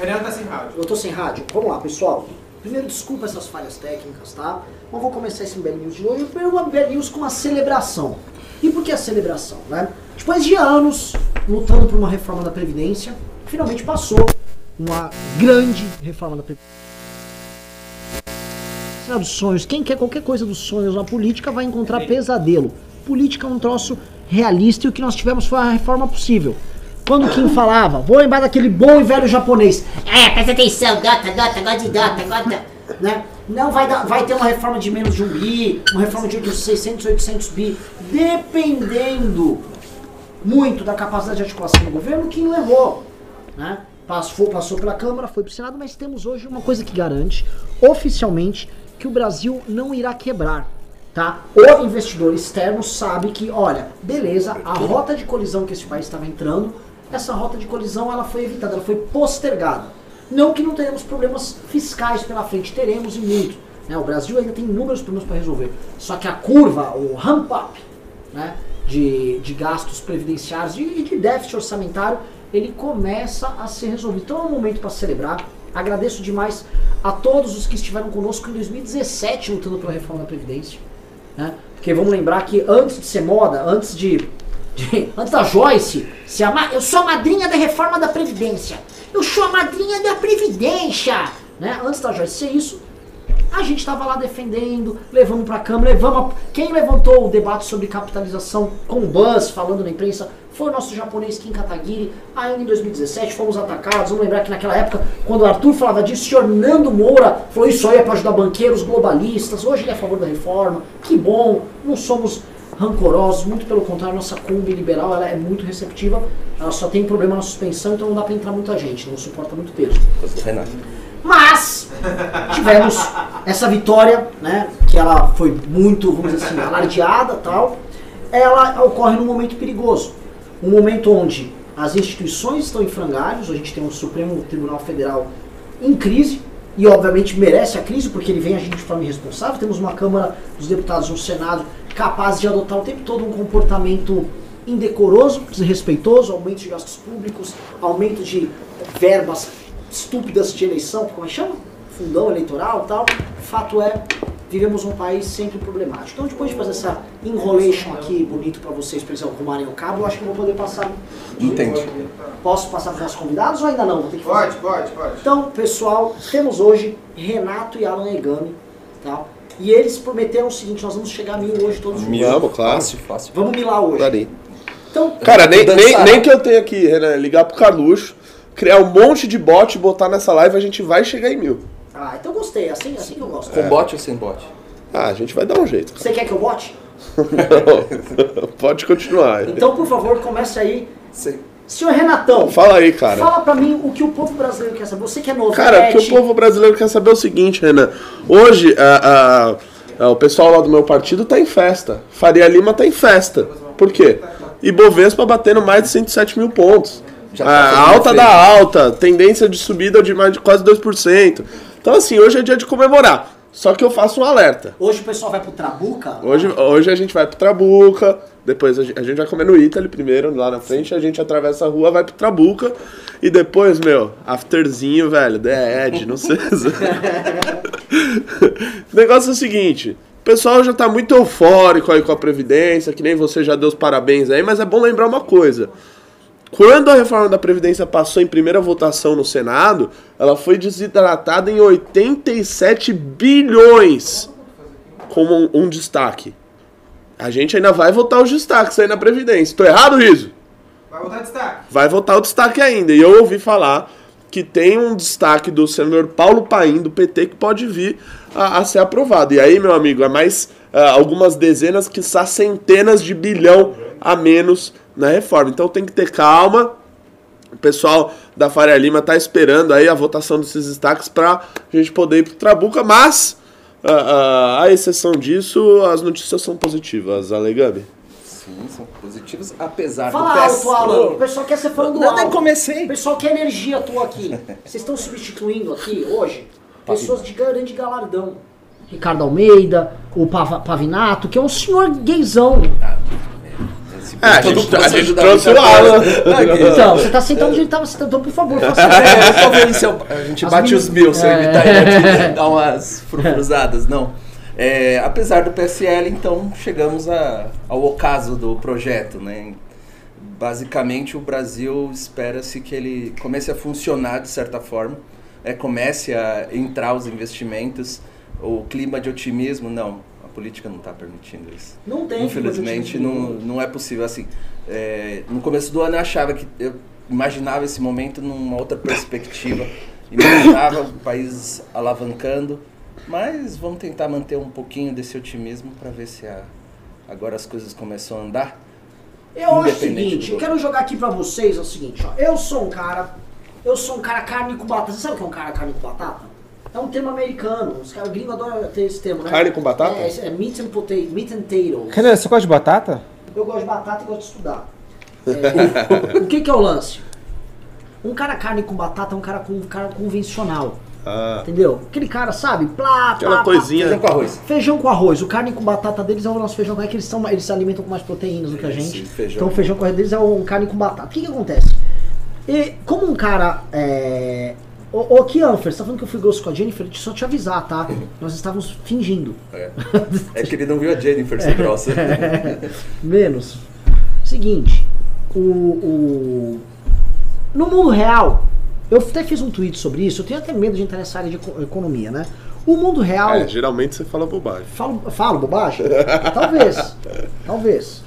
Renan tá sem rádio. Eu tô sem rádio. Vamos lá, pessoal. Primeiro, desculpa essas falhas técnicas, tá? Mas vou começar esse Bad News de hoje. Primeiro, uma Bad News com uma celebração. E por que a celebração, né? Depois de anos lutando por uma reforma da Previdência, finalmente passou uma grande reforma da Previdência. dos sonhos. Quem quer qualquer coisa dos sonhos na política vai encontrar pesadelo. Política é um troço realista e o que nós tivemos foi a reforma possível. Quando o Kim falava, vou lembrar daquele bom e velho japonês. É, presta atenção, dota, dota, gosta de dota, gosta. Né? Não vai, dar, vai ter uma reforma de menos de um bi, uma reforma de 600, 800 bi, dependendo muito da capacidade de articulação do governo, Kim levou. Né? Passou, passou pela Câmara, foi para o Senado, mas temos hoje uma coisa que garante, oficialmente, que o Brasil não irá quebrar. Tá? O investidor externo sabe que, olha, beleza, a rota de colisão que esse país estava entrando, essa rota de colisão ela foi evitada, ela foi postergada. Não que não tenhamos problemas fiscais pela frente, teremos e muito. Né? O Brasil ainda tem inúmeros problemas para resolver. Só que a curva, o ramp-up né, de, de gastos previdenciários e de déficit orçamentário, ele começa a ser resolvido. Então é um momento para celebrar. Agradeço demais a todos os que estiveram conosco em 2017 lutando pela reforma da Previdência. Né? Porque vamos lembrar que antes de ser moda, antes de, antes da Joyce se amar, eu sou a madrinha da reforma da Previdência. Eu sou a madrinha da Previdência. Né? Antes da Joyce ser isso, a gente estava lá defendendo, levando para a Câmara, levamos. Quem levantou o debate sobre capitalização com Buzz, falando na imprensa, foi o nosso japonês Kim Kataguiri. Ainda em 2017 fomos atacados. Vamos lembrar que naquela época, quando o Arthur falava disso, o senhor Nando Moura falou isso aí é para ajudar banqueiros globalistas. Hoje ele é a favor da reforma. Que bom, não somos rancorosos, muito pelo contrário, nossa Kombi liberal ela é muito receptiva. Ela só tem problema na suspensão, então não dá para entrar muita gente, não suporta muito peso. Renato. Mas tivemos essa vitória, né, que ela foi muito, vamos dizer assim, alardeada tal. Ela ocorre num momento perigoso. Um momento onde as instituições estão em frangalhos, a gente tem um Supremo Tribunal Federal em crise, e obviamente merece a crise porque ele vem agir de forma irresponsável. Temos uma Câmara dos Deputados, um Senado capaz de adotar o tempo todo um comportamento indecoroso, desrespeitoso, aumento de gastos públicos, aumento de verbas estúpidas de eleição, como é que chama? Fundão eleitoral tal. Fato é, vivemos um país sempre problemático. Então, depois de fazer essa enrolation aqui bonito para vocês, para eles arrumarem o cabo, eu acho que vou poder passar. Entendi. Posso passar para os nossos convidados ou ainda não? Vou ter que fazer. Pode, pode, pode. Então, pessoal, temos hoje Renato e Alan Egami, tá? E eles prometeram o seguinte, nós vamos chegar a mil hoje todos juntos. Mil, claro. Fácil, fácil. Vamos milar hoje. Peraí. Então, Cara, nem, nem, nem que eu tenha aqui, Renan, ligar pro Carluxo, criar um monte de bot e botar nessa live, a gente vai chegar em mil. ah, então gostei, assim, assim que eu gosto. Com bot ou sem bot? Ah, a gente vai dar um jeito. Você quer que eu bote? Pode continuar. Então, por favor, comece aí. Sim. Senhor Renatão, Fala aí, cara. fala pra mim o que o povo brasileiro quer saber. Você que é novo, Cara, o que o povo brasileiro quer saber é o seguinte, Renan. Hoje, a- a- a- o pessoal lá do meu partido tá em festa. Faria Lima tá em festa. Por quê? Ibovespa batendo mais de 107 mil pontos. Já tá a alta da alta, tendência de subida de mais de quase 2%. Então, assim, hoje é dia de comemorar. Só que eu faço um alerta. Hoje o pessoal vai pro Trabuca. Hoje, hoje a gente vai pro Trabuca, depois a gente, a gente vai comer no Italy primeiro, lá na frente, a gente atravessa a rua, vai pro Trabuca, e depois, meu, afterzinho, velho, The Edge, não sei. o negócio é o seguinte, o pessoal já tá muito eufórico aí com a Previdência, que nem você já deu os parabéns aí, mas é bom lembrar uma coisa. Quando a reforma da Previdência passou em primeira votação no Senado, ela foi desidratada em 87 bilhões como um, um destaque. A gente ainda vai votar os destaques aí na Previdência. Tô errado, Riso? Vai botar destaque. Vai votar o destaque ainda. E eu ouvi falar que tem um destaque do senador Paulo Paim, do PT, que pode vir a, a ser aprovado. E aí, meu amigo, é mais ah, algumas dezenas, que centenas de bilhão a menos na reforma. Então tem que ter calma. O pessoal da Faria Lima tá esperando aí a votação desses destaques para a gente poder ir pro Trabuca, mas ah, ah, à exceção disso, as notícias são positivas, Alegami. Sim, são positivos, apesar Fala do alto, Alan. O pessoal quer ser falando Não, alto. nem comecei. O pessoal quer energia tua aqui. Vocês estão substituindo aqui hoje pessoas de grande galardão. Ricardo Almeida, o Pavinato, que é um senhor gaysão. É, a gente- a gente trouxe o Alan. Então, você tá sentando onde ele tava sentando, então, por favor, faça É, por favor, isso é a gente As bate os mil, se eu É. imitar ele aqui, dá umas frufruzadas, não. É, apesar do PSL, então, chegamos a- ao ocaso do projeto, né? Basicamente, o Brasil espera-se que ele comece a funcionar de certa forma, é, comece a entrar os investimentos, o clima de otimismo, não, política não está permitindo isso. Não tem. Infelizmente não, não é possível assim. é, no começo do ano eu achava que eu imaginava esse momento numa outra perspectiva, imaginava o país alavancando, mas vamos tentar manter um pouquinho desse otimismo para ver se a- agora as coisas começam a andar. Eu acho o seguinte, quero jogar aqui pra vocês é o seguinte, ó. Eu sou um cara, eu sou um cara carne com batata. Você sabe o que é um cara carne com batata? É um termo americano. Os caras gringos adoram ter esse termo, né? Carne com batata? É, é meat and potato, meat and potatoes. Renan, você gosta de batata? Eu gosto de batata e gosto de estudar. É, o que, que é o lance? Um cara carne com batata é um cara, com, um cara convencional. Ah, Entendeu? Aquele cara, sabe? Plá, aquela plá, plá. coisinha. Feijão com arroz. Feijão com arroz. O carne com batata deles é o nosso feijão com arroz, que eles, são, eles se alimentam com mais proteínas do que a Esse gente. feijão. Então o feijão com arroz deles é um carne com batata. O que, que acontece? E, como um cara. É... Ô, ô Kianfer, você tá falando que eu fui grosso com a Jennifer? Deixa eu só te avisar, tá? Nós estávamos fingindo. É. É que ele não viu a Jennifer ser grossa. Menos. Seguinte, o, o- No mundo real, eu até fiz um tweet sobre isso, eu tenho até medo de entrar nessa área de eco- economia, né? O mundo real. É, geralmente você fala bobagem. Falo, falo bobagem? talvez. Talvez.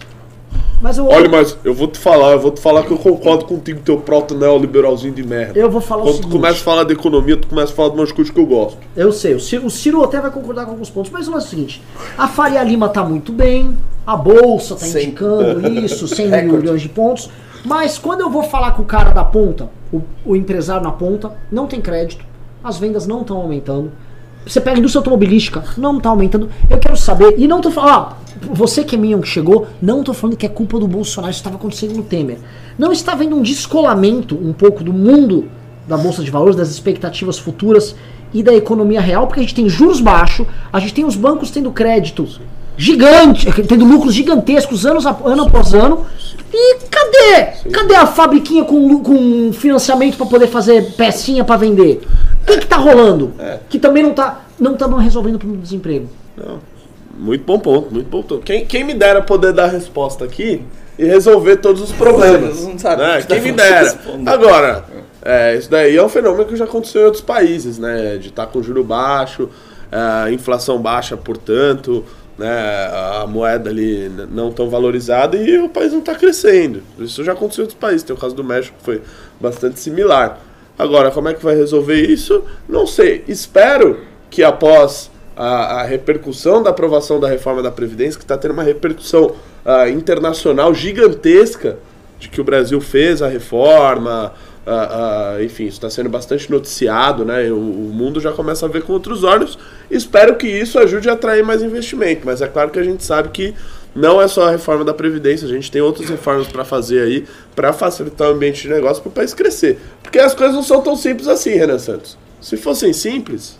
Mas eu, Olha, mas eu vou te falar, eu vou te falar que eu concordo contigo, teu proto neoliberalzinho de merda. eu vou falar o Quando tu seguinte. começa a falar de economia, tu começa a falar de umas coisas que eu gosto. Eu sei, o Ciro, o Ciro até vai concordar com alguns pontos, mas é o seguinte: a Faria Lima tá muito bem, a Bolsa tá indicando isso, 100 Recorde. milhões de pontos, mas quando eu vou falar com o cara da ponta, o, o empresário na ponta, não tem crédito, as vendas não estão aumentando. Você pega a indústria automobilística, não tá aumentando. Eu quero saber, e não tô falando, ó, você que é Minion que chegou, não tô falando que é culpa do Bolsonaro, isso estava acontecendo no Temer. Não está havendo um descolamento um pouco do mundo da Bolsa de Valores, das expectativas futuras e da economia real, porque a gente tem juros baixos, a gente tem os bancos tendo crédito gigante, tendo lucros gigantescos anos, a- ano após ano. E cadê? Cadê a fabriquinha com, com financiamento para poder fazer pecinha para vender? O que, que tá rolando? Que também não tá não estamos resolvendo o problema do desemprego. Muito bom ponto, muito bom ponto. Quem, quem me dera poder dar a resposta aqui e resolver todos os problemas. Não sabe né? o que tá Quem me dera. Agora, é, isso daí é um fenômeno que já aconteceu em outros países, né? De estar com juro baixo, é, inflação baixa, portanto, né? a moeda ali não tão valorizada e o país não está crescendo. Isso já aconteceu em outros países. Tem o caso do México que foi bastante similar. Agora, como é que vai resolver isso? Não sei. Espero que após a, a repercussão da aprovação da reforma da Previdência, que está tendo uma repercussão ah, internacional gigantesca de que o Brasil fez a reforma, ah, ah, enfim, isso está sendo bastante noticiado, né? O, o mundo já começa a ver com outros olhos. Espero que isso ajude a atrair mais investimento, mas é claro que a gente sabe que não é só a reforma da Previdência, a gente tem outras reformas para fazer aí para facilitar o ambiente de negócio para o país crescer. Porque as coisas não são tão simples assim, Renan Santos. Se fossem simples,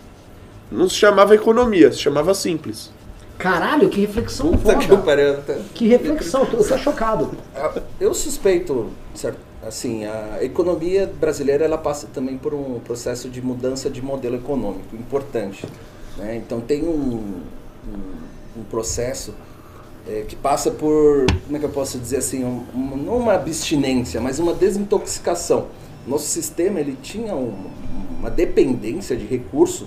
não se chamava economia, se chamava simples. Caralho, que reflexão Puta que foda. pariu. Que reflexão, eu tô, eu tô chocado. Eu suspeito, certo, assim, a economia brasileira ela passa também por um processo de mudança de modelo econômico importante. né? Então tem um, um, um processo é, que passa por, como é que eu posso dizer assim, um, um- não uma abstinência, mas uma desintoxicação. Nosso sistema ele tinha um- uma dependência de recurso,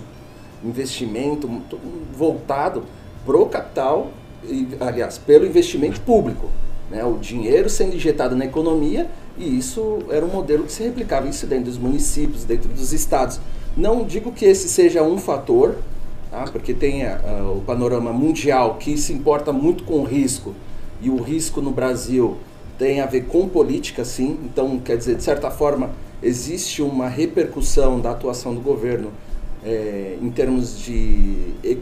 investimento to- voltado pro capital, e, aliás, pelo investimento público. Né? O dinheiro sendo injetado na economia e isso era um modelo que se replicava isso dentro dos municípios, dentro dos estados. Não digo que esse seja um fator, tá? porque tem a- a- o panorama mundial que se importa muito com o risco e o risco no Brasil tem a ver com política, sim. Então, quer dizer, de certa forma, existe uma repercussão da atuação do governo eh, em termos de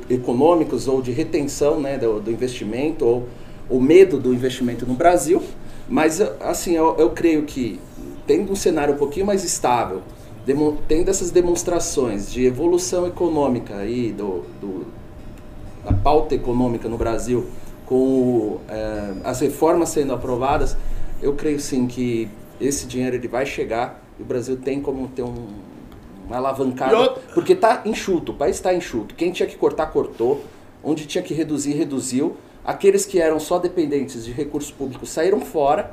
econômicos ou de retenção né, do, do investimento ou o medo do investimento no Brasil. Mas, assim, eu, eu creio que tendo um cenário um pouquinho mais estável, demo- tendo essas demonstrações de evolução econômica aí do, do da pauta econômica no Brasil com eh, as reformas sendo aprovadas, eu creio sim que esse dinheiro ele vai chegar e o Brasil tem como ter um, uma alavancada, porque está enxuto, o país está enxuto. Quem tinha que cortar, cortou. Onde tinha que reduzir, reduziu. Aqueles que eram só dependentes de recursos públicos saíram fora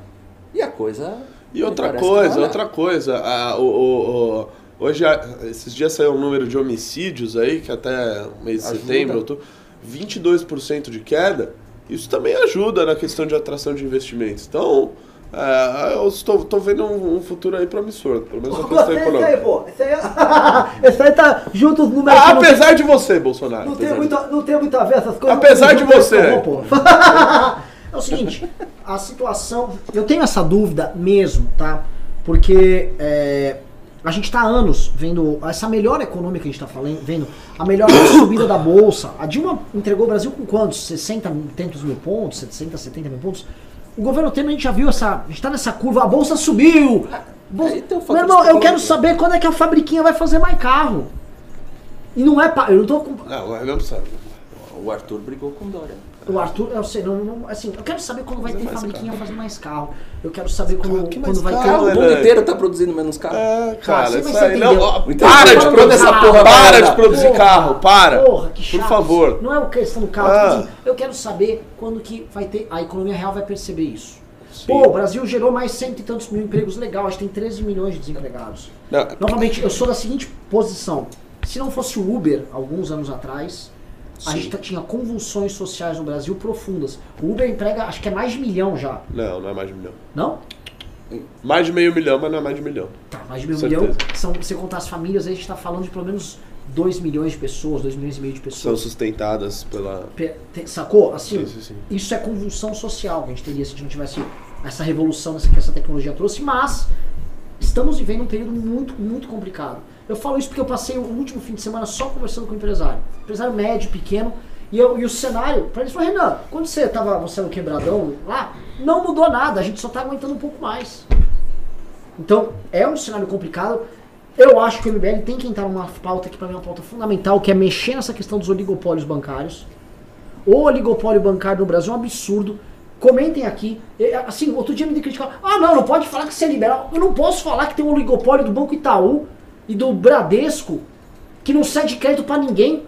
e a coisa. E outra coisa, vai- outra coisa, a- o, o- o- hoje, esses dias saiu um número de homicídios aí, que até o mês de Ajuda. setembro, outubro, 22% de queda, isso também ajuda na questão de atração de investimentos. Então, é, eu estou, estou vendo um, um futuro aí promissor, pelo menos na questão Esse aí, econômica. pô. Esse aí, esse aí tá junto os números. Ah, que não- apesar de você, Bolsonaro. Não tem, apesar de- muito, não tem muito a ver essas coisas. Apesar de você. pô. É o seguinte, a situação. Eu tenho essa dúvida mesmo, tá? Porque é, a gente tá há anos vendo essa melhora econômica que a gente tá falando, vendo a melhor subida da bolsa. A Dilma entregou o Brasil com quantos? 60 e tantos mil pontos, 60, 70 mil pontos. O governo Temer a gente já viu essa. A gente tá nessa curva, a bolsa subiu. Bolsa- Meu irmão, eu quero saber quando é que a fabriquinha vai fazer mais carro. E não é. pa- Eu não tô com. Não, mas não precisa. O Arthur brigou com o Dória. O Arthur, eu sei, não, não- assim, eu quero saber quando vai Fazer ter fabriquinha carro. fazendo mais carro. Eu quero saber quando, que quando vai carro, ter. O né? mundo velho? inteiro tá produzindo menos carro. É, Cara, isso aí. Não, ó, Então, para de produzir carro, porra, para de produzir Porra, carro, para. Porra, que Por chato. favor. Não é uma questão do carro. Ah. tipo assim, eu quero saber quando que vai ter. A economia real vai perceber isso. Sim. Pô, o Brasil gerou mais cento e tantos mil empregos legal, a gente tem 13 milhões de desempregados. Não, Novamente, eu sou da seguinte posição. Se não fosse o Uber, alguns anos atrás, a Sim. gente tá- tinha convulsões sociais no Brasil profundas. O Uber emprega, acho que é mais de milhão já. não, não é mais de milhão. Não? Mais de meio milhão, mas não é mais de milhão. Tá, mais de meio Certeza. milhão. São, se você contar as famílias, a gente tá falando de pelo menos 2 milhões de pessoas, 2 milhões e meio de São pessoas. sustentadas pela. Sacou? Assim, Sim, sim, sim. isso é convulsão social que a gente teria se a gente não tivesse essa revolução essa- que essa tecnologia trouxe, mas estamos vivendo um período muito, muito complicado. Eu falo isso porque eu passei o último fim de semana só conversando com o empresário. Empresário médio, pequeno, e, eu, e o cenário, pra eles falou, Renan, quando você tava, você era o quebradão lá, não mudou nada, a gente só tá aguentando um pouco mais. Então, é um cenário complicado. Eu acho que o MBL tem que entrar numa pauta que para mim é uma pauta fundamental, que é mexer nessa questão dos oligopólios bancários. O oligopólio bancário no Brasil é um absurdo. Comentem aqui. Assim, outro dia me criticaram. Ah, não, não pode falar que você é liberal. Eu não posso falar que tem um oligopólio do Banco Itaú e do Bradesco que não cede crédito pra ninguém.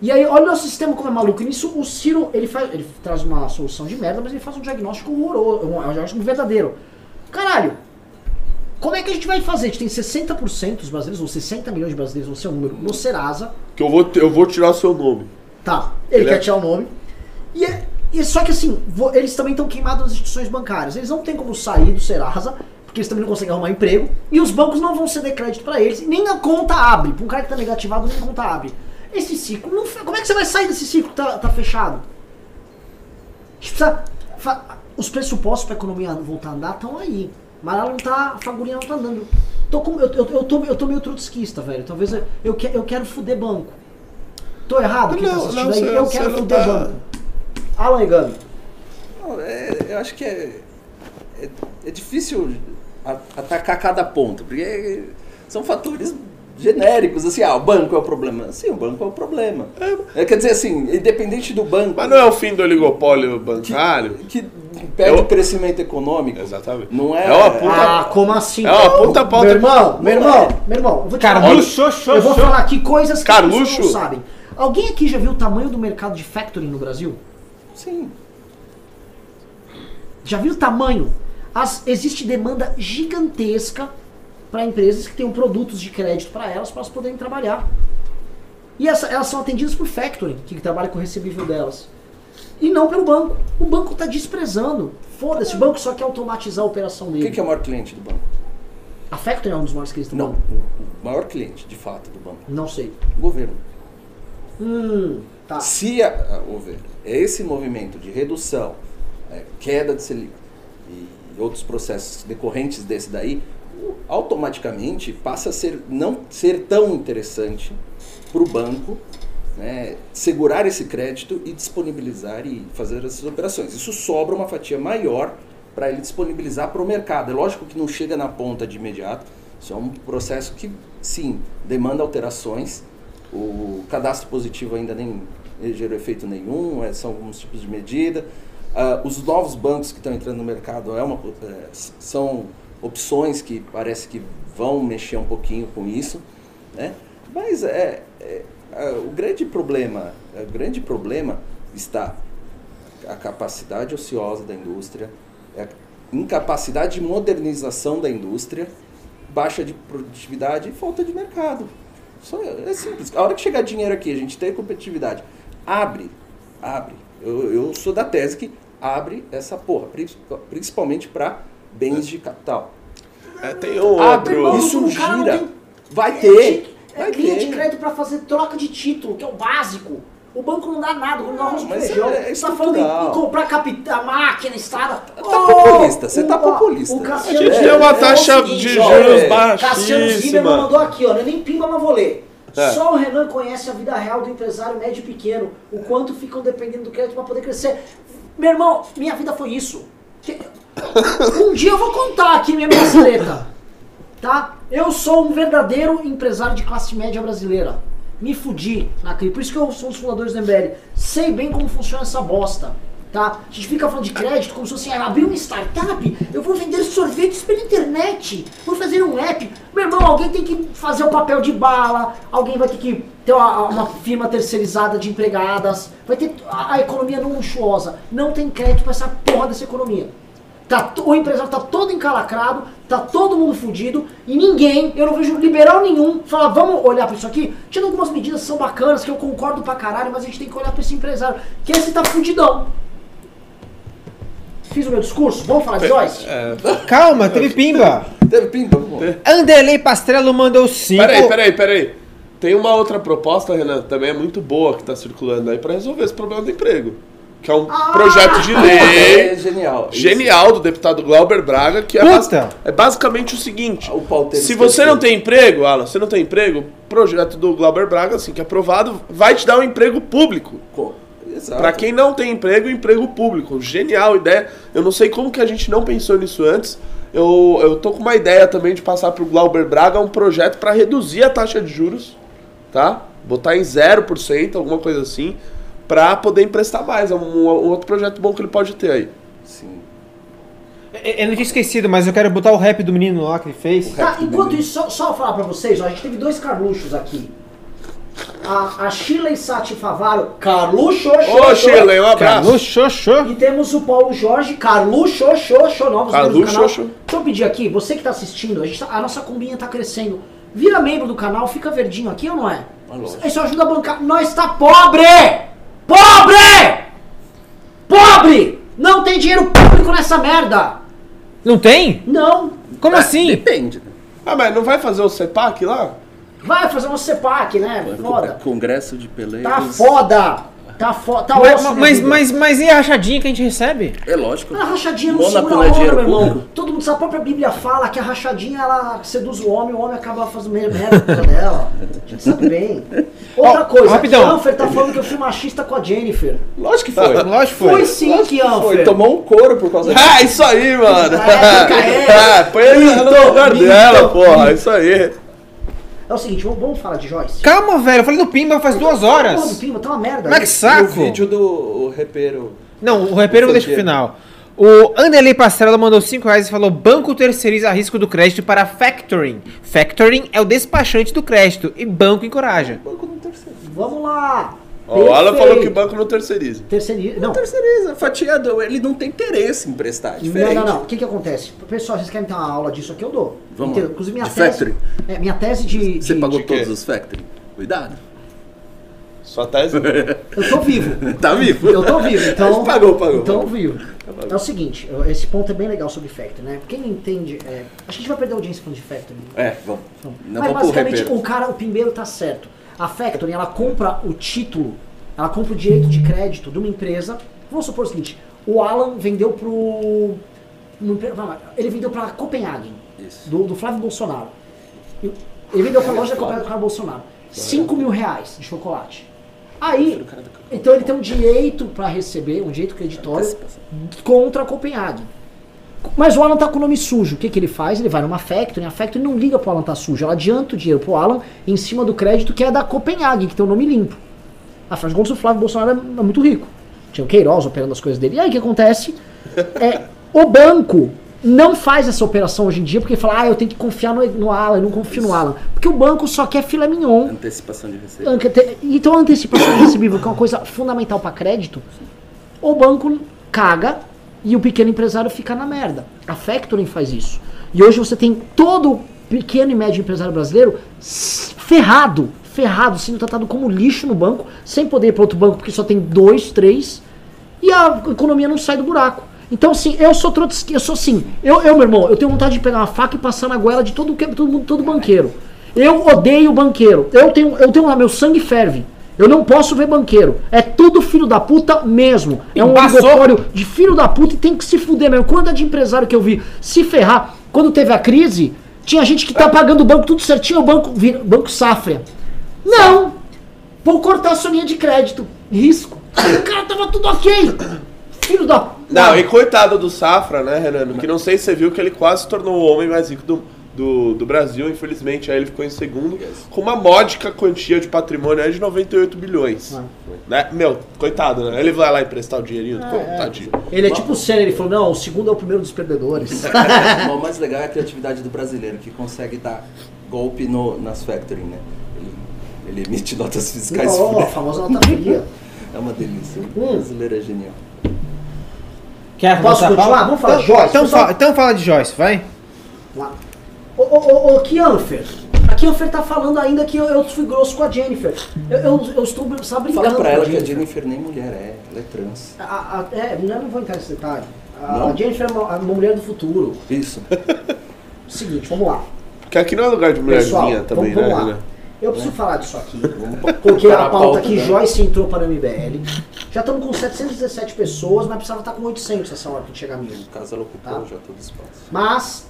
E aí, olha o nosso sistema como é maluco. E nisso, o Ciro, ele, faz, ele traz uma solução de merda, mas ele faz um diagnóstico horroroso, um diagnóstico verdadeiro. Caralho, como é que a gente vai fazer? A gente tem 60% dos brasileiros, ou 60 milhões de brasileiros, não sei o número, no Serasa. Que eu vou, eu vou tirar o seu nome. Tá, ele, Ele quer é- tirar o nome. E, é- e só que assim, vo- eles também estão queimados nas instituições bancárias. Eles não têm como sair do Serasa, porque eles também não conseguem arrumar emprego. E os bancos não vão ceder crédito pra eles. e Nem a conta abre. Pra um cara que tá negativado, nem a conta abre. Esse ciclo, não como é que você vai sair desse ciclo que tá, tá fechado? A gente precisa fa- os pressupostos pra economia voltar a andar estão aí. Mas ela não tá, a fagulhinha não tá andando. Tô com- eu, eu, eu, tô, eu tô meio trotskista, velho. Talvez eu, eu, que- eu quero fuder banco. Tô errado? Quem tá Não, não, você- eu quero não fuder tá- banco. Alan Egami. Não, é- eu acho que é, é, é difícil a- atacar cada ponto, porque são fatores genéricos, assim, ah, o banco é o problema. Sim, o banco é o problema. É, quer dizer assim, independente do banco Mas não é o fim do oligopólio bancário? que perde Eu- crescimento econômico, Exatamente. não é... É uma puta- Ah, como assim? É uma puta pauta. Meu irmão, meu irmão, é. meu irmão, eu vou te Carluxo, Eu vou xô. falar aqui coisas que as pessoas Carluxo? não sabem. Alguém aqui já viu o tamanho do mercado de factoring no Brasil? Sim. Já viu o tamanho? As- existe demanda gigantesca para empresas que tenham produtos de crédito para elas, para elas poderem trabalhar. E essa- elas são atendidas por factoring, que trabalha com o recebível delas. E não pelo banco. O banco está desprezando. Foda-se, o banco só quer automatizar a operação O dele. que, que é o maior cliente do banco? A factoring é um dos maiores clientes do Não, banco? o maior cliente, de fato, do banco. Não sei. O governo. Hum, tá. Se a, a- houver esse movimento de redução, é, queda de Selic e outros processos decorrentes desse daí, automaticamente passa a ser não ser tão interessante para o banco né, segurar esse crédito e disponibilizar e fazer essas operações. Isso sobra uma fatia maior para ele disponibilizar para o mercado. É lógico que não chega na ponta de imediato. Isso é um processo que, sim, demanda alterações. O cadastro positivo ainda nem gerou efeito nenhum, é, são alguns tipos de medida. Ah, os novos bancos que estão entrando no mercado é uma, é, são opções que parece que vão mexer um pouquinho com isso, né? Mas é, é, é, o grande problema, é, o grande problema está a capacidade ociosa da indústria, é a incapacidade de modernização da indústria, baixa de produtividade e falta de mercado. Só é simples. A hora que chegar dinheiro aqui, a gente tem competitividade, abre, abre. Eu, eu sou da tese que abre essa porra, pri- principalmente para bens de capital. É, tem um Abre, outro. isso gira. tem- Vai É, ter. É Vai linha ter. de crédito pra fazer troca de título, que é o básico. O banco não dá nada, não dá arroz com mas feijão. é- é você tá falando em, em comprar capital, máquina, estrada. Tá populista, você tá populista. O A Cassiano gente Zimmermann tem uma taxa seguinte, de ó, juros é, Cassiano Zimmermann baixíssima. mandou aqui, ó, não é nem pimba, mas vou ler. É. Só o Renan conhece a vida real do empresário médio e pequeno, o quanto ficam dependendo do crédito para poder crescer. Meu irmão, minha vida foi isso. Um dia eu vou contar aqui minha treta, tá? Eu sou um verdadeiro empresário de classe média brasileira. Me fudi na crise. Por isso que eu sou um dos fundadores do MBL. Sei bem como funciona essa bosta. Tá? A gente fica falando de crédito como se fosse assim, abrir uma startup, eu vou vender sorvetes pela internet, vou fazer um app. Meu irmão, alguém tem que fazer o papel de bala, alguém vai ter que ter uma, uma firma terceirizada de empregadas, vai ter a, a economia não luxuosa. Não tem crédito pra essa porra dessa economia. Tá, o empresário tá todo encalacrado, tá todo mundo fudido e ninguém, eu não vejo liberal nenhum, fala, vamos olhar pra isso aqui. Tinha algumas medidas que são bacanas, que eu concordo pra caralho, mas a gente tem que olhar pra esse empresário, que esse tá fudidão. Fiz o meu discurso, vamos falar de Joyce? Calma, teve pimba. Teve pimba? Pô. Anderley Pastrello mandou 5. Peraí, peraí, peraí. Tem uma outra proposta, Renan, também é muito boa que tá circulando aí pra resolver esse problema do emprego. Que é um Ah! projeto de lei É genial. Isso. genial do deputado Glauber Braga, que é, bas- é basicamente o seguinte: O se você não tem emprego, Alan, você não tem emprego, o projeto do Glauber Braga, assim que é aprovado, vai te dar um emprego público. Co- Pra quem não tem emprego, emprego público. Genial ideia. Eu não sei como que a gente não pensou nisso antes. Eu, eu tô com uma ideia também de passar pro Glauber Braga um projeto pra reduzir a taxa de juros, tá? Botar em 0%, alguma coisa assim, pra poder emprestar mais. É um, um outro projeto bom que ele pode ter aí. Sim. Eu não tinha esquecido, mas eu quero botar o rap do menino lá que ele fez. Tá, enquanto isso, só, só falar pra vocês, ó, a gente teve dois Carluxos aqui. A, a Shirley Sati Favaro, Carluxo, Ô, Shirley, um abraço. Carlos Xoxô. E temos o Paulo Jorge, Carluxo, xô, xô, novos membros do canal. xô. Deixa eu pedir aqui, você que tá assistindo, a, gente tá- a nossa combinha tá crescendo. Vira membro do canal, fica verdinho aqui ou não é? Lógico. Isso ajuda a bancar. Nós tá pobre! Pobre! Pobre! Não tem dinheiro público nessa merda! Não tem? Não! Como É, assim? Depende. Ah, mas não vai fazer o CEPAC lá? Vai fazer um CEPAC, né? Foda. Congresso de Peleiros. Tá foda! Tá foda. Tá Mas, osso minha mas, mas, mas e a rachadinha que a gente recebe? É lógico. A rachadinha não segura a dinheiro meu irmão. público? Todo mundo sabe, a própria Bíblia fala que a rachadinha ela seduz o homem, o homem acaba fazendo mer- merda por causa dela. A gente sabe bem. Outra Ó, coisa, rapidão. Kianfer tá falando que eu fui machista com a Jennifer. Lógico que foi. Lógico que Foi foi. sim, Lógico que foi. Kianfer. Tomou um couro por causa disso. Ah, isso aí, mano! É, fica É, põe ele no lugar dela, porra, isso aí. É o seguinte, vamos, vamos falar de Joyce. Calma, velho. Eu falei do Pimba faz duas Porra, do horas. Pima, tá uma merda. Mas que. E o saco. vídeo do o repero. Não, o repero eu deixo pro final. O Anderley Pastrello mandou 5 reais e falou: Banco terceiriza risco do crédito para factoring. Factoring é o despachante do crédito e banco encoraja. Banco não terceiriza. Vamos lá. Ó, o Alan falou que Perfeito. banco não terceiriza. Terceiriza. Não, Terceiriza. Fatiado. Ele não tem interesse em prestar. É Não, diferente. não, não. O que que acontece? Pessoal, vocês querem ter uma aula disso aqui? Eu dou. Vamos Inteiro. Inclusive minha De tese. factory? É, minha tese de. Você de- pagou de todos os factory? Cuidado. Sua tese? Eu tô vivo. Tá vivo? Eu tô vivo, então. Pagou, pagou. Então eu vivo. É o seguinte, esse ponto é bem legal sobre Factory, né? Quem não entende. É, acho que a gente vai perder audiência falando de Factory. É, vamos. Não Mas vamos basicamente o cara, o Pimbeiro tá certo. A Factory, ela compra o título, ela compra o direito de crédito de uma empresa. Vamos supor o seguinte: o Alan vendeu pro. Ele vendeu pra Copenhagen, do, do Flávio Bolsonaro. Ele vendeu pra loja da Copenhagen do Flávio Bolsonaro. 5 mil reais de chocolate. Aí, então ele tem um direito pra receber, um direito creditório contra a Copenhagen. Mas o Alan tá com o nome sujo. O que, que ele faz? Ele vai numa factory, a factory não liga pro Alan tá sujo. Ela adianta o dinheiro pro Alan em cima do crédito que é da Copenhagen, que tem o nome limpo. Afinal de contas, o Flávio Bolsonaro é é muito rico. Tinha o Queiroz operando as coisas dele. E aí o que acontece? É, o banco não faz essa operação hoje em dia porque fala, ah, eu tenho que confiar no, no Alan, eu não confio no Alan. Porque o banco só quer filé mignon. Antecipação de receita. Ante- Então a antecipação recebível, que é uma coisa fundamental para crédito, o banco caga e o pequeno empresário fica na merda. A Factoring faz isso. E hoje você tem todo pequeno e médio empresário brasileiro ferrado, ferrado, sendo tratado como lixo no banco, sem poder ir para outro banco porque só tem dois, três, e a economia não sai do buraco. Então, assim, eu sou trotski, eu sou assim, eu, eu, meu irmão, eu tenho vontade de pegar uma faca e passar na goela de todo, todo, todo banqueiro. Eu odeio banqueiro. Eu tenho, eu tenho lá, meu sangue ferve. Eu não posso ver banqueiro. É tudo filho da puta mesmo. É um Embaçou. oligopólio de filho da puta e tem que se fuder mesmo. Quando é de empresário que eu vi se ferrar, quando teve a crise, tinha gente que tá pagando o banco tudo certinho, o banco, vira- banco Safra. Não! Vou cortar a sua linha de crédito. Risco. O cara tava tudo ok. Filho da. Não, e coitado do Safra, né, Renan? Que não sei se você viu que ele quase se tornou o homem mais rico do, do, do Brasil, infelizmente. Aí ele ficou em segundo, com uma módica quantia de patrimônio aí de 98 bilhões. Ah. Né? Meu, coitado, né? Ele vai lá emprestar o dinheirinho, É, tadinho. Ele é tipo o Senna, ele falou: não, o segundo é o primeiro dos perdedores. o mais legal é a criatividade do brasileiro, que consegue dar golpe no, nas factoring, né? Ele, ele emite notas fiscais Ó, a fúteis. famosa nota fria. É uma delícia. Hum. O brasileiro é genial. Quer Posso a continuar? Vamos falar de Então- Joyce. Então, fala, então fala de Joyce, vai. Lá. Ô, ô, ô, ô, Kianfer. A Kianfer tá falando ainda que eu, eu fui grosso com a Jennifer. Eu, eu, eu estou só brincando Fala pra com ela que a Jennifer nem mulher é, ela é trans. A, a, é, eu não vou entrar nesse detalhe. A, Não? a Jennifer é uma, uma mulher do futuro. Isso. Seguinte, vamos lá. Porque aqui não é lugar de Pessoal, mulherzinha também, vamos, né, vamos lá. Renan? Eu preciso falar disso aqui. Vamos Coloquei parar a pauta né? Joyce entrou para o MBL. Já estamos com 717 pessoas, mas precisava estar com 800 essa hora que chegar a mil. No caso, ela ocupou Tá. já todo espaço. Mas,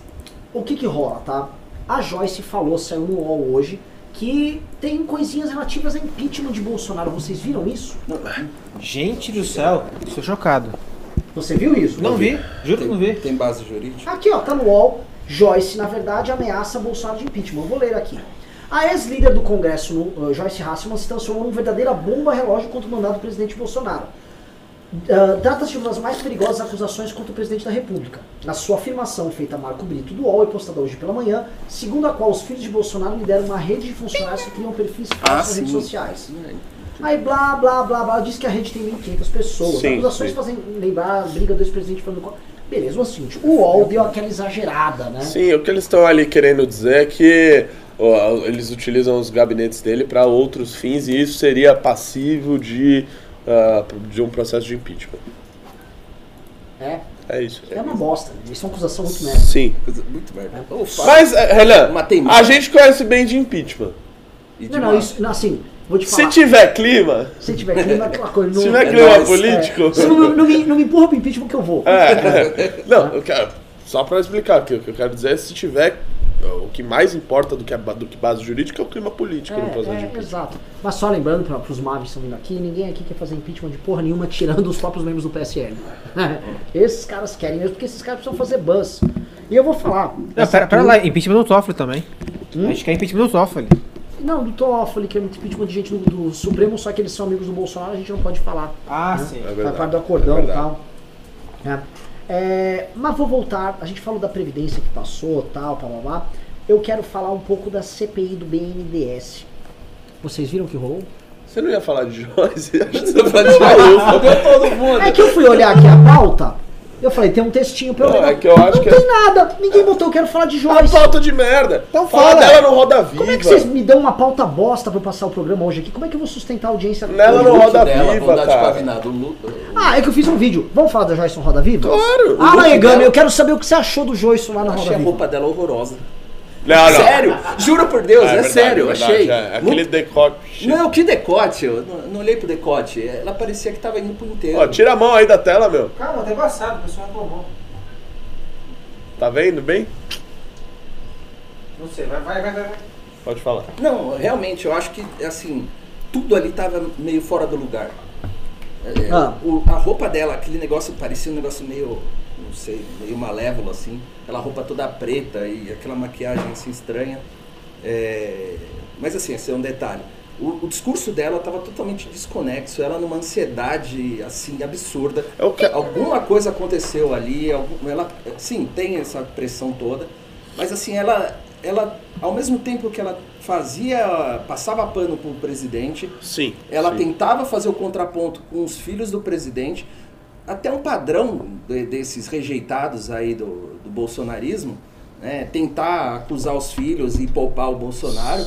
o que que rola, tá? A Joyce falou, saiu no UOL hoje, que tem coisinhas relativas a impeachment de Bolsonaro. Vocês viram isso? Gente do céu, estou chocado. Você viu isso? Não vi, juro que não vi. tem base jurídica? Aqui, ó, tá no UOL. Joyce, na verdade, ameaça Bolsonaro de impeachment. Eu vou ler aqui. A ex-líder do Congresso, uh, Joyce Hasselman, se transformou numa verdadeira bomba relógio contra o mandato do presidente Bolsonaro. Uh, Trata-se de uma das mais perigosas acusações contra o presidente da República. Na sua afirmação feita a Marco Brito do UOL e postada hoje pela manhã, segundo a qual os filhos de Bolsonaro lideram uma rede de funcionários que criam perfis falsos nas redes sociais. Aí blá blá blá blá, diz que a rede tem 1.500 pessoas. Sim, Acusações sim. fazem lembrar a briga dos presidentes falando. com- Beleza, o seguinte, o UOL deu aquela exagerada, né? Sim, o que eles estão ali querendo dizer é que ó, eles utilizam os gabinetes dele para outros fins e isso seria passivo de, ah, de um processo de impeachment. É, É isso. é uma bosta. Isso é uma acusação muito merda. Sim. Coisa muito merda. Fala. Mas, eh, Renan, Matei a gente conhece bem de impeachment. E de Não, não, isso, não, assim, vou te Se falar. tiver clima, Se tiver clima, é aquela coisa. se Não, tiver É clima político. Você não, não me, não me empurra pro impeachment que eu vou. É, não, eu quero, só para explicar aqui, o que eu quero dizer é se tiver o que mais importa do que, a, do que base jurídica é o clima político no processo de É, é, impeachment. exato. Mas só lembrando para os Mavis que estão vindo aqui, ninguém aqui quer fazer impeachment de porra nenhuma, tirando os próprios membros do PSL. esses caras querem mesmo, porque esses caras precisam fazer buzz. E eu vou falar. Não, pera, pera lá, impeachment do Toffoli também. A gente quer impeachment do Toffoli. Não, do Toffoli, que é impeachment de gente do, do Supremo, só que eles são amigos do Bolsonaro, a gente não pode falar. Ah, né? sim. É Faz verdade. parte do acordão é e tal. É. É, mas vou voltar, a gente falou da Previdência que passou, tal, blá blá blá. Eu quero falar um pouco da CPI do BNDES. Vocês viram o que rolou? Você não ia falar de Joyce? Acho que você Você fala de deu todo mundo. É que eu fui olhar aqui a pauta, eu falei, tem um textinho pra eu Não, ler. é que eu acho não que tem é- nada, ninguém botou, eu quero falar de Uma Joyce. pauta de merda. Então fala. fala. dela no Roda Viva. Como é que vocês me dão uma pauta bosta pra eu passar o programa hoje aqui? Como é que eu vou sustentar a audiência? Nela no Roda dela, Viva, cara. Ah, é que eu fiz um vídeo. Vamos falar da Joyce no Roda Viva? Claro. Ah, Egami, dela- eu quero saber o que você achou do Joyce lá na Eu Roda achei a Viva. roupa dela horrorosa. Não, não. Sério? Juro por Deus, é, verdade, sério, eu verdade, achei. é. Aquele Muito- decote. Não, que decote, eu não, não olhei pro decote. Ela parecia que tava indo pro inteiro. Ó, tira a mão aí da tela, meu. Calma, tá embaçado, o pessoal reclamou. Tá vendo bem? Não sei, vai, vai, vai, vai. vai. Pode falar. Não, realmente, eu acho que, assim, tudo ali tava meio fora do lugar. É, Ah. o- a roupa dela, aquele negócio, parecia um negócio meio, não sei, meio malévolo, assim. Aquela roupa toda preta e aquela maquiagem, assim, estranha. É, mas, assim, esse é um detalhe. o, o discurso dela estava totalmente desconexo, ela numa ansiedade assim absurda. É o que- Alguma coisa aconteceu ali, algum- ela sim tem essa pressão toda, mas assim ela, ela ao mesmo tempo que ela fazia, passava pano pro presidente, Sim. ela sim. tentava fazer o contraponto com os filhos do presidente, até um padrão de- desses rejeitados aí do, do bolsonarismo, né? tentar acusar os filhos e poupar o Bolsonaro.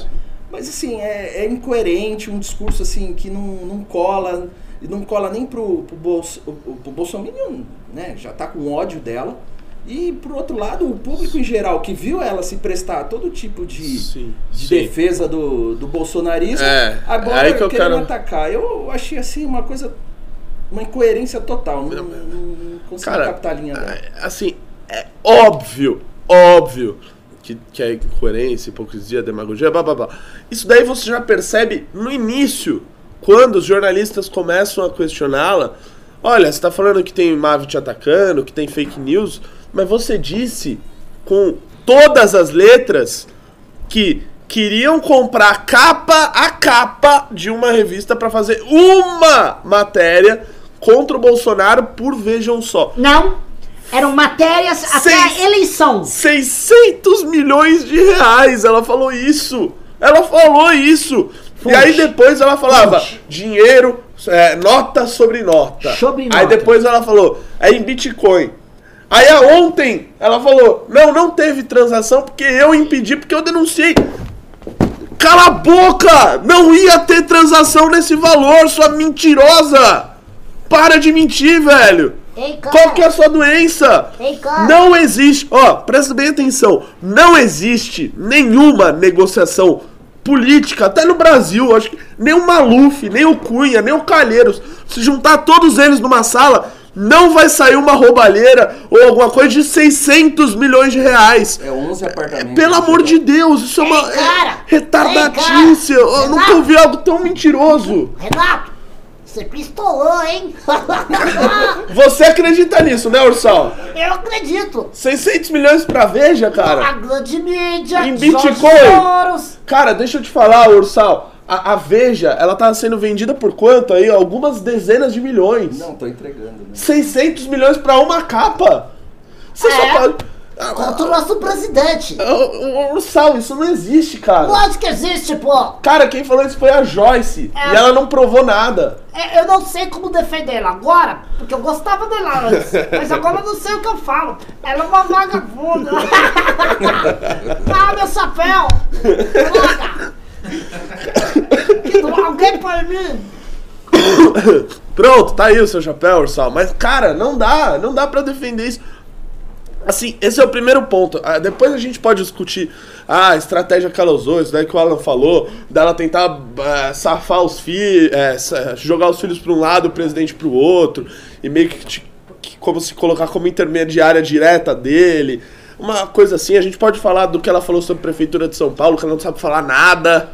Mas assim, é, é incoerente, um discurso assim que não, não cola, e não cola nem pro, pro, Bolso, o- pro Bolsonaro, né? já tá com ódio dela. E por outro lado, o público em geral que viu ela se prestar a todo tipo de, Sim, de sim. defesa do, do bolsonarismo, É, agora é aí que eu querendo quero- atacar. Eu achei assim uma coisa, uma incoerência total. Não, não consigo Cara, captar a linha dela. é, assim, é óbvio, óbvio que, que é incoerência, hipocrisia, demagogia, blá blá blá. Isso daí você já percebe no início, quando os jornalistas começam a questioná-la. Olha, você tá falando que tem Mavi te atacando, que tem fake news, mas você disse com todas as letras que queriam comprar capa a capa de uma revista pra fazer uma matéria contra o Bolsonaro por vejam só. Não. Eram matérias até Seis- a eleição. 600 milhões de reais, ela falou isso. Ela falou isso. Fonte. E aí depois ela falava Fonte. dinheiro, é, nota sobre nota. Sobre Aí nota. depois ela falou, é em Bitcoin. Aí a ontem ela falou, não, não teve transação porque eu impedi, porque eu denunciei. Cala a boca! Não ia ter transação nesse valor, sua mentirosa! Para de mentir, velho! Ei. Qual que é a sua doença? Ei. Não existe, ó, presta bem atenção, não existe nenhuma negociação política, até no Brasil, acho que nem o Maluf, nem o Cunha, nem o Calheiros, se juntar todos eles numa sala, não vai sair uma roubalheira ou alguma coisa de 600 milhões de reais. É 11 apartamentos. Pelo amor de Deus, isso é uma Ei, cara! é retardatice. Ei, cara! Eu nunca Renato! ouvi algo tão mentiroso. Renato, você pistolou, hein? Você acredita nisso, né, Ursal? Eu acredito. 600 milhões pra Veja, A cara. grande mídia, Em Bitcoin. Cara, deixa eu te falar, Ursal. A, a Veja, ela tá sendo vendida por quanto aí? Algumas dezenas de milhões. Não, tô entregando. Né? 600 milhões pra uma capa. Você É. só pode... Contra o nosso presidente. Ursal, isso não existe, cara. Lógico que existe, pô. Cara, quem falou isso foi a Joyce. É. E ela não provou nada. É, Eu não sei como defender ela agora, porque eu gostava dela antes. Mas agora eu não sei o que eu falo. Ela é uma vagabunda. ah, meu chapéu! Droga! Alguém põe em mim? Pronto, tá aí o seu chapéu, Ursal. Mas, cara, não dá. Não dá pra defender isso. Assim, esse é o primeiro ponto. Ah, depois a gente pode discutir ah, a estratégia que ela usou, isso daí que o Alan falou, dela tentar ah, safar os filhos, jogar os filhos pra um lado, o presidente pro outro, e meio que, te- que como se colocar como intermediária direta dele. Uma coisa assim, a gente pode falar do que ela falou sobre a prefeitura de São Paulo, que ela não sabe falar nada.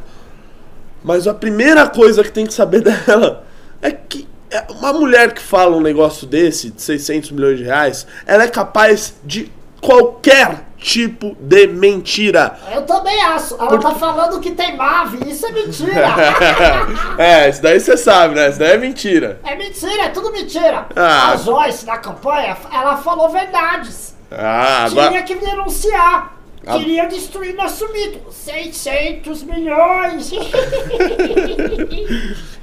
Mas a primeira coisa que tem que saber dela é que é, uma mulher que fala um negócio desse, de 600 milhões de reais, ela é capaz de qualquer tipo de mentira. Eu também acho. Ela tá falando que tem MAVE. Isso é mentira. é, isso daí você sabe, né? Isso daí é mentira. é mentira, é tudo mentira. Ah. A Joyce, na campanha, ela falou verdades. Ah, Tinha agora. que denunciar. Ah. Queria destruir nosso mito. 600 milhões.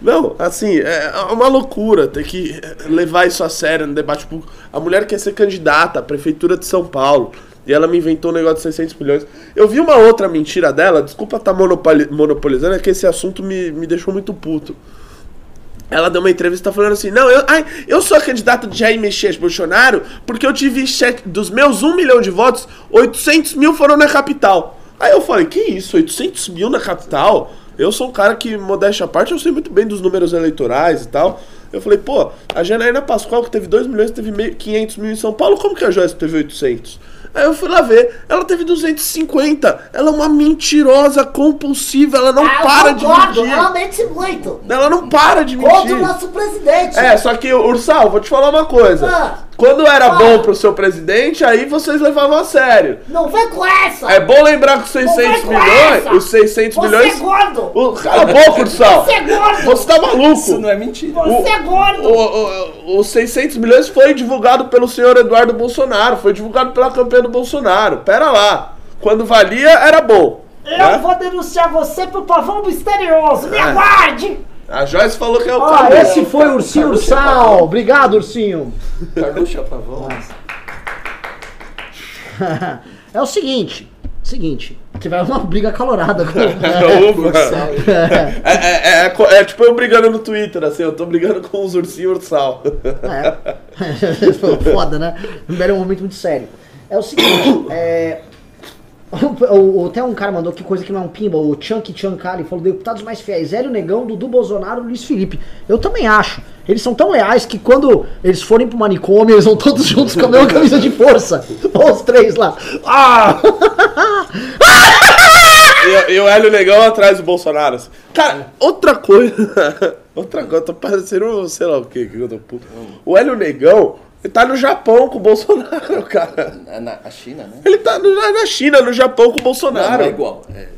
Não, assim, é uma loucura ter que levar isso a sério no debate público. A mulher quer ser candidata à prefeitura de São Paulo. E ela me inventou um negócio de 600 milhões. Eu vi uma outra mentira dela, desculpa estar monopoli- monopolizando, é que esse assunto me, me deixou muito puto. Ela deu uma entrevista falando assim: Não, eu, ai, eu sou a candidata de Jair Messias Bolsonaro porque eu tive cheque dos meus 1 milhão de votos, 800 mil foram na capital. Aí eu falei: Que isso, 800 mil na capital? Eu sou um cara que, modéstia à parte, eu sei muito bem dos números eleitorais e tal. Eu falei: Pô, a Janaína Pascoal, que teve 2 milhões, teve meio- 500 mil em São Paulo, como que a Joyce teve 800? Aí eu fui lá ver, ela teve 250. Ela é uma mentirosa compulsiva, ela não Ah, para de mentir. Ela mente muito. Ela não para de mentir. Contra o nosso presidente. É, só que, Ursal, vou te falar uma coisa. Ah. Quando era Ah. bom pro seu presidente, aí vocês levavam a sério. Não vem com essa! É bom lembrar que os 600 Não vem com milhões, essa! os 600 Você milhões... é gordo! O, cala a boca, Ursal! Você é gordo! Você tá maluco? Isso não é mentira. Você é gordo! O- o- Os 600 milhões foi divulgado pelo senhor Eduardo Bolsonaro, foi divulgado pela campanha do Bolsonaro. Pera lá. Quando valia, era bom. Eu né? vou denunciar você pro pavão misterioso! Me É. aguarde! A Joyce falou que é o Ah, esse foi o Ursinho Ursal! Obrigado, Ursinho! Carluxo Pavão. É o seguinte, seguinte, tiver uma briga calorada com... Opa. É, é, é, co- é tipo eu brigando no Twitter, assim, eu tô brigando com os ursinhos ursal. É. Foi Foda, né? Era um momento muito sério. É o seguinte, é. O, o- até um cara mandou que coisa que não é um pimba, o Chunky Chankali falou: deputados mais fiéis, Hélio Negão, Dudu Bolsonaro, Luiz Felipe. Eu também acho. Eles são tão leais que quando eles forem pro manicômio, eles vão todos juntos com a mesma camisa de força. Olha os três lá. Ah! E, e o Hélio Negão atrás do Bolsonaro. assim. Cara, outra coisa. outra coisa, tô parecendo, sei lá o que, que eu tô puto. O Hélio Negão, ele tá no Japão com o Bolsonaro, cara. Na, na a China, né? Ele tá no- na na China, no Japão com o Bolsonaro. não é igual. É.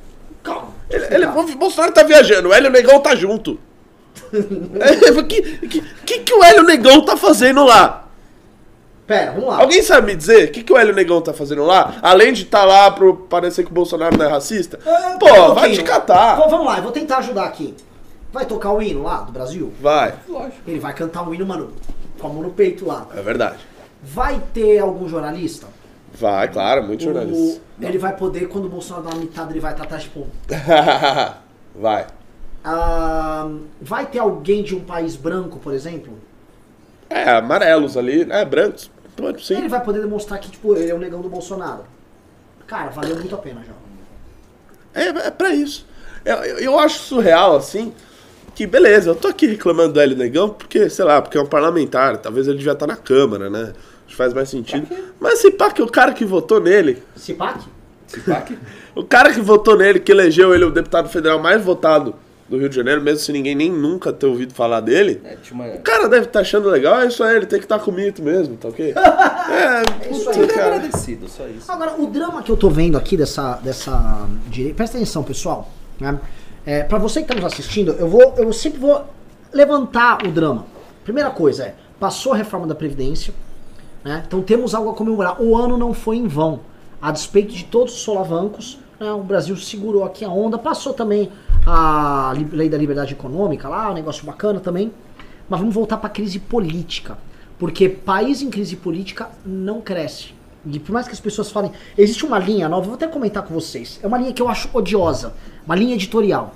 Calma. Ele, ele- o Bolsonaro tá viajando, o Hélio Negão tá junto. É, O que, que, que, que o Hélio Negão tá fazendo lá? Pera, vamos lá. Alguém sabe me dizer o que, que o Hélio Negão tá fazendo lá? Além de estar lá pro parecer que o Bolsonaro não é racista? Ah, Pô, um vai te catar. Vamos lá, eu vou tentar ajudar aqui. Vai tocar o hino lá do Brasil? Vai. Lógico. Ele vai cantar o hino, mano, com a mão no peito lá. É verdade. Vai ter algum jornalista? Vai, claro, muito O- jornalista. ele vai poder, quando o Bolsonaro dá uma mitada, ele vai estar atrás, tipo. vai. ah, vai ter alguém de um país branco, por exemplo? É, amarelos ali, é, brancos. Pode Ele sim. vai poder demonstrar que, tipo, ele é o negão do Bolsonaro. Cara, valeu muito a pena já. É, é pra isso. Eu, eu, eu acho surreal, assim, que beleza, eu tô aqui reclamando do Hélio Negão porque, sei lá, porque é um parlamentar, talvez ele devia estar na Câmara, né? Acho que faz mais sentido. Mas se pá que o cara que votou nele, Cipac? Cipac? o cara que votou nele, que elegeu ele o deputado federal mais votado do Rio de Janeiro, mesmo se ninguém nem nunca ter ouvido falar dele, É, tinha uma... o cara deve estar achando legal, é isso aí, ele tem que estar com o mito mesmo, tá ok? É, isso puta, aí. É cara. agradecido, só isso. Agora, o drama que eu tô vendo aqui dessa. dessa direi- Presta atenção, pessoal. Né? É, pra você que tá nos assistindo, eu vou. Eu sempre vou levantar o drama. Primeira coisa é, passou a reforma da Previdência, né? Então temos algo a comemorar. O ano não foi em vão. A despeito de todos os solavancos, né? o Brasil segurou aqui a onda, passou também a lei da liberdade econômica lá, um negócio bacana também. Mas vamos voltar para a crise política. Porque país em crise política não cresce. E por mais que as pessoas falem. Existe uma linha nova, vou até comentar com vocês. É uma linha que eu acho odiosa. Uma linha editorial.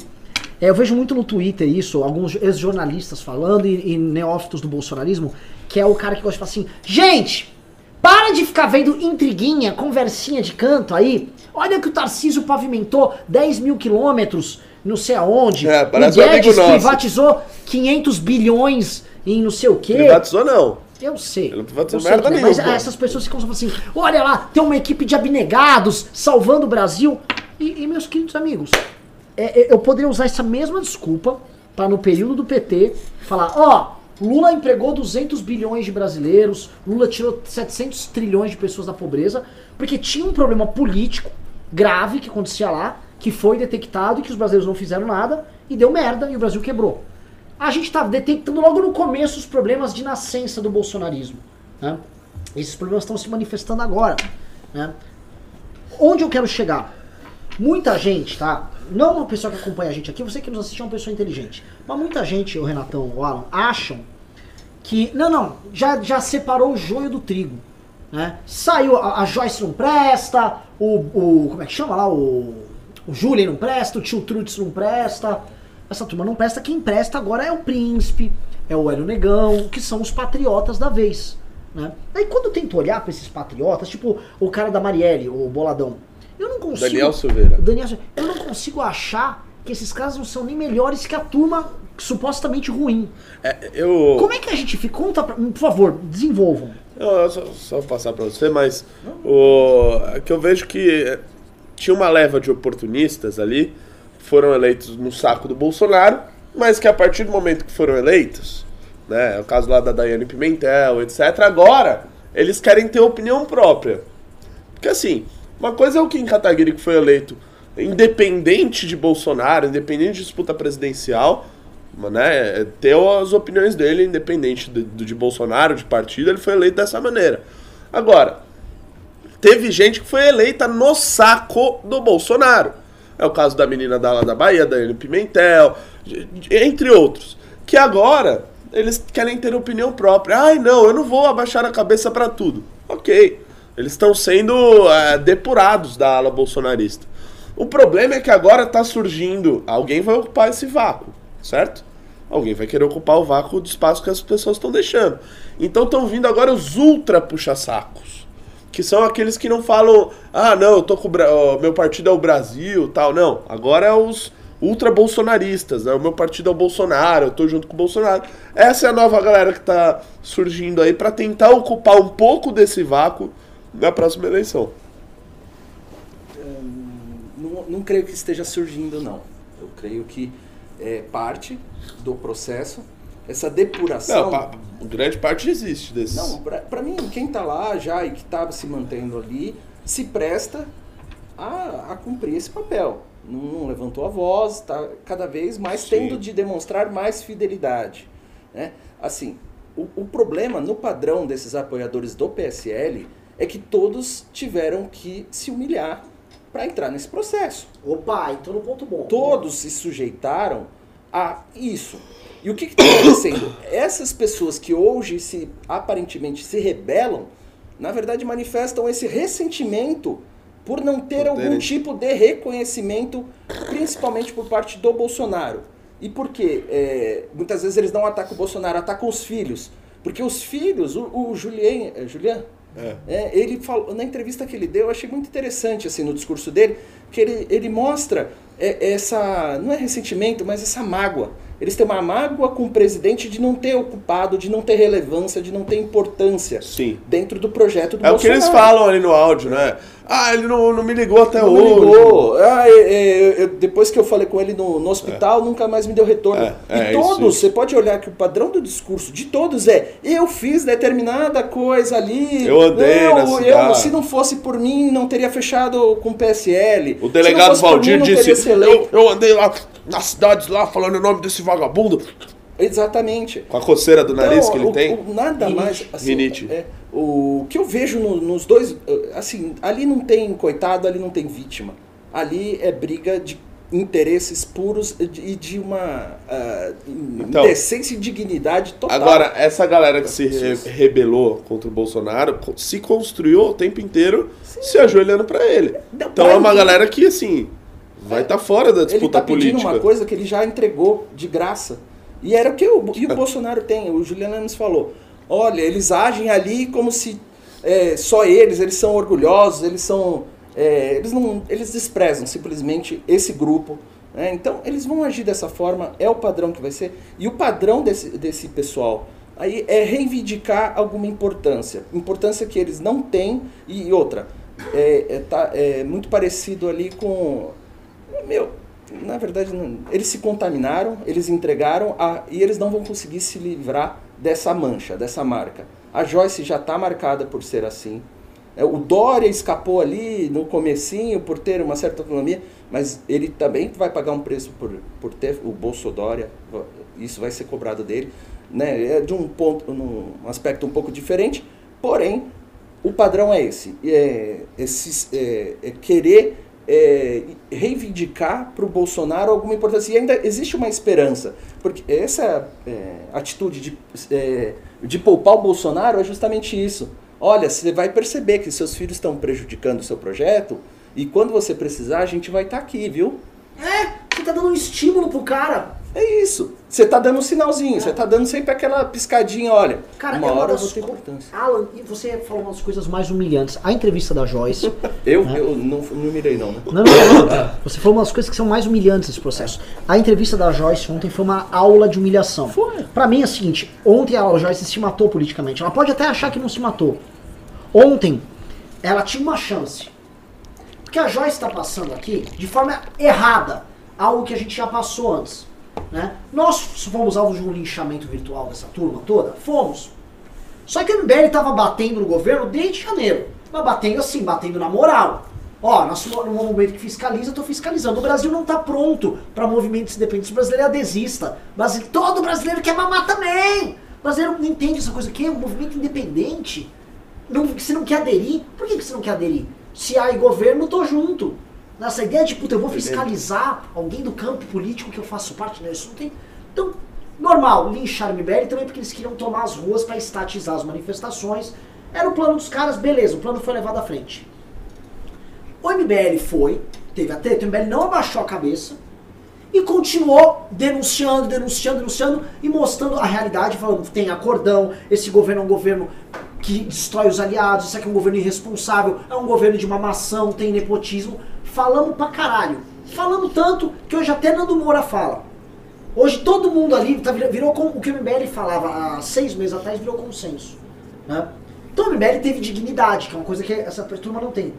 É, eu vejo muito no Twitter isso, alguns ex-jornalistas falando e, e neófitos do bolsonarismo, que é o cara que gosta de falar assim: gente, para de ficar vendo intriguinha, conversinha de canto aí. Olha que o Tarcísio pavimentou 10 mil quilômetros, não sei aonde. É, o parece amigo Guedes privatizou 500 bilhões em não sei o quê. Privatizou não. Eu sei. Ele não Eu sei merda é, Mas nenhuma. essas pessoas ficam falando assim: olha lá, tem uma equipe de abnegados salvando o Brasil. E, e, meus queridos amigos, é, é, eu poderia usar essa mesma desculpa para no período do PT falar: ó, Lula empregou 200 bilhões de brasileiros, Lula tirou 700 trilhões de pessoas da pobreza, porque tinha um problema político grave que acontecia lá, que foi detectado e que os brasileiros não fizeram nada e deu merda e o Brasil quebrou a gente está detectando logo no começo os problemas de nascença do bolsonarismo. né? Esses problemas estão se manifestando agora. né? Onde eu quero chegar? Muita gente, tá? Não uma pessoa que acompanha a gente aqui, você que nos assiste é uma pessoa inteligente. Mas muita gente, o Renatão, o Alan, acham que. Não, não, já, já separou o joio do trigo. Né? Saiu, a, a Joyce não presta, o, o. Como é que chama lá? O. O Julian não presta, o tio Trutz não presta. Essa turma não presta, quem presta agora é o príncipe, é o Hélio Negão, que são os patriotas da vez. Né? Aí quando eu tento olhar pra esses patriotas, tipo o cara da Marielle, o Boladão, eu não consigo. Daniel Silveira. Daniel Silveira, eu não consigo achar que esses caras não são nem melhores que a turma supostamente ruim. É, eu. Como é que a gente fica? Conta pra, por favor, desenvolvam. Eu, eu só, só passar pra você, mas o é que eu vejo que é, tinha uma leva de oportunistas ali, foram eleitos no saco do Bolsonaro, mas que a partir do momento que foram eleitos, né, é o caso lá da Daiane Pimentel, etc, agora eles querem ter opinião própria. Porque assim, uma coisa é o Kim Kataguiri que foi eleito independente de Bolsonaro, independente de disputa presidencial, né, ter as opiniões dele, independente de, de Bolsonaro, de partido, ele foi eleito dessa maneira. Agora, teve gente que foi eleita no saco do Bolsonaro. É o caso da menina da, lá da Bahia, da Ana Pimentel, entre outros. Que agora eles querem ter opinião própria. Ai, não, eu não vou abaixar a cabeça para tudo. Ok. Eles estão sendo é, depurados da ala bolsonarista. O problema é que agora está surgindo. Alguém vai ocupar esse vácuo, certo? Alguém vai querer ocupar o vácuo do espaço que as pessoas estão deixando. Então estão vindo agora os ultra puxa-sacos. Que são aqueles que não falam, ah, não, eu tô com o meu partido é o Brasil tal. Não, agora é os ultra bolsonaristas, né? O meu partido é o Bolsonaro, eu tô junto com o Bolsonaro. Essa é a nova galera que tá surgindo aí para tentar ocupar um pouco desse vácuo na próxima eleição. Não, não creio que esteja surgindo, não. Eu creio que é parte do processo essa depuração. Não, grande parte existe desse. Não, para mim, quem está lá já e que estava se mantendo ali, se presta a, a cumprir esse papel. Não, não levantou a voz, está cada vez mais Sim. tendo de demonstrar mais fidelidade. Né? Assim, o, o problema no padrão desses apoiadores do PSL é que todos tiveram que se humilhar para entrar nesse processo. Opa, então no ponto bom. Todos se sujeitaram a isso. E o que está acontecendo? Essas pessoas que hoje se aparentemente se rebelam, na verdade manifestam esse ressentimento por não ter por algum tipo de reconhecimento, principalmente por parte do Bolsonaro. E por quê? É, muitas vezes eles não atacam o Bolsonaro, atacam os filhos. Porque os filhos, o, o Julien, é, Julian, é. É, ele falou, na entrevista que ele deu, eu achei muito interessante assim no discurso dele, que ele, ele mostra é, essa, não é ressentimento, mas essa mágoa. Eles têm uma mágoa com o presidente de não ter ocupado, de não ter relevância, de não ter importância Sim. dentro do projeto do é Bolsonaro. É o que eles falam ali no áudio, né? Ah, ele não, não me ligou até não hoje. Me ligou. Ah, é, é, eu, depois que eu falei com ele no, no hospital, é. nunca mais me deu retorno. É, e é, todos, isso, você pode olhar que o padrão do discurso de todos é: eu fiz determinada coisa ali. Eu andei eu, na cidade. Eu, se não fosse por mim, não teria fechado com o PSL. O delegado Valdir mim, disse: eu, eu andei lá nas cidades lá falando o nome desse vagabundo. Exatamente. Com a coceira do nariz então, que ele o, tem? O, nada Rinite. mais. Assim, Rinite. É, o que eu vejo no, nos dois. Assim, ali não tem coitado, ali não tem vítima. Ali é briga de interesses puros e de, de uma uh, então, indecência e dignidade total. Agora, essa galera que se re rebelou contra o Bolsonaro se construiu o tempo inteiro Sim. se ajoelhando para ele. Não, então é uma galera que, assim, vai estar é, tá fora da disputa ele tá política. pedindo uma coisa que ele já entregou de graça. E era o que o, e o Bolsonaro tem. O Juliano nos falou. Olha, eles agem ali como se é, só eles, eles são orgulhosos, eles são. É, eles, não, eles desprezam simplesmente esse grupo. Né? Então, eles vão agir dessa forma, é o padrão que vai ser. E o padrão desse, desse pessoal aí é reivindicar alguma importância. Importância que eles não têm. E outra, é, é, tá, é muito parecido ali com. Meu, na verdade, eles se contaminaram, eles entregaram a, e eles não vão conseguir se livrar dessa mancha, dessa marca. A Joyce já está marcada por ser assim. É, o Dória escapou ali no comecinho por ter uma certa autonomia, mas ele também vai pagar um preço por, por ter o Bolso Dória. Isso vai ser cobrado dele. Né? É de um ponto, um aspecto um pouco diferente, porém o padrão é esse, é, esse é, é querer é, reivindicar para o Bolsonaro alguma importância. E ainda existe uma esperança, porque essa é, atitude de, é, de poupar o Bolsonaro é justamente isso. Olha, você vai perceber que seus filhos estão prejudicando o seu projeto e quando você precisar, a gente vai estar tá aqui, viu? É, você tá dando um estímulo pro cara. É isso. Você tá dando um sinalzinho, você tá dando sempre aquela piscadinha, olha. Cara, uma é hora você importância. Alan, e você falou umas coisas mais humilhantes. A entrevista da Joyce. eu, né? eu não, não mirei, não, né? Não, não, não. Você falou umas coisas que são mais humilhantes nesse processo. A entrevista da Joyce ontem foi uma aula de humilhação. Foi. Pra mim é o seguinte: ontem a Joyce se matou politicamente. Ela pode até achar que não se matou. Ontem, ela tinha uma chance. Porque a Joyce está passando aqui de forma errada. Algo que a gente já passou antes. Né? Nós fomos alvos de um linchamento virtual dessa turma toda? Fomos. Só que o MBL tava batendo no governo desde janeiro. Mas batendo assim, batendo na moral. Ó, nosso no movimento que fiscaliza, tô fiscalizando. O Brasil não tá pronto para movimentos independentes. O brasileiro é adesista. Brasi- Todo brasileiro quer mamar também. O brasileiro não entende essa coisa. Que é um movimento independente? Não, você não quer aderir? Por que que você não quer aderir? Se há governo, tô junto. Nessa ideia de, puta, eu vou fiscalizar alguém do campo político que eu faço parte, né? Isso não tem. Então, normal, linchar o MBL também porque eles queriam tomar as ruas para estatizar as manifestações. Era o plano dos caras, beleza, o plano foi levado à frente. O MBL foi, teve a treta, o MBL não abaixou a cabeça e continuou denunciando, denunciando, denunciando e mostrando a realidade, falando tem acordão, esse governo é um governo que destrói os aliados, isso aqui é um governo irresponsável, é um governo de mamação, tem nepotismo. Falamos pra caralho. Falamos tanto que hoje até Nando Moura fala. Hoje todo mundo ali tá, virou, virou com, o que o MBL falava há seis meses atrás virou consenso. Né? Então o MBL teve dignidade, que é uma coisa que essa turma não tem.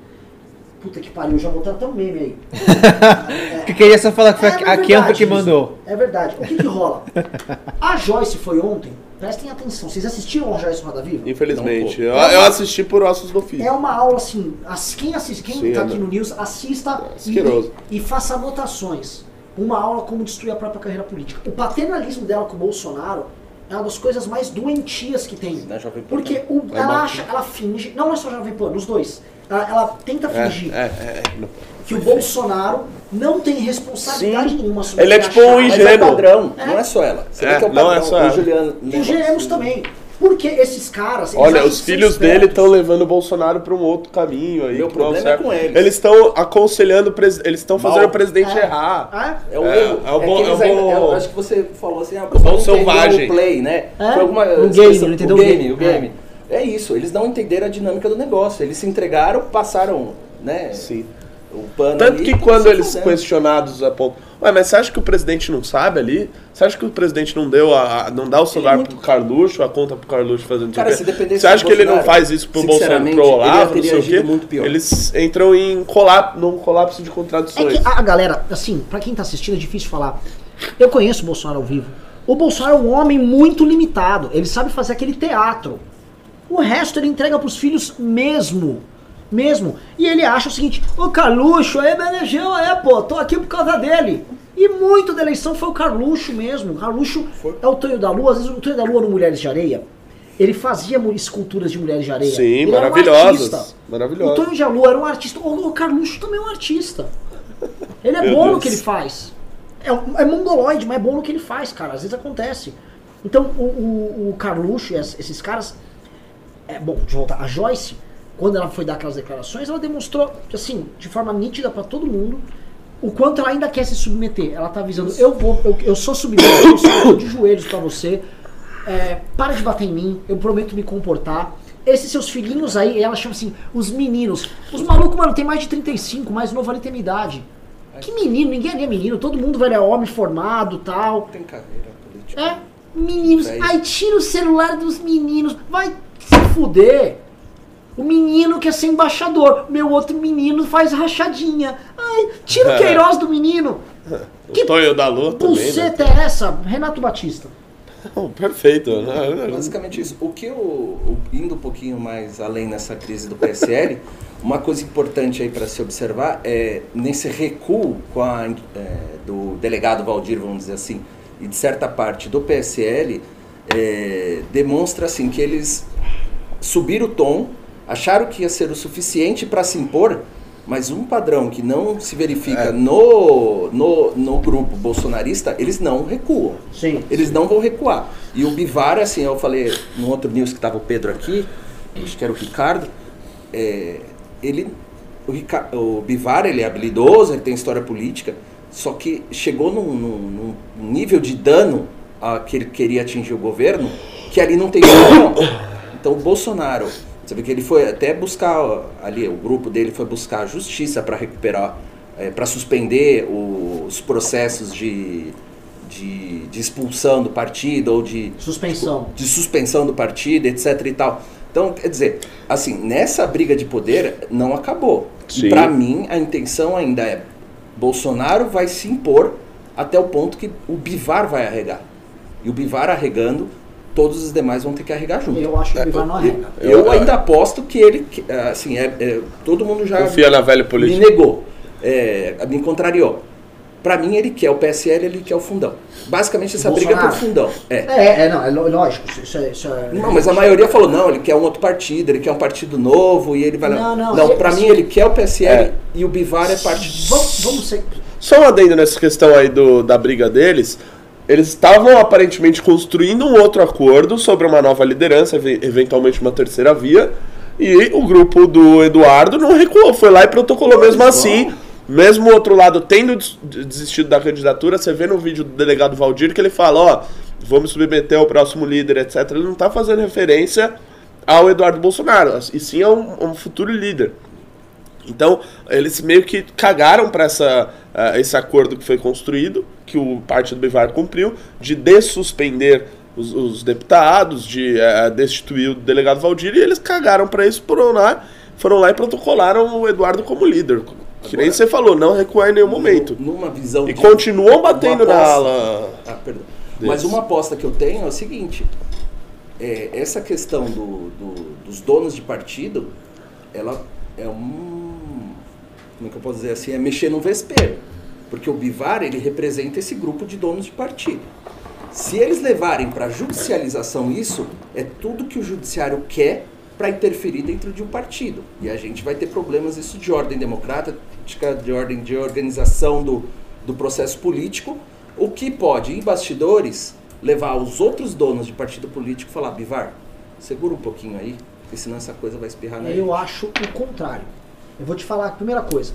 Puta que pariu, já botaram até um meme aí. Que queria só falar que foi É, a- mas a é Kianfa verdade que mandou. É verdade. O que, que rola? A Joyce foi ontem. Prestem atenção. Vocês assistiram a Joyce Roda Viva? Infelizmente. Não, eu, eu assisti por ossos do ofício. É uma aula assim. as- Quem assiste, quem Sim, tá é aqui não. no News, assista e, asqueroso. e faça anotações. Uma aula como destruir a própria carreira política. O paternalismo dela com o Bolsonaro é uma das coisas mais doentias que tem. Na Jovem Pan Porque o- É ela acha, ela finge, não é só Jovem Pan, os dois. Ela, ela tenta É, fingir é, é, não. Que o Bolsonaro não tem responsabilidade Sim. nenhuma sobre Ele é o tipo um. Mas é padrão, É. não é só ela. Você É, vê que é o não padrão. é só o ela. Juliano. Tem gêmeos também. Porque esses caras. Olha, os filhos dele estão levando o Bolsonaro para um outro caminho aí. Meu que não problema é com eles. Eles estão aconselhando, o eles estão fazendo Mal. o presidente É. errar. É? É o É, erro. é o bom- eles é o ainda- bom- eu acho que você falou assim, ah, bom não entendeu selvagem. o play, né? É, Foi alguma o game, não entendeu o o game, game. o game. É. isso, eles não entenderam a dinâmica do negócio. Eles se entregaram, passaram, né? Sim. O pano Tanto ali, que quando eles questionados apontam, ué, mas você acha que o presidente não sabe ali? Você acha que o presidente não deu a, a- não dá o celular muito- pro Carluxo, a conta pro Carluxo fazendo Cara, se dependesse Você acha que ele não Bolsonaro, faz isso pro Bolsonaro, pro Olavo, não sei o quê? muito pior. Eles entram em colapso, num colapso de É contradições. que a a galera, assim, pra quem tá assistindo é difícil falar. Eu conheço o Bolsonaro ao vivo. O Bolsonaro é um homem muito limitado. Ele sabe fazer aquele teatro. O resto ele entrega pros filhos mesmo. Mesmo. E ele acha o seguinte: o Carluxo aí me elegeu, é, pô, tô aqui por causa dele. E muito da eleição foi o Carluxo mesmo. O Carluxo é o Tonho da Lua. Às vezes o Tonho da Lua no Mulheres de Areia, ele fazia esculturas de mulheres de areia. Sim, Ele era um maravilhosas. Maravilhosas. O Tonho de Lua era um artista. O, Carluxo também é um artista. Ele é Meu bom no que ele faz. É, é mongoloide, mas é bom no que ele faz, cara. Às vezes acontece. Então, o, o, o Carluxo e esses caras. É, bom, de voltar. A Joyce, quando ela foi dar aquelas declarações, ela demonstrou, assim, de forma nítida pra todo mundo, o quanto ela ainda quer se submeter. Ela tá avisando: eu vou, eu, eu sou submissa, eu sou de joelhos pra você. É, para de bater em mim, eu prometo me comportar. Esses seus filhinhos aí, ela chama assim, os meninos. Os malucos, mano, tem mais de 35, mais novo ali tem minha idade. Que menino, ninguém ali é menino, todo mundo velho é homem formado tal. Tem carreira política. É, meninos. É. Ai, tira o celular dos meninos. Vai se fuder. O menino quer ser embaixador. Meu outro menino faz rachadinha. Ai, tira o Queiroz do menino. O Tonho da Lua também, né? Buceta é essa? Renato Batista. Perfeito. né? Basicamente isso. O que eu, indo um pouquinho mais além nessa crise do PSL, uma coisa importante aí para se observar é nesse recuo com a, é, do delegado Valdir, vamos dizer assim, e de certa parte do PSL, é, demonstra assim que eles subiram o tom, acharam que ia ser o suficiente para se impor, mas um padrão que não se verifica É. no, no, no grupo bolsonarista, eles não recuam. Sim. Eles não vão recuar. E o Bivar, assim, eu falei no outro news que tava o Pedro aqui, acho que era o Ricardo, é, ele, o, Rica- o Bivar, ele é habilidoso, ele tem história política, só que chegou num, num- num nível de dano a, que ele queria atingir o governo, que ali não tem como. Então o Bolsonaro, você vê que ele foi até buscar ali, o grupo dele foi buscar a justiça para recuperar, para suspender os processos de, de, de expulsão do partido ou de, Suspensão. de suspensão do partido, etc e tal. Então, quer dizer, assim, nessa briga de poder não acabou. Sim. E para mim a intenção ainda é Bolsonaro vai se impor até o ponto que o Bivar vai arregar. E o Bivar arregando, todos os demais vão ter que arregar junto. Eu acho que o Bivar não arrega. Eu, Eu- ainda aposto que ele, que, assim, é, é- todo mundo já Confia na velha me política. negou, é, me contrariou. Pra mim, ele quer o PSL, ele quer o fundão. Basicamente, essa briga é por Bolsonaro? fundão. É. É, é, não, é lógico. Isso, isso é, isso é- Não, mas a maioria falou, não, ele quer um outro partido, ele quer um partido novo, e ele vai... Não, não, não ele- pra mim ele quer o PSL e o Bivar é parte... Vamos, vamos ser. Só um adendo nessa questão aí do, da briga deles. Eles estavam aparentemente construindo um outro acordo sobre uma nova liderança, ev- eventualmente uma terceira via. E o grupo do Eduardo não recuou, foi lá e protocolou mesmo assim. Mesmo o outro lado tendo des- desistido da candidatura, você vê no vídeo do delegado Valdir que ele fala: Ó, vamos submeter ao próximo líder, etc. Ele não tá fazendo referência ao Eduardo Bolsonaro, e sim a um, a um futuro líder. Então, eles meio que cagaram para essa ah, esse acordo que foi construído, que o partido Bivar cumpriu, de dessuspender os, os deputados, de eh, destituir o delegado Valdir, e eles cagaram para isso, foram lá, foram lá e protocolaram o Eduardo como líder. Que nem Agora- você falou, não recuar em nenhum momento. Numa visão E de- continuam batendo uma na aposta- ala. Ah, perdão. Mas uma aposta que eu tenho é o seguinte: é, essa questão do- do- dos donos de partido, ela é um. Como é que eu posso dizer assim? É mexer no vespeiro. Porque o Bivar, ele representa esse grupo de donos de partido. Se eles levarem para judicialização isso, é tudo que o judiciário quer para interferir dentro de um partido. E a gente vai ter problemas isso de ordem democrática, de ordem de organização do, do processo político, o que pode, em bastidores, levar os outros donos de partido político a falar, Bivar, segura um pouquinho aí, porque senão essa coisa vai espirrar na Eu gente." acho o contrário. Eu vou te falar a primeira coisa.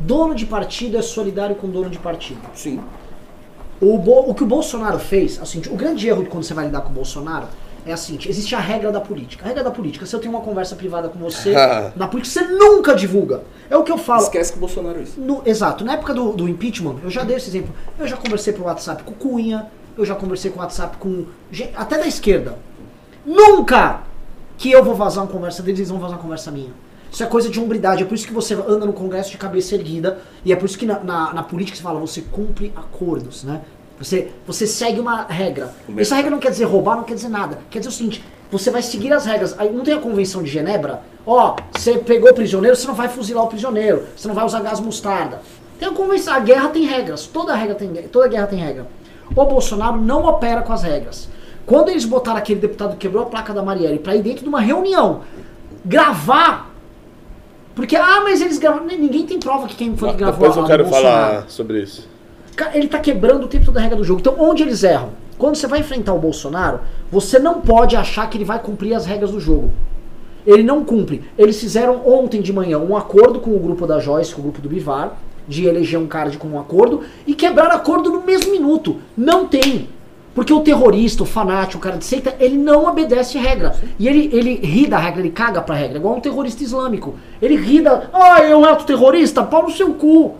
Dono de partido é solidário com dono de partido. Sim. O, Bo- o que o Bolsonaro fez, assim, o grande erro de quando você vai lidar com o Bolsonaro é assim, existe a regra da política. A regra da política, se eu tenho uma conversa privada com você, na política você nunca divulga. É o que eu falo. Esquece que o Bolsonaro é isso. No- exato, na época do, do impeachment, eu já dei esse exemplo. Eu já conversei por WhatsApp com o Cunha, eu já conversei com o WhatsApp com. até da esquerda. Nunca que eu vou vazar uma conversa deles, eles vão vazar uma conversa minha. Isso é coisa de hombridade, é por isso que você anda no Congresso de cabeça erguida, e é por isso que na, na, na política você fala, você cumpre acordos, né? Você, você segue uma regra. Essa regra não quer dizer roubar, não quer dizer nada. Quer dizer o seguinte, você vai seguir as regras. Aí não tem a convenção de Genebra? Ó, você pegou o prisioneiro, você não vai fuzilar o prisioneiro, você não vai usar gás mostarda. Tem a convenção, a guerra tem regras, toda regra tem, toda guerra tem regra. O Bolsonaro não opera com as regras. Quando eles botaram aquele deputado que quebrou a placa da Marielle pra ir dentro de uma reunião, gravar, porque, ah, mas eles gravaram, ninguém tem prova que quem foi que gravou Depois eu quero falar sobre isso. Ele tá quebrando o tempo todo a regra do jogo. Então, onde eles erram? Quando você vai enfrentar o Bolsonaro, você não pode achar que ele vai cumprir as regras do jogo. Ele não cumpre. Eles fizeram ontem de manhã um acordo com o grupo da Joyce, com o grupo do Bivar, de eleger um cara de com um acordo, e quebraram acordo no mesmo minuto. Não tem. Porque o terrorista, o fanático, o cara de seita, ele não obedece regra. E ele, ele ri da regra, ele caga pra regra, igual um terrorista islâmico. Ele ri da. Ah, eu é terrorista? Pau no seu cu.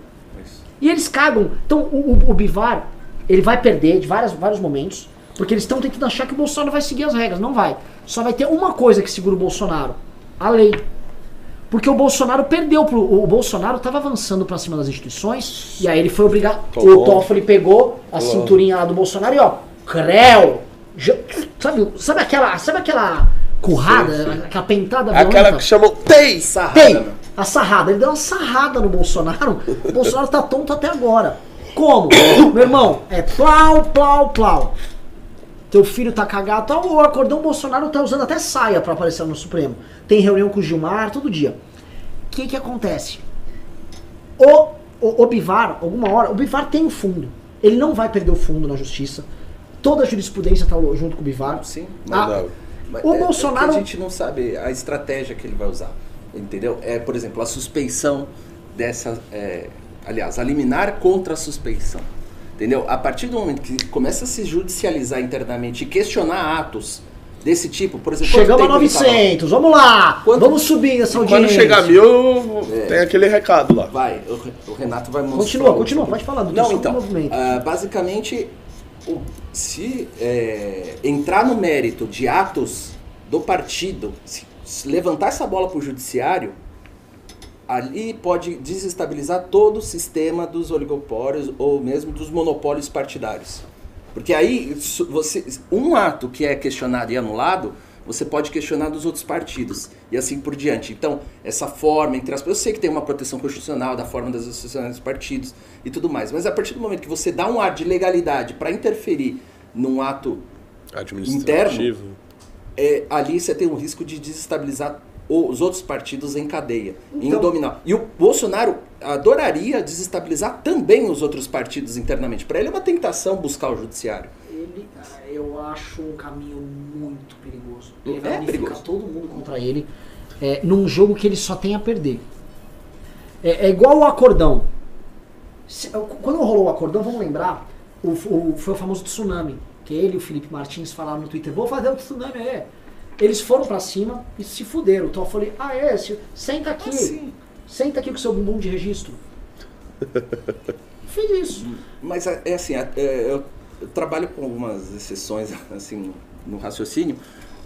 E eles cagam. Então o, o, o Bivar, ele vai perder de várias, vários momentos, porque eles estão tentando achar que o Bolsonaro vai seguir as regras. Não vai. Só vai ter uma coisa que segura o Bolsonaro: a lei. Porque o Bolsonaro perdeu pro. O Bolsonaro tava avançando pra cima das instituições, e aí ele foi obrigado. O. Toffoli pegou a cinturinha lá do Bolsonaro e ó, creu! Sabe, sabe aquela. Sabe aquela currada, aquela pentada Aquela violenta? que chamam TEI! Sarrada, Tem meu. a sarrada. Ele deu uma sarrada no Bolsonaro. O Bolsonaro tá tonto até agora. Como? Meu irmão, é plau, plau, plau. Teu filho tá cagado, tá, o acordão Bolsonaro tá usando até saia pra aparecer no Supremo. Tem reunião com o Gilmar todo dia. O que que acontece? O, o, o Bivar, alguma hora, o Bivar tem o fundo. Ele não vai perder o fundo na justiça. Toda a jurisprudência tá junto com o Bivar. Sim. Ah, Mas o é- é Bolsonaro- que a gente não sabe a estratégia que ele vai usar. Entendeu? É, por exemplo, a suspeição dessa. é, aliás, a liminar contra a suspeição. Entendeu? A partir do momento que começa a se judicializar internamente e questionar atos desse tipo, por exemplo. Chegamos a tempo ele tava- 900, vamos lá! Quanto- Vamos subir essa audiência. Quando chegar a mil, tem aquele recado lá. Vai, o, o Renato vai mostrar. Continua, continua, pode falar do Não, então, movimento. ah, basicamente, se é, entrar no mérito de atos do partido, se, se levantar essa bola para o judiciário, ali pode desestabilizar todo o sistema dos oligopólios ou mesmo dos monopólios partidários. Porque aí, você, um ato que é questionado e anulado, você pode questionar dos outros partidos e assim por diante. Então, essa forma entre as pessoas, eu sei que tem uma proteção constitucional da forma das associações dos partidos e tudo mais, mas a partir do momento que você dá um ar de legalidade para interferir num ato Administrativo. é, ali você tem um risco de desestabilizar os outros partidos em cadeia, em Então- dominar. E o Bolsonaro adoraria desestabilizar também os outros partidos internamente. Para ele é uma tentação buscar o judiciário. Ele, eu acho um caminho muito perigoso. Ele É vai unificar perigoso. todo mundo contra ele é, num jogo que ele só tem a perder. É, é igual o acordão. Se- quando rolou o acordão, vamos lembrar, o, o- foi o famoso tsunami. Que ele e o Felipe Martins falaram no Twitter, vou fazer o tsunami, é. Eles foram pra cima e se fuderam. Então eu falei, ah é, se- senta aqui. Assim. Senta aqui com seu bumbum de registro. Fez isso. Mas é é assim, é- é, eu, eu trabalho com algumas exceções assim no raciocínio.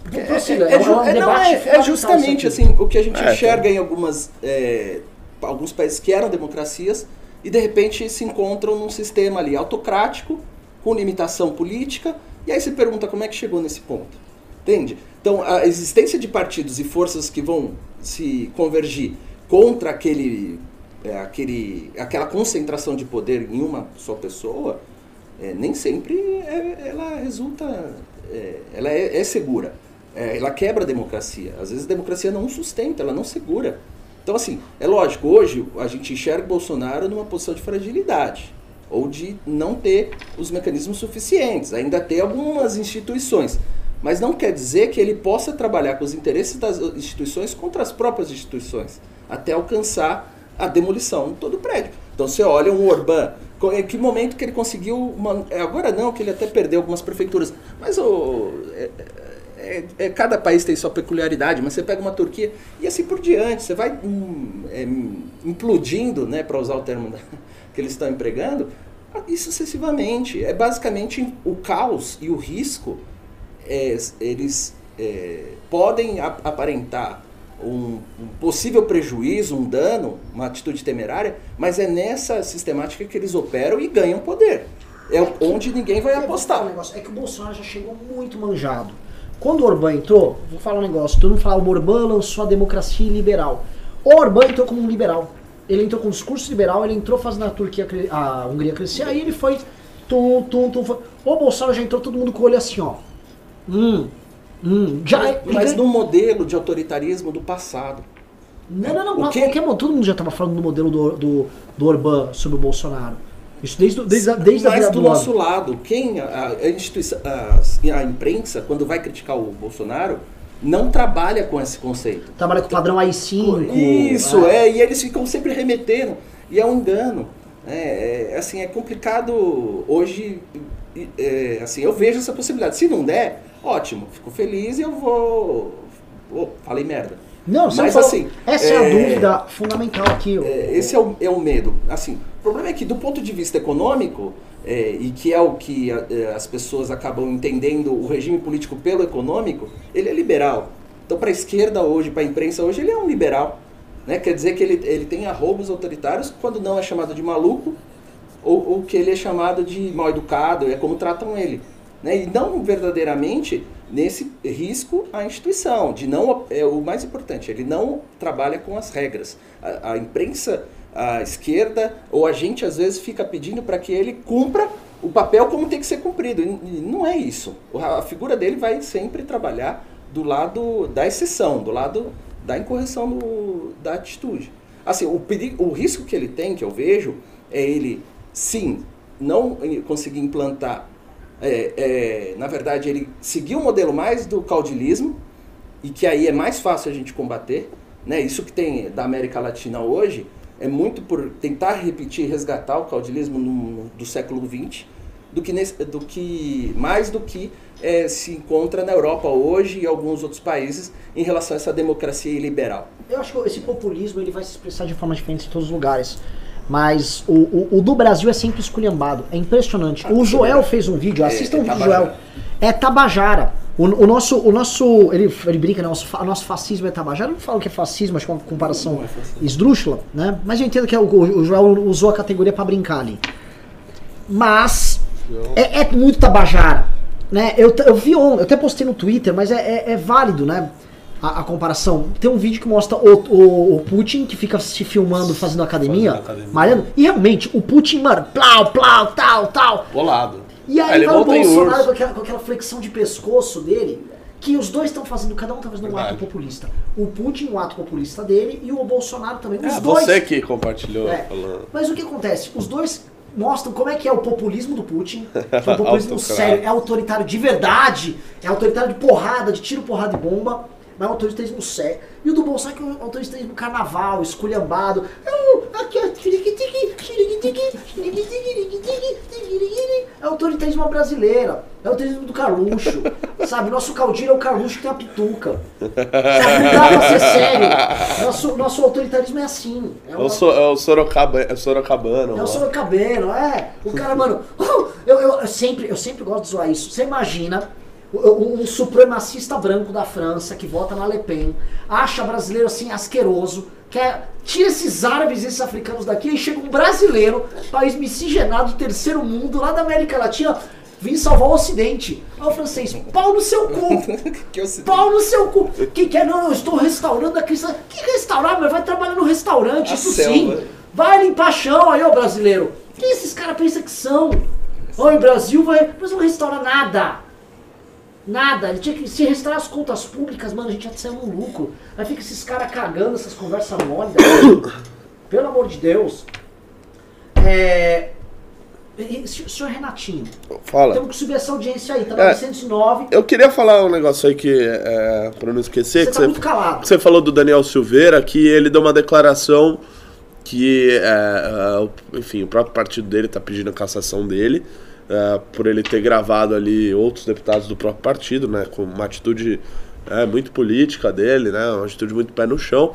porque Então, é, é um ju- é- não, debate é- é justamente assim o que a gente É, enxerga em algumas é, alguns países que eram democracias e de repente se encontram num sistema ali autocrático com limitação política e aí você pergunta como é que chegou nesse ponto, entende? Então a existência de partidos e forças que vão se convergir contra aquele é, aquele aquela concentração de poder em uma só pessoa é, nem sempre é- ela resulta, é, ela é, é segura. É, ela quebra a democracia. Às vezes a democracia não sustenta, ela não segura. Então, assim, é lógico, hoje a gente enxerga o Bolsonaro numa posição de fragilidade, ou de não ter os mecanismos suficientes, ainda ter algumas instituições. Mas não quer dizer que ele possa trabalhar com os interesses das instituições contra as próprias instituições, até alcançar a demolição de todo o prédio. Então você olha um Orbán, que momento que ele conseguiu. Uma, é, agora não, que ele até perdeu algumas prefeituras. Mas o, é- é- é- cada país tem sua peculiaridade, mas você pega uma Turquia e assim por diante. Você vai hum, é, implodindo, né, para usar o termo da- que eles estão empregando, e sucessivamente. É basicamente o caos e o risco é, eles é, podem ap- aparentar um, um possível prejuízo, um dano, uma atitude temerária, mas é nessa sistemática que eles operam e ganham poder. É onde ninguém vai É, apostar. negócio, é que o Bolsonaro já chegou muito manjado. Quando o Orbán entrou, vou falar um negócio, todo mundo fala, o Orbán lançou a democracia liberal. O Orbán entrou como um liberal. Ele entrou com um discurso liberal, ele entrou fazendo a Turquia, a Hungria crescer, aí ele foi tum, tum, tum. foi- O Bolsonaro já entrou todo mundo com o olho assim, ó. Hum, hum, já é- Mas ele- no modelo de autoritarismo do passado. Não, não, não, mas que- qualquer todo mundo já estava falando do modelo do, do, do Orbán sobre o Bolsonaro. Isso desde, desde, a- desde a Mas virada do nosso lado, quem a, a instituição, a, a imprensa, quando vai criticar o Bolsonaro, não trabalha com esse conceito. Trabalha com o padrão AI5. Isso, é. e eles ficam sempre remetendo, e é um engano. É, é, assim, é complicado hoje, é, assim, eu vejo essa possibilidade. Se não der, ótimo, fico feliz e eu vou... Oh, falei merda. Não, você Mas falou- assim, essa é, a é, dúvida fundamental aqui. É, esse é o, é o medo. Assim, o problema é que do ponto de vista econômico, é, e que é o que a- é, as pessoas acabam entendendo o regime político pelo econômico, ele é liberal. Então, para a esquerda hoje, para a imprensa hoje, ele é um liberal. Né? Quer dizer que ele, ele tem arrobos autoritários quando não é chamado de maluco, ou, ou que ele é chamado de mal educado, é como tratam ele. Né? E não verdadeiramente nesse risco à instituição, de não é o mais importante, ele não trabalha com as regras. A, a imprensa, a esquerda ou a gente às vezes fica pedindo para que ele cumpra o papel como tem que ser cumprido. E não é isso. A figura dele vai sempre trabalhar do lado da exceção, do lado da incorreção do- da atitude. Assim, o, perigo, o risco que ele tem, que eu vejo, é ele, sim, não eh, conseguir implantar, é, é, na verdade, ele seguir o modelo mais do caudilismo, e que aí é mais fácil a gente combater. Né? Isso que tem da América Latina hoje é muito por tentar repetir, resgatar o caudilismo no- do século XX, do que, nesse- do que mais do que eh, se encontra na Europa hoje e alguns outros países em relação a essa democracia liberal. Eu acho que esse populismo ele vai se expressar de forma diferente em todos os lugares. Mas o, o, o do Brasil é sempre esculhambado. É impressionante. O Joel fez um vídeo, assistam é o vídeo do. Joel. É Tabajara. O, o nosso, o nosso, ele, ele brinca, né? O nosso, o nosso fascismo é Tabajara. Eu não falo que é fascismo, acho que é uma comparação é esdrúxula, né? Mas eu entendo que é o, o Joel usou a categoria pra brincar ali. Mas É, é muito tabajara. Né? Eu, eu vi ontem, eu até postei no Twitter, mas é, é- é válido, né? A, a comparação. Tem um vídeo que mostra o, o, o Putin, que fica se filmando fazendo academia, Fazendo academia. malhando. E realmente, o Putin, mano, plau, plau, tal, tal. Bolado. E aí ele vai o Bolsonaro com aquela, com aquela flexão de pescoço dele, que os dois estão fazendo, cada um tá fazendo um Verdade. ato populista. O Putin, um ato populista dele, e o Bolsonaro também. Os É, dois. você que compartilhou É. Mas o que acontece? Os dois mostram como é que é o populismo do Putin, que é um populismo sério, é autoritário de verdade, é autoritário de porrada, de tiro, porrada e bomba, mas é um autoritarismo sério. E o do Bolsonaro que é um autoritarismo carnaval, esculhambado. É, xiriquitiqui. É autoritarismo brasileiro, é o autoritarismo do Carluxo, sabe? Nosso caudilho é o Carluxo que tem a pituca. Sabe? Não dá pra ser sério. Nosso, nosso autoritarismo é assim. É É o, so, é o Sorocaba, é o Sorocabano. é o lá. Sorocabeno, é. O cara, mano. eu, eu, eu sempre, eu sempre gosto de zoar isso. Você imagina um, supremacista branco da França que vota na Le Pen, acha brasileiro assim asqueroso, quer. Tira esses árabes e esses africanos daqui e chega um brasileiro, país miscigenado, terceiro mundo, lá da América Latina, vim salvar o Ocidente. Aí o francês, pau no seu cu! que. Pau no seu cu! Que quer? Não, não, estou restaurando a cristã. Que restaurar, meu? Vai trabalhar no restaurante, A isso selva. sim. Vai limpar chão aí, ô brasileiro. Quem esses caras pensam que são? Oi, o Brasil vai. Não restaurar nada. Nada. Ele tinha que se restaurar as contas públicas, mano, a gente já saiu no lucro. Aí fica esses caras cagando, essas conversas mole. Pelo amor de Deus. É. e- Senhor Renatinho, Fala. temos que subir essa audiência aí, tá É. 909. Eu queria falar um negcio aí que, é, pra não esquecer, Você que tá muito calado. Você falou do Daniel Silveira, que ele deu uma declaração que, é, é, enfim, o próprio partido dele está pedindo a cassação dele, é, por ele ter gravado ali outros deputados do próprio partido, né, com uma atitude é, muito política dele, né, uma atitude muito pé no chão.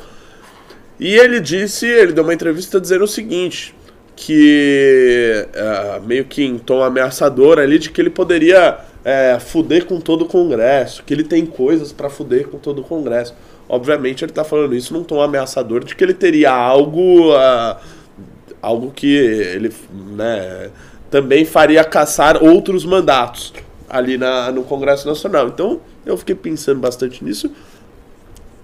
E ele disse, ele deu uma entrevista dizendo o seguinte, que é, meio que em tom ameaçador ali, de que ele poderia é, fuder com todo o Congresso, que ele tem coisas para fuder com todo o Congresso. Obviamente ele tá falando isso num tom ameaçador de que ele teria algo, ah, algo que ele né, também faria caçar outros mandatos ali na, no Congresso Nacional. Então eu fiquei pensando bastante nisso.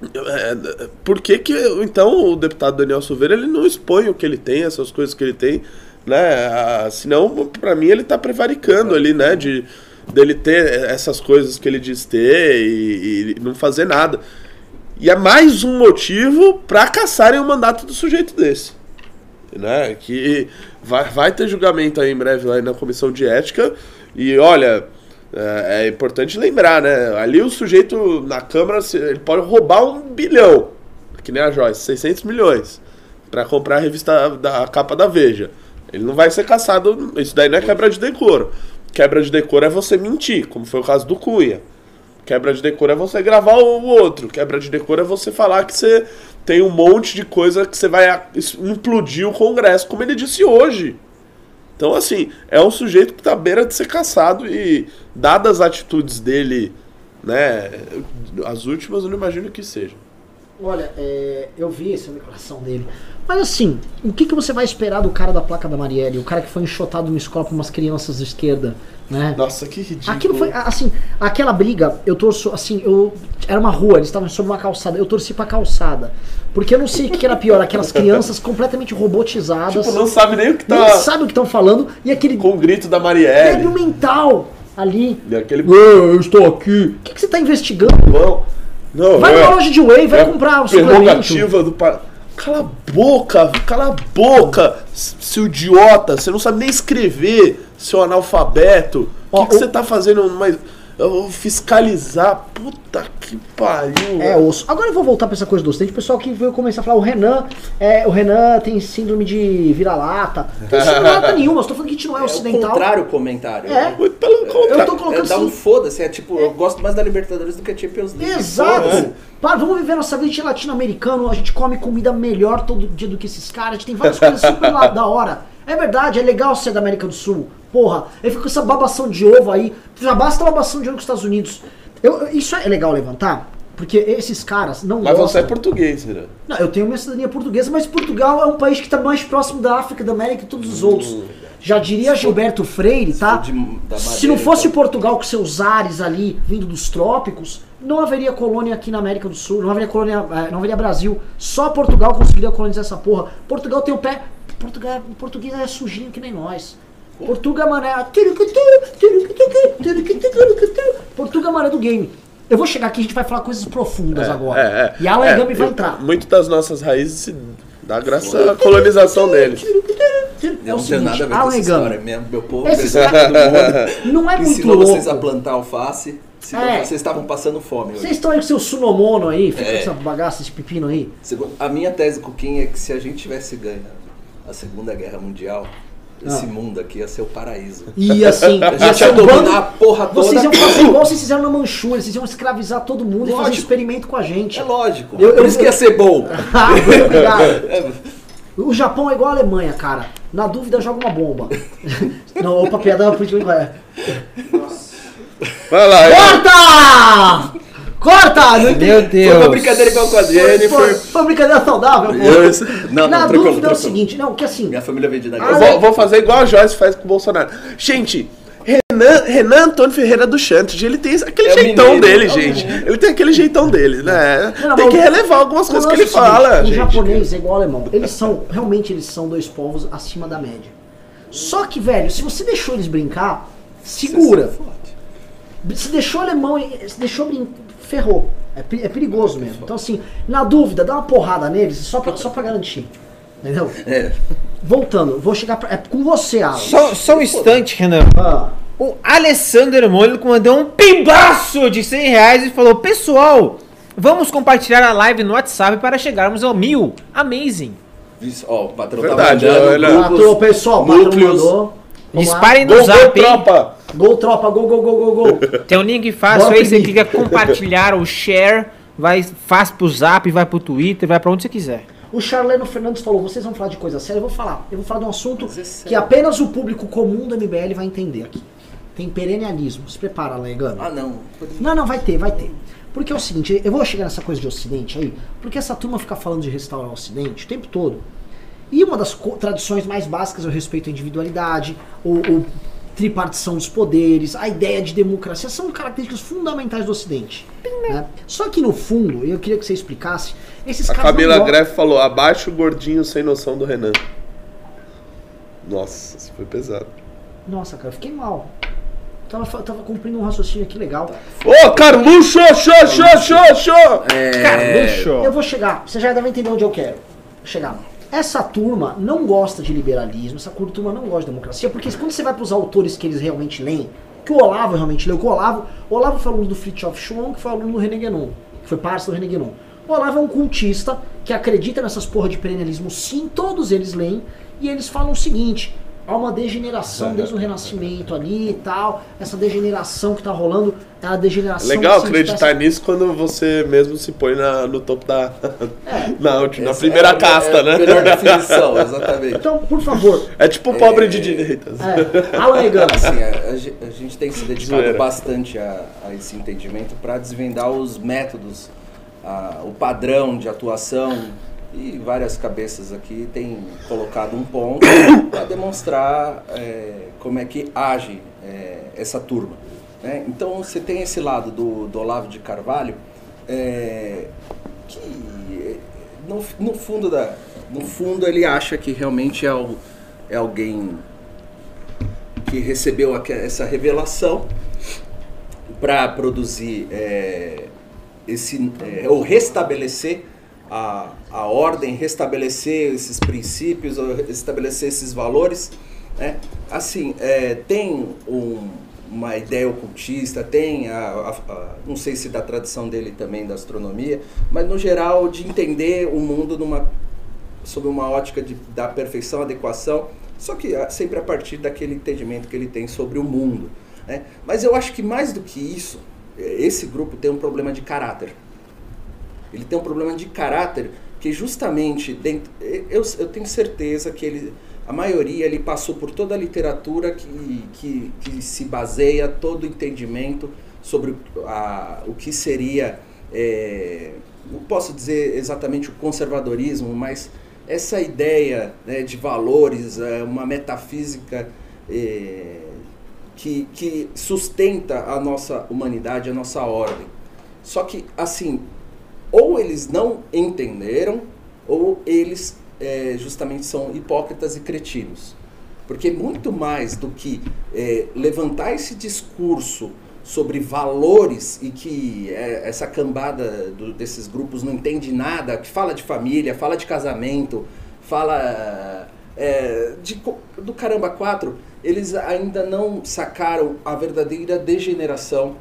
É, por que, que então o deputado Daniel Silveira ele não expõe o que ele tem, essas coisas que ele tem, né? Ah, senão, para mim, ele tá prevaricando ali, né? De dele ter essas coisas que ele diz ter e, e não fazer nada. E é mais um motivo para caçarem o mandato do sujeito desse. Né? Que vai, vai ter julgamento aí em breve lá na comissão de ética. E olha, é, é importante lembrar, né? Ali o sujeito na Câmara ele pode roubar um bilhão, que nem a Joyce, 600 milhões, para comprar a revista da a capa da Veja. Ele não vai ser caçado. Isso daí não é quebra de decoro. Quebra de decoro é você mentir, como foi o caso do Cunha. Quebra de decoro é você gravar o outro. Quebra de decoro é você falar que você tem um monte de coisa que você vai implodir o Congresso, como ele disse hoje. Então, assim, é um sujeito que tá à beira de ser caçado e, dadas as atitudes dele, né, as últimas eu não imagino que seja. Olha, é, eu vi essa declaração dele. Mas assim, o que, que você vai esperar do cara da placa da Marielle? O cara que foi enxotado no escola por umas crianças de esquerda, né? Nossa, que ridículo. Aquilo foi, assim, aquela briga, eu torço, assim, eu. Era uma rua, eles estavam sobre uma calçada, eu torci pra calçada. Porque eu não sei o que era pior, aquelas crianças completamente robotizadas. Tipo, não sabe nem o que tá sabe o que estão falando, e aquele com o grito da débil Marielle. mental ali. E aquele eu estou aqui. O que, que você tá investigando? bom. Não, Vai é, numa loja de whey, vai é comprar o suplemento. do par... Cala a boca, cala a boca, seu idiota. Você não sabe nem escrever, seu analfabeto. O que, que o- você tá fazendo? Mas eu vou fiscalizar. Puta que pariu. É osso. Agora eu vou voltar pra essa coisa do ocidente. O pessoal que veio começar a falar, o Renan, é, o Renan tem síndrome de vira-lata. Não tem síndrome de lata nenhuma, eu tô falando que a gente não é, É o ocidental. contrário o comentário. É. Muito pelo contrário. Eu tô colocando É dar um assim. foda-se, é tipo, eu gosto mais da Libertadores do que a Champions League. Exato. Para, vamos viver nossa vida de latino-americano, a gente come comida melhor todo dia do que esses caras, a gente tem várias coisas super lá da hora. É verdade, é legal ser da América do Sul. Porra, eu fico com essa babação de ovo aí. Já basta a babação de ovo com os Estados Unidos. Eu- isso é legal levantar, porque esses caras não Mas você gostam. é português, Renan. Não, eu tenho minha cidadania portuguesa, mas Portugal é um país que está mais próximo da África, da América e todos os outros. Já diria Gilberto Freire, tá? Se não fosse então. Portugal com seus ares ali, vindo dos trópicos, não haveria colônia aqui na América do Sul, não haveria colônia, eh, não haveria Brasil. Só Portugal conseguiria colonizar essa porra. Portugal tem o pé. Portugal, o português é sujinho que nem nós. Portugal, mano, é. Portugal, mano, é do game. Eu vou chegar aqui, a gente vai falar coisas profundas agora. É, é. E Alan É, vai entrar. Muito das nossas raízes se dá graças à colonização deles. É o não seguinte, nada a ver com essa história Gami, mesmo. Meu povo Esses fez todo mundo. não é muito Ensinou louco. vocês a plantar alface, É. vocês estavam passando fome hoje. Vocês estão aí com seu sunomono aí, fica É. com essa bagaça, esse pepino aí. A minha tese com o Kim é que se a gente tivesse ganho a Segunda Guerra Mundial, esse Ah. mundo aqui ia ser o paraíso. E assim, A ia gente ia um dominar bando- a porra toda. Vocês iam fazer igual vocês fizeram na Manchúria, vocês iam escravizar todo mundo e fazer Lógico. experimento com a gente. É lógico. Eu- Por eu- isso que ia ser bom. Ah, O Japão é igual a Alemanha, cara. Na dúvida, joga uma bomba. Não, opa, piada política não é. Vai lá, Corta! Corta! Não entendi. Meu Foi Deus. uma brincadeira igual com a Foi, Jennifer. foi, foi uma brincadeira saudável, pô. Eu- Não, não, Na tranquilo, dúvida é o tranquilo. seguinte, não, que assim, Minha família vem de Ah, Eu negócio. vou, vou fazer igual a Joyce faz com o Bolsonaro. Gente, Renan, Renan Antônio Ferreira do Chantes, ele tem aquele É jeitão mineiro, dele, é gente. mineiro. Ele tem aquele jeitão dele, né? Não, tem que relevar algumas coisas que ele é seguinte, fala, O gente. japonês é igual ao alemão. Eles são, realmente, eles são dois povos acima da média. Só que, velho, se você deixou eles brincar, segura. Se deixou o alemão, se deixou brincar, ferrou. É, é perigoso mesmo. Então, assim, na dúvida, dá uma porrada neles só pra, só pra garantir. Entendeu? É. Voltando, vou chegar pra, é com você, Alan. Só, só um instante, Renan. Ah, O Alessandro Mônico mandou um pimbaço de 100 reais e falou: Pessoal, vamos compartilhar a live no WhatsApp para chegarmos ao mil. Amazing. Isso, ó, o patrão Verdade, tá mandando olha. grupos, patrão, pessoal, o patrão mandou. Disparem no Gol, gol, zap, hein? tropa! Gol, tropa, gol, gol, gol, gol, gol. Tem um link fácil Bora aí, você clica compartilhar ou share, vai, faz pro zap, vai pro Twitter, vai pra onde você quiser. O Charleno Fernandes falou, vocês vão falar de coisa séria, eu vou falar. Eu vou falar de um assunto é que apenas o público comum do MBL vai entender aqui. Tem perennialismo. Se prepara, Legano. Ah, não. Não, não, vai ter, vai ter. Porque é o seguinte, eu vou chegar nessa coisa de Ocidente aí, porque essa turma fica falando de restaurar o Ocidente o tempo todo. E uma das tradições mais básicas é o respeito à individualidade, o, o tripartição dos poderes, a ideia de democracia, são características fundamentais do Ocidente. né? Só que no fundo, eu queria que você explicasse, esses A não Camila Greff falou, abaixo o gordinho sem noção do Renan. Nossa, isso foi pesado. Nossa, cara, eu fiquei mal. Tava, tava cumprindo um raciocínio aqui legal. Ô, Carluxo, xô, xô, xô, xô! É, Carluxo. Eu vou chegar, você já deve entender onde eu quero chegar. Essa turma não gosta de liberalismo, essa turma não gosta de democracia, porque quando você vai para os autores que eles realmente leem, que o Olavo realmente leu, que o Olavo, o Olavo foi aluno do Fritjof Schwong, que foi aluno do René Guénon, que foi parceiro do René Guénon. O Olavo é um cultista que acredita nessas porra de perennialismo, sim, todos eles leem, e eles falam o seguinte, há uma degeneração desde o Renascimento ali e tal, essa degeneração que tá rolando, é a degeneração... Legal assim, acreditar nisso quando você mesmo se põe na, no topo da. É. na, última- na primeira é casta, é a né? Melhor definição, exatamente. Então, por favor, É tipo pobre de direitas. É, Alan Egan. Assim, a, a ge- a gente tem se dedicado bastante a, a esse entendimento para desvendar os métodos, a- o padrão de atuação e várias cabeças aqui têm colocado um ponto para demonstrar é, como é que age é, essa turma. né? Então você tem esse lado do, do Olavo de Carvalho é, que no, no fundo da no fundo ele acha que realmente é, o- é alguém que recebeu essa revelação para produzir é, esse é, ou restabelecer a, a ordem, restabelecer esses princípios, ou restabelecer esses valores. Né? Assim, é, tem um- uma ideia ocultista, tem a, a- a- não sei se da tradição dele também da astronomia, mas no geral de entender o mundo numa sob uma ótica de, da perfeição, adequação, só que ah, sempre a partir daquele entendimento que ele tem sobre o mundo. Né? Mas eu acho que mais do que isso, eh, esse grupo tem um problema de caráter. Ele tem um problema de caráter que justamente dentro, eu, eu tenho certeza que ele, a maioria ele passou por toda a literatura que, que, que se baseia todo o entendimento sobre a, o que seria, eh, não posso dizer exatamente o conservadorismo, mas essa ideia né, de valores, é, uma metafísica é, que, que sustenta a nossa humanidade, a nossa ordem. Só que, assim, ou eles não entenderam, ou eles é, justamente são hipócritas e cretinos. Porque muito mais do que é, levantar esse discurso sobre valores e que é, essa cambada do, desses grupos não entende nada, que fala de família, fala de casamento, fala é, de, do caramba quatro, eles ainda não sacaram a verdadeira degeneração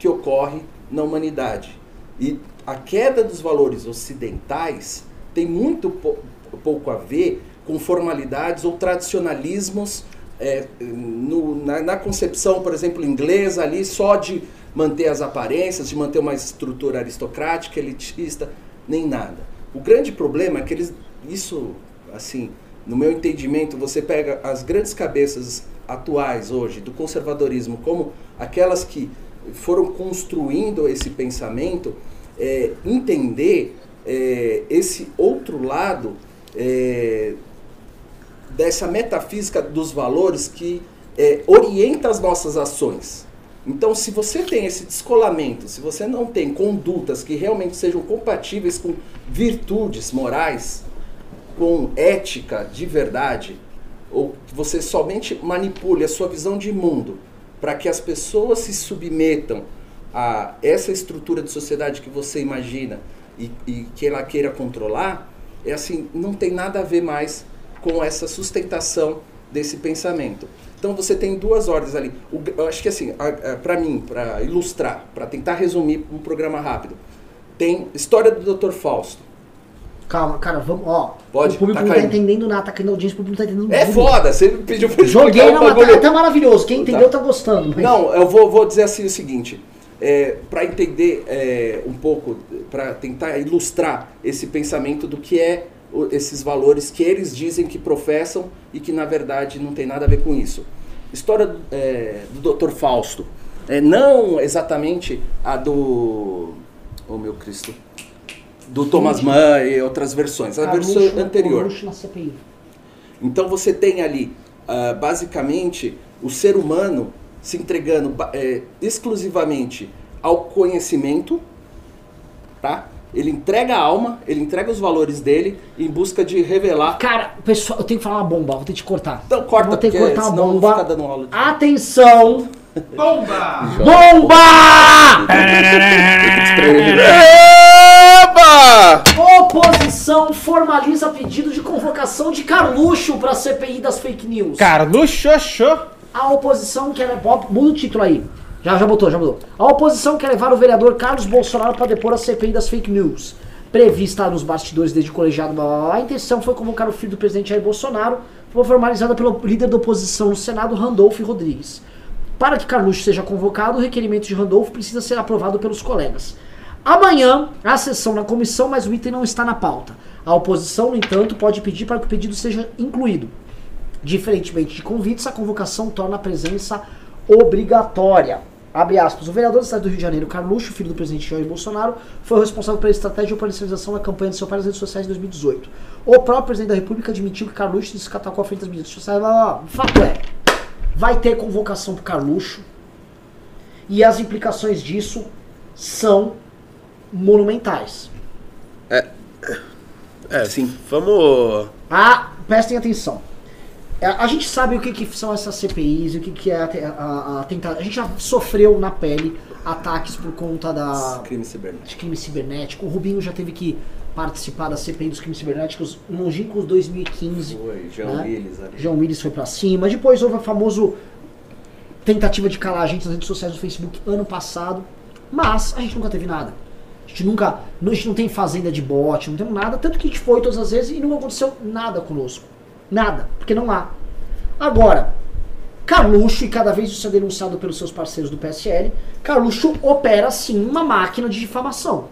que ocorre na humanidade. E a queda dos valores ocidentais tem muito pou, pouco a ver com formalidades ou tradicionalismos é, no, na, na, concepção, por exemplo, inglesa ali, só de manter as aparências, de manter uma estrutura aristocrática, elitista, nem nada. O grande problema é que eles, isso, assim, no meu entendimento, você pega as grandes cabeças atuais hoje do conservadorismo como aquelas que foram construindo esse pensamento, é, entender é, esse outro lado é, dessa metafísica dos valores que é, orienta as nossas ações. Então, se você tem esse descolamento, se você não tem condutas que realmente sejam compatíveis com virtudes morais, com ética de verdade, ou que você somente manipule a sua visão de mundo para que as pessoas se submetam a essa estrutura de sociedade que você imagina e, e que ela queira controlar, é assim, não tem nada a ver mais com essa sustentação desse pensamento. Então você tem duas ordens ali. O, eu acho que assim, para mim, para ilustrar, para tentar resumir um programa rápido, tem história do Dr. Fausto. Calma, cara, vamos, ó. Pode, o público tá não tá caindo. entendendo nada, tá caindo audiência, o público não tá entendendo É nada. foda, você pediu pra Joguei na bagulho. tá maravilhoso. Quem entendeu Tá. tá gostando. mas- Não, eu vou, vou dizer assim o seguinte. É, para entender é, um pouco, para tentar ilustrar esse pensamento do que é o- esses valores que eles dizem que professam e que na verdade não tem nada a ver com isso. História é, do Dr. Fausto. É, não exatamente a do. Oh meu Cristo. Do Thomas Mann e outras versões. A versão anterior. Na CPI. Então você tem ali, ah, basicamente, o ser humano se entregando eh, exclusivamente ao conhecimento, tá? Ele entrega a alma, ele entrega os valores dele em busca de revelar. Cara, pessoal, eu tenho que falar uma bomba, vou ter que te cortar. Então corta, vou ter que cortar uma senão não bomba. fica dando aula de- Atenção! Bomba! Bomba! Oposição formaliza pedido de convocação de Carluxo para a CPI das fake news. Carluxo, A oposição quer. ó, Muda o título aí. Já, já botou, já botou. A oposição quer levar o vereador Carlos Bolsonaro para depor a CPI das fake news. Prevista nos bastidores desde o colegiado, blá, blá, blá. a intenção foi convocar o filho do presidente Jair Bolsonaro, foi formalizada pelo líder da oposição no Senado, Randolfo Rodrigues. Para que Carluxo seja convocado, o requerimento de Randolfo precisa ser aprovado pelos colegas. Amanhã, há sessão na comissão, mas o item não está na pauta. A oposição, no entanto, pode pedir para que o pedido seja incluído. Diferentemente de convites, a convocação torna a presença obrigatória. Abre aspas. O vereador do estado do Rio de Janeiro, Carluxo, filho do presidente Jair Bolsonaro, foi o responsável pela estratégia de operacionalização da campanha de seu pai nas redes sociais em 2018. O próprio presidente da República admitiu que Carluxo se atacou à frente das mídias sociais. O fato é, vai ter convocação para Carluxo e as implicações disso são monumentais. É, Sim. Vamos. Ah, prestem atenção. É, A gente sabe o que, que são essas CPIs, o que, que é a, a, a tentar. A gente já sofreu na pele ataques por conta da, Crime cibernético. de crime cibernético. O Rubinho já teve que participar da CPI dos crimes cibernéticos longínquos 2015. Foi, Jean né? Willis ali. João Willis foi pra cima. Depois houve a famoso tentativa de calar a gente nas redes sociais do Facebook ano passado. Mas a gente nunca teve nada. Gente nunca. A gente não tem fazenda de bot, não temos nada. Tanto que a gente foi todas as vezes e não aconteceu nada conosco. Nada. Porque não há. Agora, Carluxo, e cada vez isso é denunciado pelos seus parceiros do PSL, Carluxo opera sim uma máquina de difamação.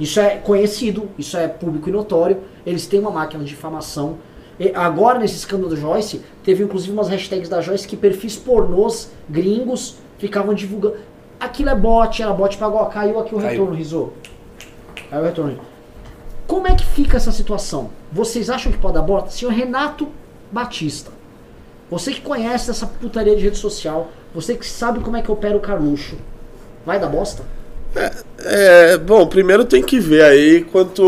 Isso é conhecido, isso é público e notório. Eles têm uma máquina de difamação. E agora, nesse escândalo do Joyce, teve inclusive umas hashtags da Joyce que perfis pornôs gringos ficavam divulgando. Aquilo é bot, era bot pagou, caiu aqui o Caiu. retorno, Rizô. Caiu o retorno. Como é que fica essa situação? Vocês acham que pode dar bosta? Senhor Renato Batista, você que conhece essa putaria de rede social, você que sabe como é que opera o Carluxo, vai dar bosta? É, bom, primeiro tem que ver aí quanto.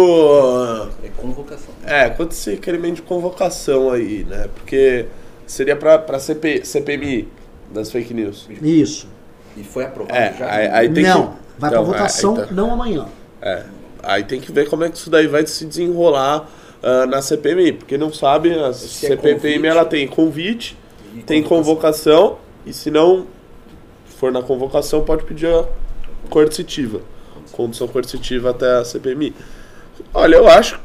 É convocação. É, quanto esse requerimento de convocação aí, né? Porque seria pra, pra CP, CPMI das fake news. Isso. E foi aprovado É, já. aí, aí tem não, que. vai pra Não, é, votação, tá- não amanhã. É, aí tem que ver como é que isso daí vai se desenrolar ah, na CPMI. Porque não sabe, a Se é CPMI convite. ela tem convite, E tem convocação, e se não for na convocação, pode pedir a coercitiva. Condição coercitiva até a CPMI. Olha, eu acho.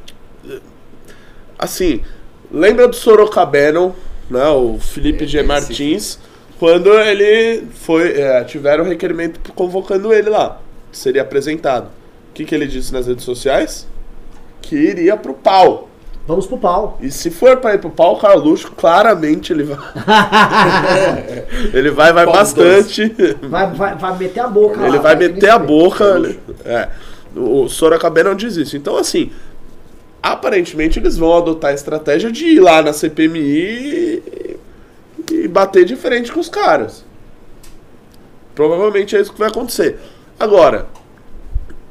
Assim, lembra do Sorocabenon, né? O Felipe É, G. esse- Martins, quando ele foi. é, tiveram requerimento convocando ele lá. Seria apresentado. O que, que ele disse nas redes sociais? Que iria pro pau. Vamos pro pau. E se for pra ir pro pau, o Carluxo, claramente ele vai. ele vai, vai Pau bastante. Vai, vai, vai meter a boca Ele lá, vai ter meter a boca. ele- É. O Sorocabé não diz isso. Então, assim, aparentemente eles vão adotar a estratégia de ir lá na CPMI e, e bater de frente com os caras. Provavelmente é isso que vai acontecer. Agora,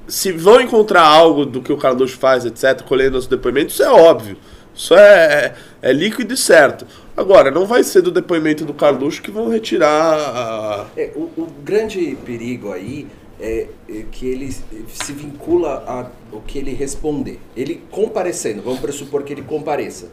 se vão encontrar algo do que o Carluxo faz, etc., colhendo os depoimentos, isso é óbvio. Isso é, é líquido e certo. Agora, não vai ser do depoimento do Carluxo que vão retirar a, É, o, o grande perigo aí é, é que ele se vincula ao que ele responder. Ele comparecendo, vamos pressupor que ele compareça.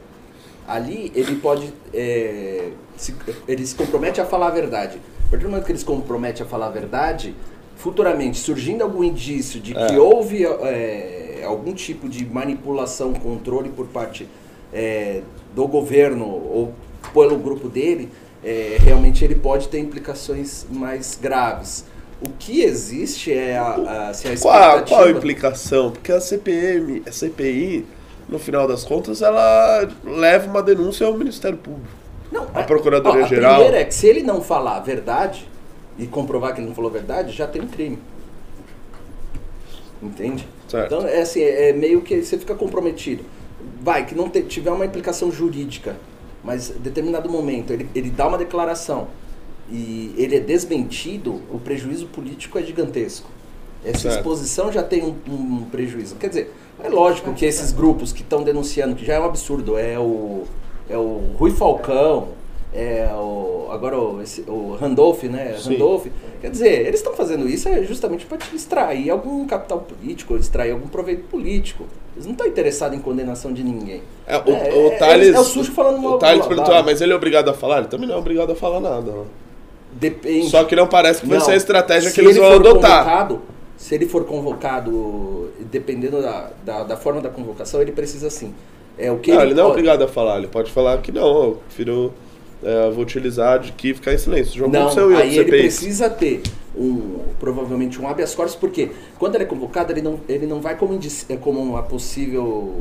Ali ele pode. é, se, ele se compromete a falar a verdade. A partir do momento que ele se compromete a falar a verdade, futuramente, surgindo algum indício de que É. houve é, algum tipo de manipulação, controle por parte é, do governo ou pelo grupo dele, é, realmente ele pode ter implicações mais graves. O que existe é a, a, se a Qual, expectativa... qual a implicação? Porque a CPM, a CPI, no final das contas, ela leva uma denúncia ao Ministério Público. Não, A Procuradoria ó, a Geral- primeira é que se ele não falar a verdade e comprovar que ele não falou a verdade, já tem um crime. Entende? Certo. Então, é assim, é meio que você fica comprometido. Vai, que não te- tiver uma implicação jurídica, mas em determinado momento ele, ele dá uma declaração e ele é desmentido, o prejuízo político é gigantesco. Essa Certo. exposição já tem um, um prejuízo. Quer dizer, é lógico que esses grupos que estão denunciando, que já é um absurdo, é o, é o Rui Falcão, é o, agora o, esse, o Randolph, né? Sim. Randolph. Quer dizer, eles estão fazendo isso é justamente para extrair algum capital político, extrair algum proveito político. Eles não estão interessados em condenação de ninguém. É, o, É, o é- Thales, é o sujo falando o mal- Thales mal- perguntou, ah, mas ele é obrigado a falar? Ele também não é obrigado a falar nada. Depende. Só que não parece que vai ser a estratégia que eles ele vão adotar. Se ele for convocado, dependendo da, da, da forma da convocação, ele precisa sim. É o que Não, ele não é pode- obrigado a falar, ele pode falar que não, eu prefiro, é, vou utilizar de que ficar em silêncio. Já Não, em aí ele precisa ter um, provavelmente um habeas corpus, porque quando ele é convocado, ele não, ele não vai como, indici- é, como uma possível,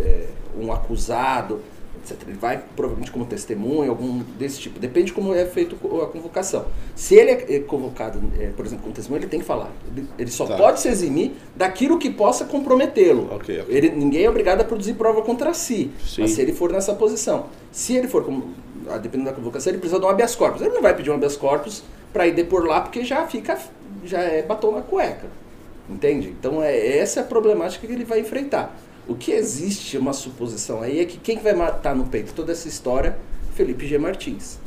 é, um acusado, etc. Ele vai provavelmente como testemunha, algum desse tipo. Depende como é feito a convocação. Se ele é é convocado, é, por exemplo, como testemunha, ele tem que falar. Ele, ele só Tá. pode se eximir daquilo que possa comprometê-lo. Ok, ok. Ele, ninguém é obrigado a produzir prova contra si. Sim. Mas se ele for nessa posição. Se ele for, como, ah, dependendo da convocação, ele precisa de um habeas corpus. Ele não vai pedir um habeas corpus para ir depor lá, porque já fica, já é batom na cueca. Entende? Então é essa é a problemática que ele vai enfrentar. O que existe, uma suposição aí, é que quem vai matar no peito toda essa história? Felipe G. Martins.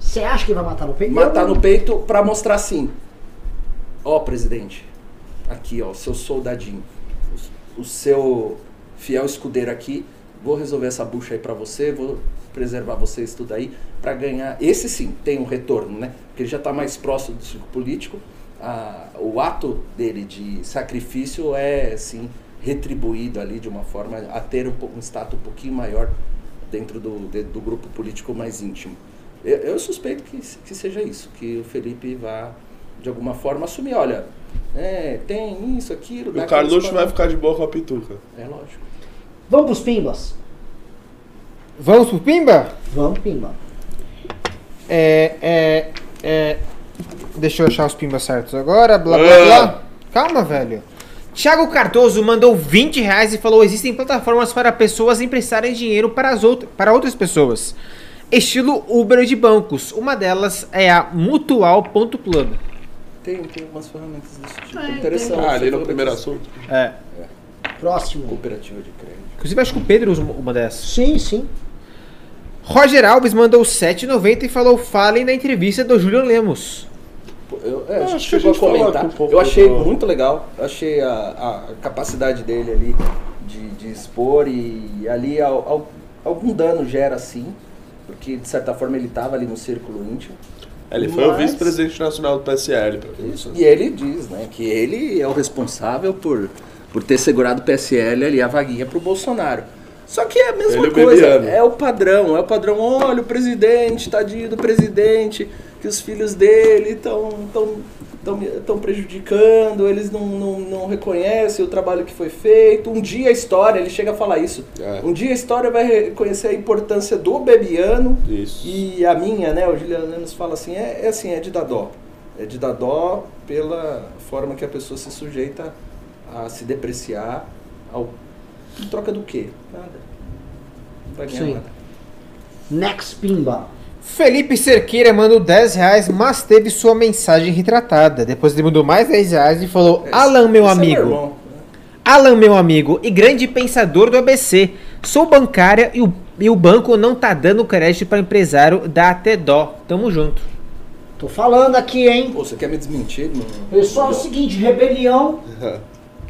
Você acha que vai matar no peito? Matar no peito para mostrar assim: ó, presidente, aqui, ó, seu soldadinho, o, o seu fiel escudeiro aqui, vou resolver essa bucha aí para você, vou preservar vocês tudo aí para ganhar. Esse sim tem um retorno, né? Porque ele já está mais próximo do círculo político. Ah, o ato dele de sacrifício é sim retribuído ali de uma forma a ter um, um status um pouquinho maior dentro do, de- do grupo político mais íntimo. Eu, eu suspeito que, que seja isso, que o Felipe vá de alguma forma assumir, olha, é, tem isso, aquilo. dá O Carluxo vai ficar de boa com a pituca. É lógico. Vamos pros pimbas? Vamos pro Pimba? Vamos, pimba. É, é, é. Deixa eu achar os pimbas certos agora. Blá blá Ah. blá. Calma, velho. Thiago Cardoso mandou 20 reais e falou: existem plataformas para pessoas emprestarem dinheiro para, as outra, para outras pessoas. Estilo Uber de bancos. Uma delas é a Mutual.club. Tem, tem umas ferramentas desse tipo. É, interessante. Ah, ali Você no primeiro assunto. É. Próximo. Cooperativa de crédito. Inclusive, acho que o Pedro usa uma dessas. Sim, sim. Roger Alves mandou 7,90 e falou: falem na entrevista do Julian Lemos. Pô, Eu, é, acho que a chegou a gente comentar. um pouco eu achei do- muito legal. Achei a, a capacidade dele ali de, de expor e ali al- al- algum dano gera sim. Porque de certa forma ele estava ali no círculo íntimo. Ele foi o Mas- vice-presidente nacional do PSL. Isso. E ele diz, né, que ele é o responsável por, por ter segurado o PSL ali a vaguinha pro Bolsonaro. Só que é a mesma Ele é o coisa, é o padrão, é o padrão, olha o presidente, tadinho do presidente, que os filhos dele estão tão, tão, tão prejudicando, eles não, não, não reconhecem o trabalho que foi feito. Um dia a história, ele chega a falar isso, É. um dia a história vai reconhecer a importância do Bebiano Isso. e a minha, né, o Juliano Lemos fala assim, é, é assim, é de dar dó. É de dar dó pela forma que a pessoa se sujeita a se depreciar ao, em troca do quê? Nada. Não vai ganhar Sim. nada. Next Pimba. Felipe Cerqueira mandou 10 reais, mas teve sua mensagem retratada. Depois ele mandou mais 10 reais e falou: Esse- Alan, meu esse é amigo. irmão, né? Alan, meu amigo e grande pensador do ABC. Sou bancária e o, e o banco não tá dando crédito para empresário, dá até dó. Tamo junto. Tô falando aqui, hein? Pô, você quer me desmentir? Não? Pessoal, é o seguinte, rebelião.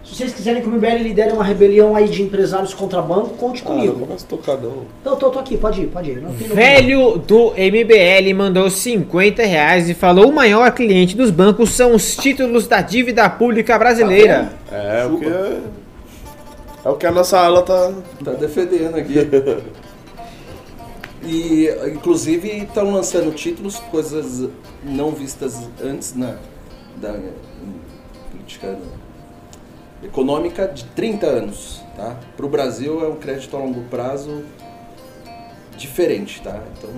Se vocês quiserem que o MBL lidere uma rebelião aí de empresários contra banco, conte Ah, não comigo. começa a tocar não. Não, tô, tô aqui, pode ir, pode ir. Não Velho do MBL mandou 50 reais e falou: o maior cliente dos bancos são os títulos da dívida pública brasileira. É, o que é... É o que a nossa ala tá... Tá defendendo aqui. E, inclusive, estão lançando títulos, coisas não vistas antes na da em política econômica de 30 anos, tá? Para o Brasil é um crédito a longo prazo diferente, tá? Então,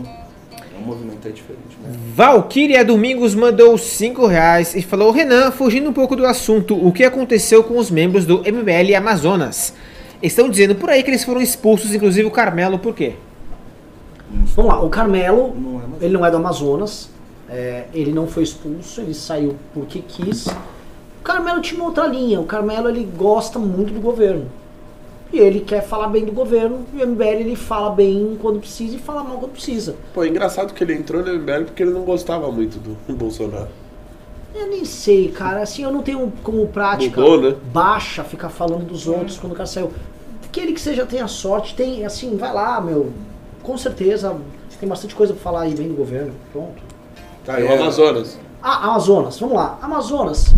é um movimento aí diferente, né? Valkyria Domingos mandou 5 reais e falou: Renan, fugindo um pouco do assunto, o que aconteceu com os membros do MBL Amazonas? Estão dizendo por aí que eles foram expulsos, inclusive o Carmelo, por quê? Vamos lá, o Carmelo, Não é ele não é do Amazonas, é, ele não foi expulso, ele saiu porque quis. O Carmelo tinha uma outra linha, o Carmelo ele gosta muito do governo. E ele quer falar bem do governo, e o MBL ele fala bem quando precisa e fala mal quando precisa. Pô, é engraçado que ele entrou no MBL porque ele não gostava muito do Bolsonaro. Eu nem sei, cara, assim, eu não tenho como prática Mudou, né? baixa ficar falando dos outros quando o cara saiu. Que ele que seja tenha sorte, tem, assim, vai lá, meu, com certeza, tem bastante coisa pra falar aí bem do governo, pronto. Tá, e o Amazonas. Ah, Amazonas, vamos lá. Amazonas.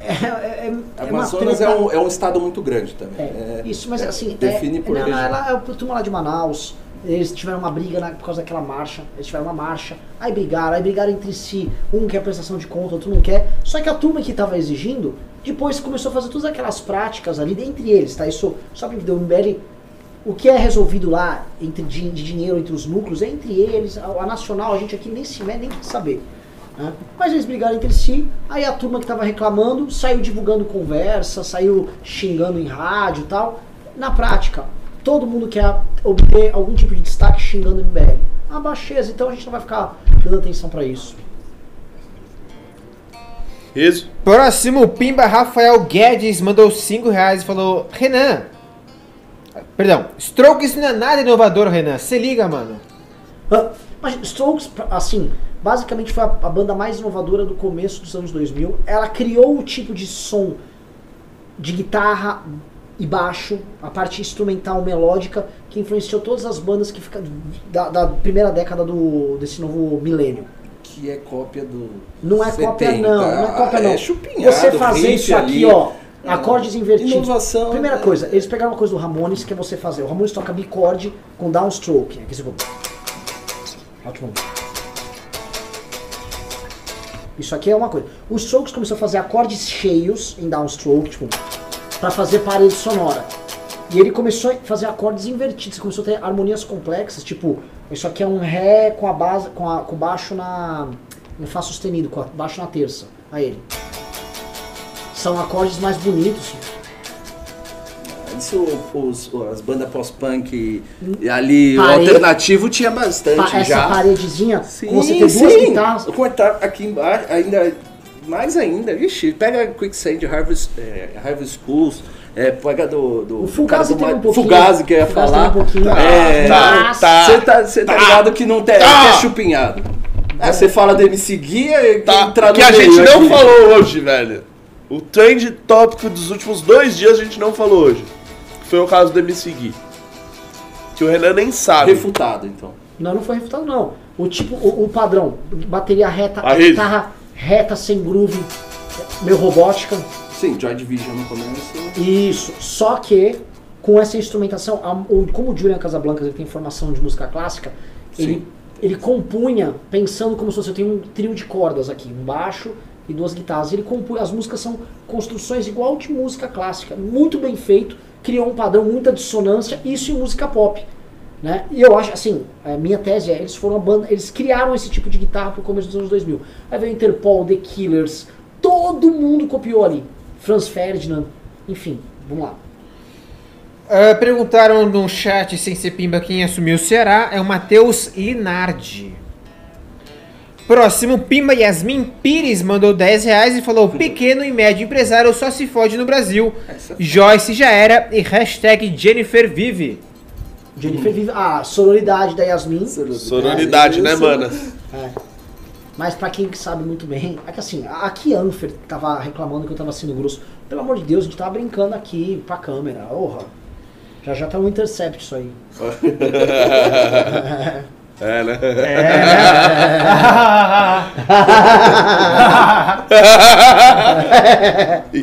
É, é, é, é Amazonas é um, é um estado muito grande também. É, É- isso, mas é- assim, define é, por não, não, região. ela o turma lá de Manaus. Eles tiveram uma briga na- por causa daquela marcha. Eles tiveram uma marcha, aí brigaram, aí brigaram entre si. Um quer prestação de conta, outro não quer. Só que a turma que estava exigindo, depois começou a fazer todas aquelas práticas ali entre eles, tá? Isso só para que deu o MBL. O que é resolvido lá entre de, de dinheiro entre os núcleos é entre eles. A, a nacional, a gente aqui nem se mete, nem quer saber. Né? Mas eles brigaram entre si, aí a turma que estava reclamando saiu divulgando conversa, saiu xingando em rádio e tal. Na prática, todo mundo quer obter algum tipo de destaque xingando o MBL. Ah, baixeza, então a gente não vai ficar dando atenção pra isso. Isso. Próximo, Pimba Rafael Guedes mandou 5 reais e falou: Renan. Perdão, Strokes não é nada inovador, Renan. Se liga, mano. Ah, Mas Strokes, assim, basicamente foi a, a banda mais inovadora do começo dos anos 2000. Ela criou o tipo de som de guitarra e baixo, a parte instrumental melódica, que influenciou todas as bandas que fica, da, da primeira década do, desse novo milênio. Que é cópia do. Não é cópia 70. não, não é cópia não. É chupinhado, Você fazer isso aqui, ali. ó, É. acordes invertidos. Inovação, Primeira né? coisa, eles pegaram uma coisa do Ramones que é você fazer. O Ramones toca bicorde com downstroke. Aqui você for... Ótimo. Isso aqui é uma coisa. O Strokes começou a fazer acordes cheios em downstroke, tipo, pra fazer parede sonora. E ele começou a fazer acordes invertidos, começou a ter harmonias complexas, tipo, isso aqui é um ré com a base, com, a, com baixo na no fá sustenido, com o baixo na terça. Aí ele. São acordes mais bonitos. Os, as bandas pós-punk e ali, o alternativo tinha bastante Pa- essa já. paredezinha, Sim, com você ter duas sim. guitarras. O comentário aqui embaixo, ainda, mais ainda, ixi, pega Quicksand, Harvest, é, Harvest Schools, é, pega do... do O Fugazi do teve Ma- um pouquinho. Fugazi que eu ia Fugazi falar. um pouquinho. É, Tá, tá. Você tá, cê tá ligado que não tem, Tá. é chupinhado. É, você fala do MC Guia e Tá, entra no que a gente não aqui. falou hoje, velho. O trend tópico dos últimos dois dias a gente não falou hoje. Foi o caso do MC Gui. Que o Renan nem sabe. Refutado, então. Não, não foi refutado, não. O tipo, o, o padrão, bateria reta, A rede. guitarra reta, sem groove, meio robótica. Sim, Joy Division no começo. Isso. Só que com essa instrumentação, a- o- como o Julian Casablancas ele tem formação de música clássica, ele, ele compunha pensando como se fosse eu tenho um trio de cordas aqui, um baixo e duas guitarras. Ele compunha, as músicas são construções igual de música clássica, muito bem feito, criou um padrão, muita dissonância, isso em música pop. Né? E eu acho, assim, a minha tese é, eles foram a banda, eles criaram esse tipo de guitarra pro começo dos anos 2000. Aí veio Interpol, The Killers, todo mundo copiou ali. Franz Ferdinand, enfim, vamos lá. Ah, perguntaram no chat sem ser pimba quem assumiu o Ceará. É o Matheus Linardi. Próximo, Pimba Yasmin Pires mandou 10 reais e falou: Pequeno e médio empresário só se fode no Brasil. Essa- Joyce já era e hashtag Jennifer vive. Jennifer vive. A sororidade da Yasmin. Sororidade, né, Isso. mana? É. Mas pra quem que sabe muito bem, é que assim, aqui Anfer tava reclamando que eu tava sendo grosso. Pelo amor de Deus, a gente tava brincando aqui pra câmera. Porra. Já já tá um intercept isso aí. É, né?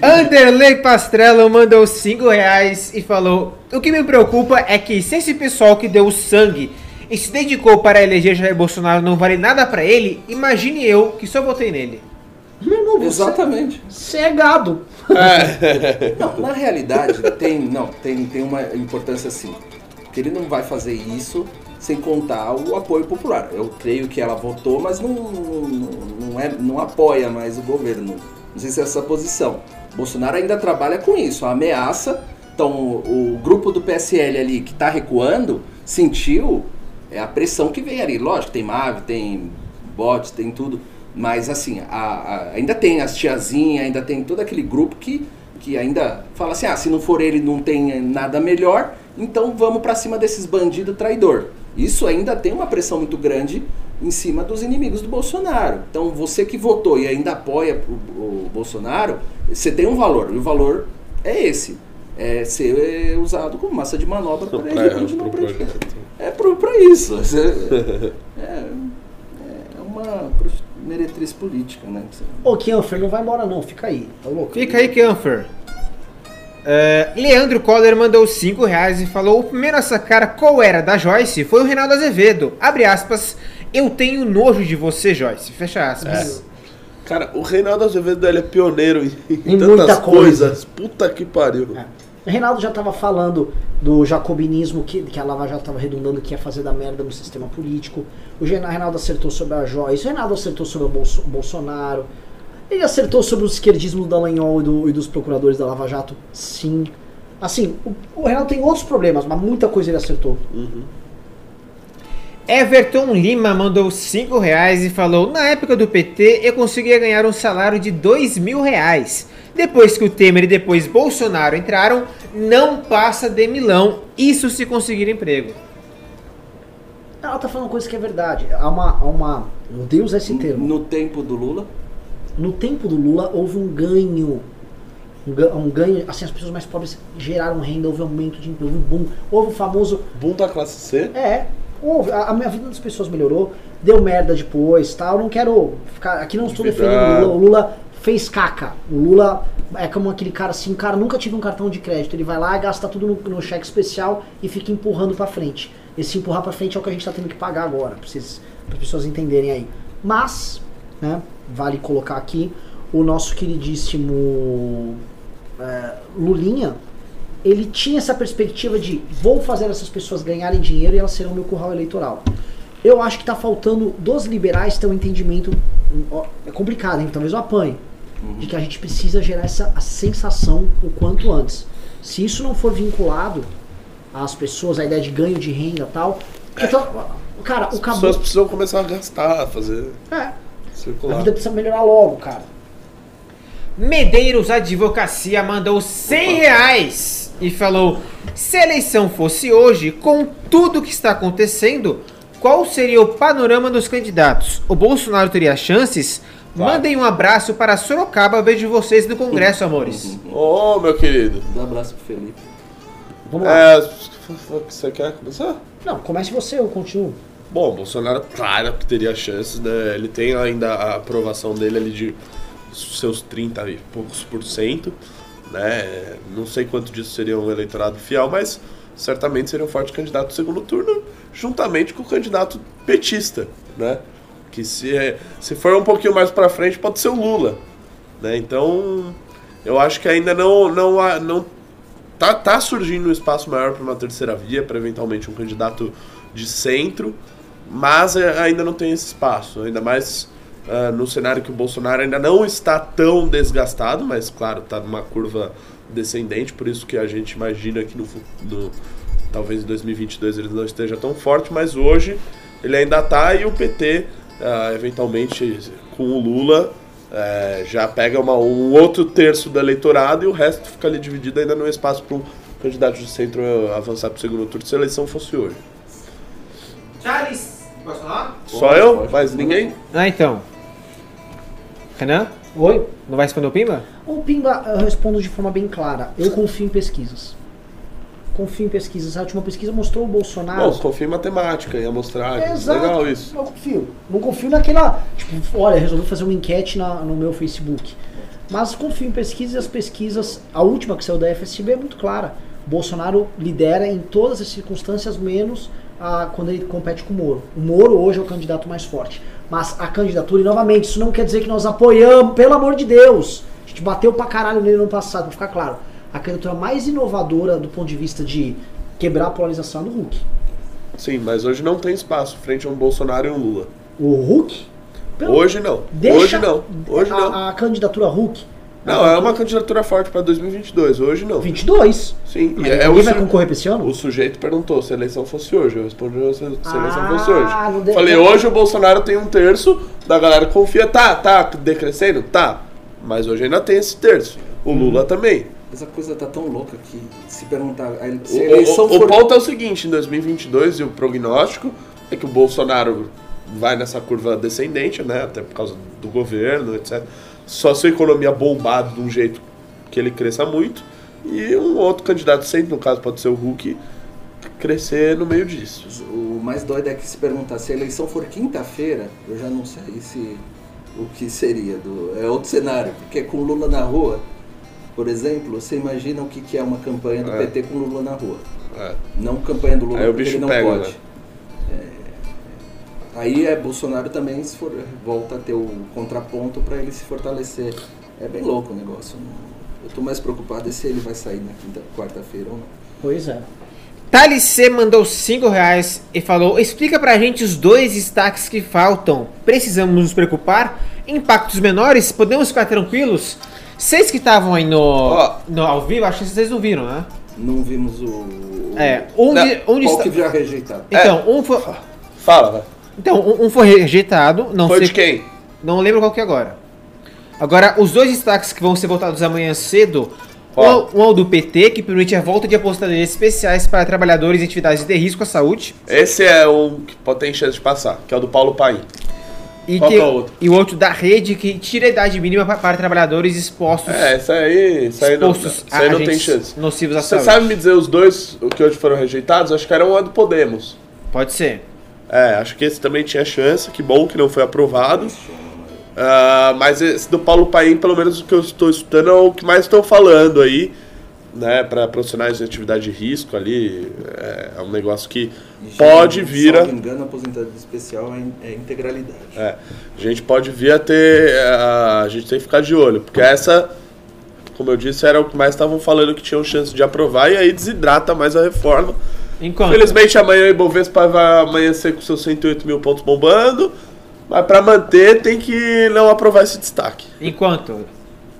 Anderley Pastrello mandou 5 reais e falou: O que me preocupa é que se esse pessoal que deu sangue e se dedicou para eleger Jair Bolsonaro não vale nada pra ele, imagine eu que só votei nele. Meu irmão, você, Exatamente. você é gado. Não, na realidade, tem, não, tem, tem uma importância assim. Que ele não vai fazer isso sem contar o apoio popular. Eu creio que ela votou, mas não, não, não é, não apoia mais o governo. Não sei se é essa posição. Bolsonaro ainda trabalha com isso, a ameaça. Então, o, o grupo do PSL ali que está recuando sentiu é a pressão que vem ali. Lógico, tem MAV, tem bots, tem tudo. Mas assim, a- a- ainda tem as tiazinhas, ainda tem todo aquele grupo que, que ainda fala assim, ah, se não for ele não tem nada melhor, então vamos pra cima desses bandidos traidor. Isso ainda tem uma pressão muito grande em cima dos inimigos do Bolsonaro. Então você que votou e ainda apoia o, o Bolsonaro, você tem um valor, e o valor é esse. É ser usado como massa de manobra para ele continuar. É pro, pra isso. Você- É, é uma meretriz política, né? Ô, Kianfer, não vai embora não, fica aí. Tá louco? Fica aí, Camfer. É, Leandro Coller mandou 5 reais e falou: O primeiro a sacar qual era da Joyce foi o Reinaldo Azevedo. Abre aspas. Eu tenho nojo de você, Joyce. Fecha aspas. Cara, o Reinaldo Azevedo ele é pioneiro em, em muita coisa. coisas. Puta que pariu. É. O Reinaldo já estava falando do jacobinismo que, que a Lava Jato estava redundando que ia fazer da merda no sistema político. O Reinaldo acertou sobre a Joyce, o Reinaldo acertou sobre o Bolso- Bolsonaro. Ele acertou sobre o esquerdismo do Dallagnol e, do- e dos procuradores da Lava Jato, sim. Assim, o, o Reinaldo tem outros problemas, mas muita coisa ele acertou. Everton Lima mandou 5 reais e falou: Na época do PT eu conseguia ganhar um salário de 2 mil reais. Depois que o Temer e depois Bolsonaro entraram, não passa de milão. Isso se conseguir emprego. Ela tá falando uma coisa que é verdade. Há uma. Há uma eu odeio usar esse termo. No tempo do Lula, No tempo do Lula houve um ganho. Um, ga- ganho. Assim, as pessoas mais pobres geraram renda, houve aumento de emprego, houve um boom. Houve o famoso. Boom da classe C. É, houve. A, a minha vida das pessoas melhorou, deu merda depois tal. Eu não quero ficar. Aqui não estou defendendo o Lula. O Lula fez caca. O Lula é como aquele cara assim, cara, nunca tive um cartão de crédito. Ele vai lá, gasta tudo no, no cheque especial e fica empurrando pra frente. Esse empurrar pra frente é o que a gente tá tendo que pagar agora, pra, vocês, pra pessoas entenderem aí. Mas, né, vale colocar aqui, o nosso queridíssimo é, Lulinha, ele tinha essa perspectiva de vou fazer essas pessoas ganharem dinheiro e elas serão meu curral eleitoral. Eu acho que tá faltando dos liberais ter um entendimento. É complicado, hein? Talvez eu apanhe. de que a gente precisa gerar essa sensação o quanto antes. Se isso não for vinculado às pessoas, a ideia de ganho de renda e tal. então, cara, o As cabo. pessoas precisam começar a gastar, fazer É, a circular. vida precisa melhorar logo, cara. Medeiros Advocacia mandou 100 reais e falou: se a eleição fosse hoje, com tudo que está acontecendo, qual seria o panorama dos candidatos? O Bolsonaro teria chances? Mandem um abraço para Sorocaba, vejo vocês no Congresso, amores. Ô, meu querido. Um abraço pro Felipe. Vamos lá. É, você quer começar? Não, comece você, eu continuo. Bom, Bolsonaro, claro que teria chances, né? Ele tem ainda a aprovação dele ali de seus 30 e poucos por cento, né? Não sei quanto disso seria um eleitorado fiel, mas certamente seria um forte candidato no segundo turno, juntamente com o candidato petista, né? Que se, é- se for um pouquinho mais pra frente, pode ser o Lula, né? Então, eu acho que ainda não, não, não tá, tá surgindo um espaço maior para uma terceira via, para eventualmente um candidato de centro, mas é, ainda não tem esse espaço, ainda mais ah, no cenário que o Bolsonaro ainda não está tão desgastado, mas claro, está numa curva descendente, por isso que a gente imagina que no, no talvez em 2022 ele não esteja tão forte, mas hoje ele ainda está e o PT, ah, eventualmente com o Lula, eh, já pega uma- um outro terço do eleitorado e o resto fica ali dividido ainda no espaço para um candidato de centro eh, avançar para o segundo turno se a eleição fosse hoje. Charles, posso falar? Só Pode, eu? pode. Mais ninguém? Ah, então. Renan, Oi? não vai responder o Pimba? O Pimba, eu respondo de forma bem clara. Eu confio em pesquisas. Confio em pesquisas. A última pesquisa mostrou o Bolsonaro. Bom, confio em matemática, ia mostrar. É, Exato. Legal isso. Eu confio. Não confio naquela. Tipo, olha, resolvi fazer uma enquete na- no meu Facebook. Mas confio em pesquisas e as pesquisas. A última que saiu da FSB é muito clara. Bolsonaro lidera em todas as circunstâncias, menos ah, quando ele compete com o Moro. O Moro hoje é o candidato mais forte. Mas a candidatura, e novamente, isso não quer dizer que nós apoiamos, pelo amor de Deus. A gente bateu pra caralho nele no ano passado, pra ficar claro. A candidatura mais inovadora do ponto de vista de quebrar a polarização é do Hulk. Sim, mas hoje não tem espaço frente a um Bolsonaro e um Lula. O Hulk? Pelo- Hoje não. Deixa Hoje não. Hoje a, não. A candidatura Hulk. Não, é uma candidatura forte para 2022. Hoje não. 22. Sim, Mas e é ninguém o, vai su- concorrer pra esse ano? o sujeito perguntou se a eleição fosse hoje. Eu respondi se, a eleição Ah, fosse hoje. deu- Falei, hoje o Bolsonaro tem um terço, da galera confia. Tá, tá decrescendo? Tá. Mas hoje ainda tem esse terço. O Uhum. Lula também. Mas a coisa tá tão louca que se perguntar. a- O, Se a eleição o- o for. ponto é o seguinte, em 2022, e o prognóstico é que o Bolsonaro vai nessa curva descendente, né? Até por causa do governo, etc. Só se a economia bombar de um jeito que ele cresça muito. E um outro candidato sempre, no caso pode ser o Hulk, crescer no meio disso. O mais doido é que se perguntar se a eleição for quinta-feira, eu já não sei se o que seria. Do, é outro cenário, porque com Lula na rua, por exemplo, você imagina o que, que é uma campanha do É. PT com Lula na rua. É. Não campanha do Lula Aí o porque bicho ele não pega, pode. né? É, aí é Bolsonaro também se for, volta a ter o contraponto para ele se fortalecer. É bem louco o negócio. Eu tô mais preocupado é se ele vai sair na quinta, quarta-feira ou não. Pois é. Thales C mandou 5 reais e falou: explica pra gente os dois destaques que faltam. Precisamos nos preocupar? Impactos menores? Podemos ficar tranquilos? Vocês que estavam aí no, Ó. no ao vivo, acho que vocês não viram, né? Não vimos o. É, um, Não, de, um de- Qual que já rejeitado? Então, um foi, Fala, vai. Então um, um foi rejeitado, não Foi sei de quem? Não lembro qual que é agora. Agora, os dois destaques que vão ser votados amanhã cedo. Qual? Um, um é o do PT, que permite a volta de apostadorias especiais para trabalhadores em atividades de risco à saúde. Esse é um que pode ter chance de passar, que é o do Paulo Paim. E, que é o outro? e o outro da rede, que tira a idade mínima pa- para, trabalhadores expostos, É, isso aí, isso aí não, expostos isso aí a não tem chance. nocivos à Você saúde. sabe me dizer os dois o que hoje foram rejeitados? Acho que era um do Podemos. Pode ser. É, acho que esse também tinha chance, que bom que não foi aprovado. Ah, mas esse do Paulo Paim, pelo menos o que eu estou escutando, é o que mais estão falando aí, né, para profissionais de atividade de risco ali. É, é um negócio que E, pode se vir a. não me engano, a aposentadoria especial é, é integralidade. É, a gente pode vir a ter. A, a gente tem que ficar de olho, porque essa, como eu disse, era o que mais estavam falando que tinham chance de aprovar, e aí desidrata mais a reforma. Enquanto, Felizmente amanhã o Ibovespa vai amanhecer com seus 108 mil pontos bombando. Mas para manter tem que não aprovar esse destaque. enquanto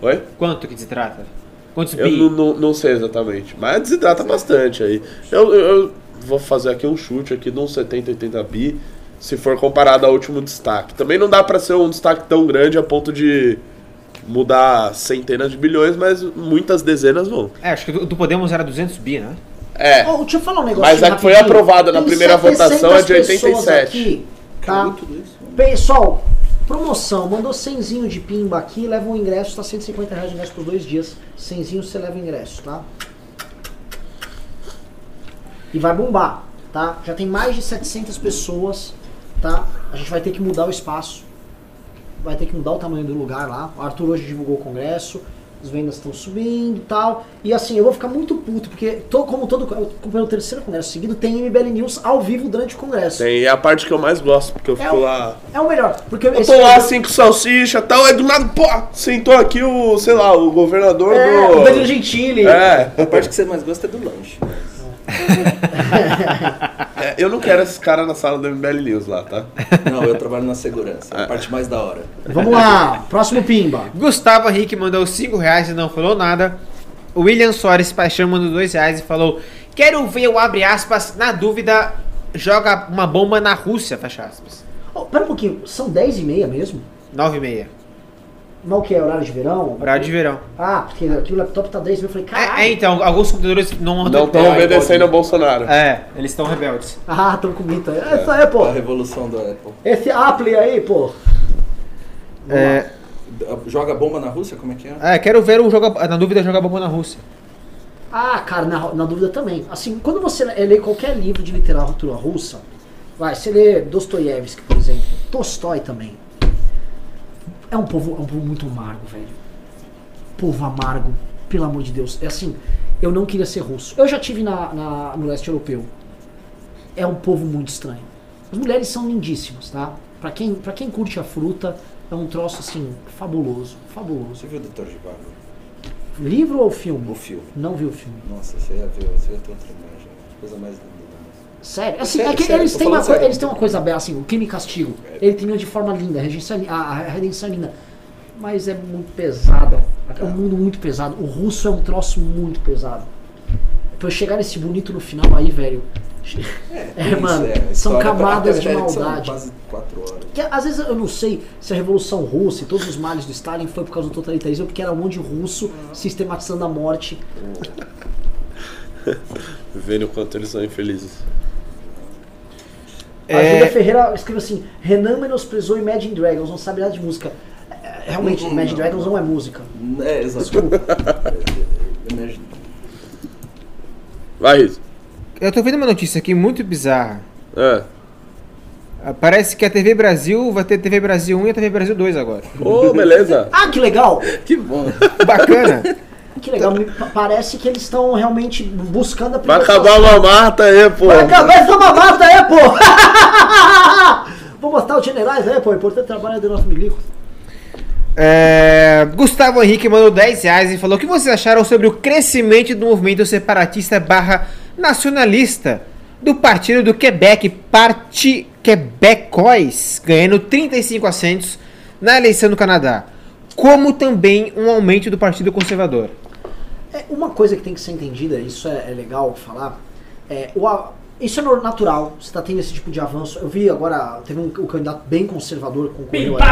Oi? Quanto que desidrata? Quantos Eu bi? não, não, não sei exatamente, mas desidrata bastante aí. Eu, eu, eu vou fazer aqui um chute aqui de uns 70, 80 bi, se for comparado ao último destaque. Também não dá pra ser um destaque tão grande a ponto de mudar centenas de bilhões, mas muitas dezenas vão. É, acho que do, do Podemos era 200 bi, né? É, Ó, deixa eu falar um negócio. Mas a que foi aprovada na Tem primeira 700 votação é de pessoas 87. Aqui, tá? Pessoal, promoção, mandou 100 de pimba aqui, leva um ingresso, tá 150 reais de ingresso por dois dias. 100 você leva o ingresso, tá? E vai bombar, tá? Já tem mais de 700 pessoas, tá? A gente vai ter que mudar o espaço. Vai ter que mudar o tamanho do lugar lá. O Arthur hoje divulgou o congresso. As vendas estão subindo e tal. E assim, eu vou ficar muito puto, porque tô, como todo. Pelo terceiro congresso seguido, tem MBL News ao vivo durante o congresso. tem, é a parte que eu mais gosto, porque eu É fico o, lá. é o melhor. Porque Eu tô lá assim com salsicha e tal, aí do nada, pô, sentou aqui o, sei lá, o governador É, do. o Danilo Gentili. É, A parte que você mais gosta é do lanche. É, eu não quero esses caras na sala do MBL News lá, tá? Não, eu trabalho na segurança. É a parte mais da hora. Vamos lá, próximo Pimba. Gustavo Henrique mandou 5 reais e não falou nada. O William Soares Paixão mandou 2 reais e falou: Quero ver o abre aspas, na dúvida, joga uma bomba na Rússia, fecha aspas. Oh, pera um pouquinho, são 10 e meia mesmo? 9 e meia. Mas o que é? Horário de verão? Horário de verão. Ah, porque aqui o laptop tá 10 e meia. Eu falei, caralho. É, é, então, alguns computadores não Não estão obedecendo ao Bolsonaro. É, eles estão rebeldes. Ah, tão com mito. Essa aí, pô. A revolução do Apple. Esse Apple aí, pô. É, Joga bomba na Rússia? Como é que é? é, quero ver o joga, na dúvida joga bomba na Rússia. Ah, cara, na, na dúvida também. Assim, quando você lê qualquer livro de literatura russa, vai, você lê Dostoiévski, por exemplo, Tolstói também. É um povo, é um povo muito amargo, velho. Povo amargo, pelo amor de Deus. É assim, eu não queria ser russo. Eu já tive na, na- no leste europeu. É um povo muito estranho. As mulheres são lindíssimas, tá? Pra quem, pra quem curte a fruta, é um troço assim, fabuloso, fabuloso. Você viu o Dr. Givago? Livro ou filme? O filme. Não vi o filme. Nossa, você ia ver, você ia ter outra imagem. Coisa mais linda. Sério, assim, Sério, é que sério, eles, têm uma sério. eles têm uma coisa bela, assim, o crime e castigo. Ele termina de forma linda, a redenção, a, a redenção é linda. Mas é muito pesado. É um mundo muito pesado. O russo é um troço muito pesado. Pra eu chegar nesse bonito no final aí, velho. É, Isso, mano, a são história- camadas de é, são maldade. quase quatro horas. Que, às vezes eu não sei se a Revolução Russa e todos os males do Stalin foi por causa do totalitarismo, porque era um monte de russo sistematizando a morte. Vendo o quanto eles são infelizes. A É. Júlia Ferreira escreveu assim: Renan menosprezou Imagine Dragons, não sabe nada de música. É, Realmente, Não, Imagine não. Dragons não é música. É, exato. Imagina. Vai, Riz. Eu tô vendo uma notícia aqui muito bizarra. É. Ah, Parece que a TV Brasil vai ter TV Brasil 1 e a TV Brasil 2 agora. Ô, beleza. Ah, que legal! Que bom. Bacana. Que legal, me pa- parece que eles estão realmente buscando a Vai acabar uma mata aí, pô. Vai acabar essa mamata aí, pô! Vou botar os generais aí, pô. É importante trabalhar do nosso milico. É, Gustavo Henrique mandou 10 reais e falou: O que vocês acharam sobre o crescimento do movimento separatista barra nacionalista do Partido do Quebec, Parti Quebecois, ganhando 35 assentos na eleição do Canadá, como também um aumento do Partido Conservador. É, uma coisa que tem que ser entendida, isso é, é legal falar, é, o isso é natural, você está tendo esse tipo de avanço. Eu vi agora, teve um, um candidato bem conservador que concorreu ali.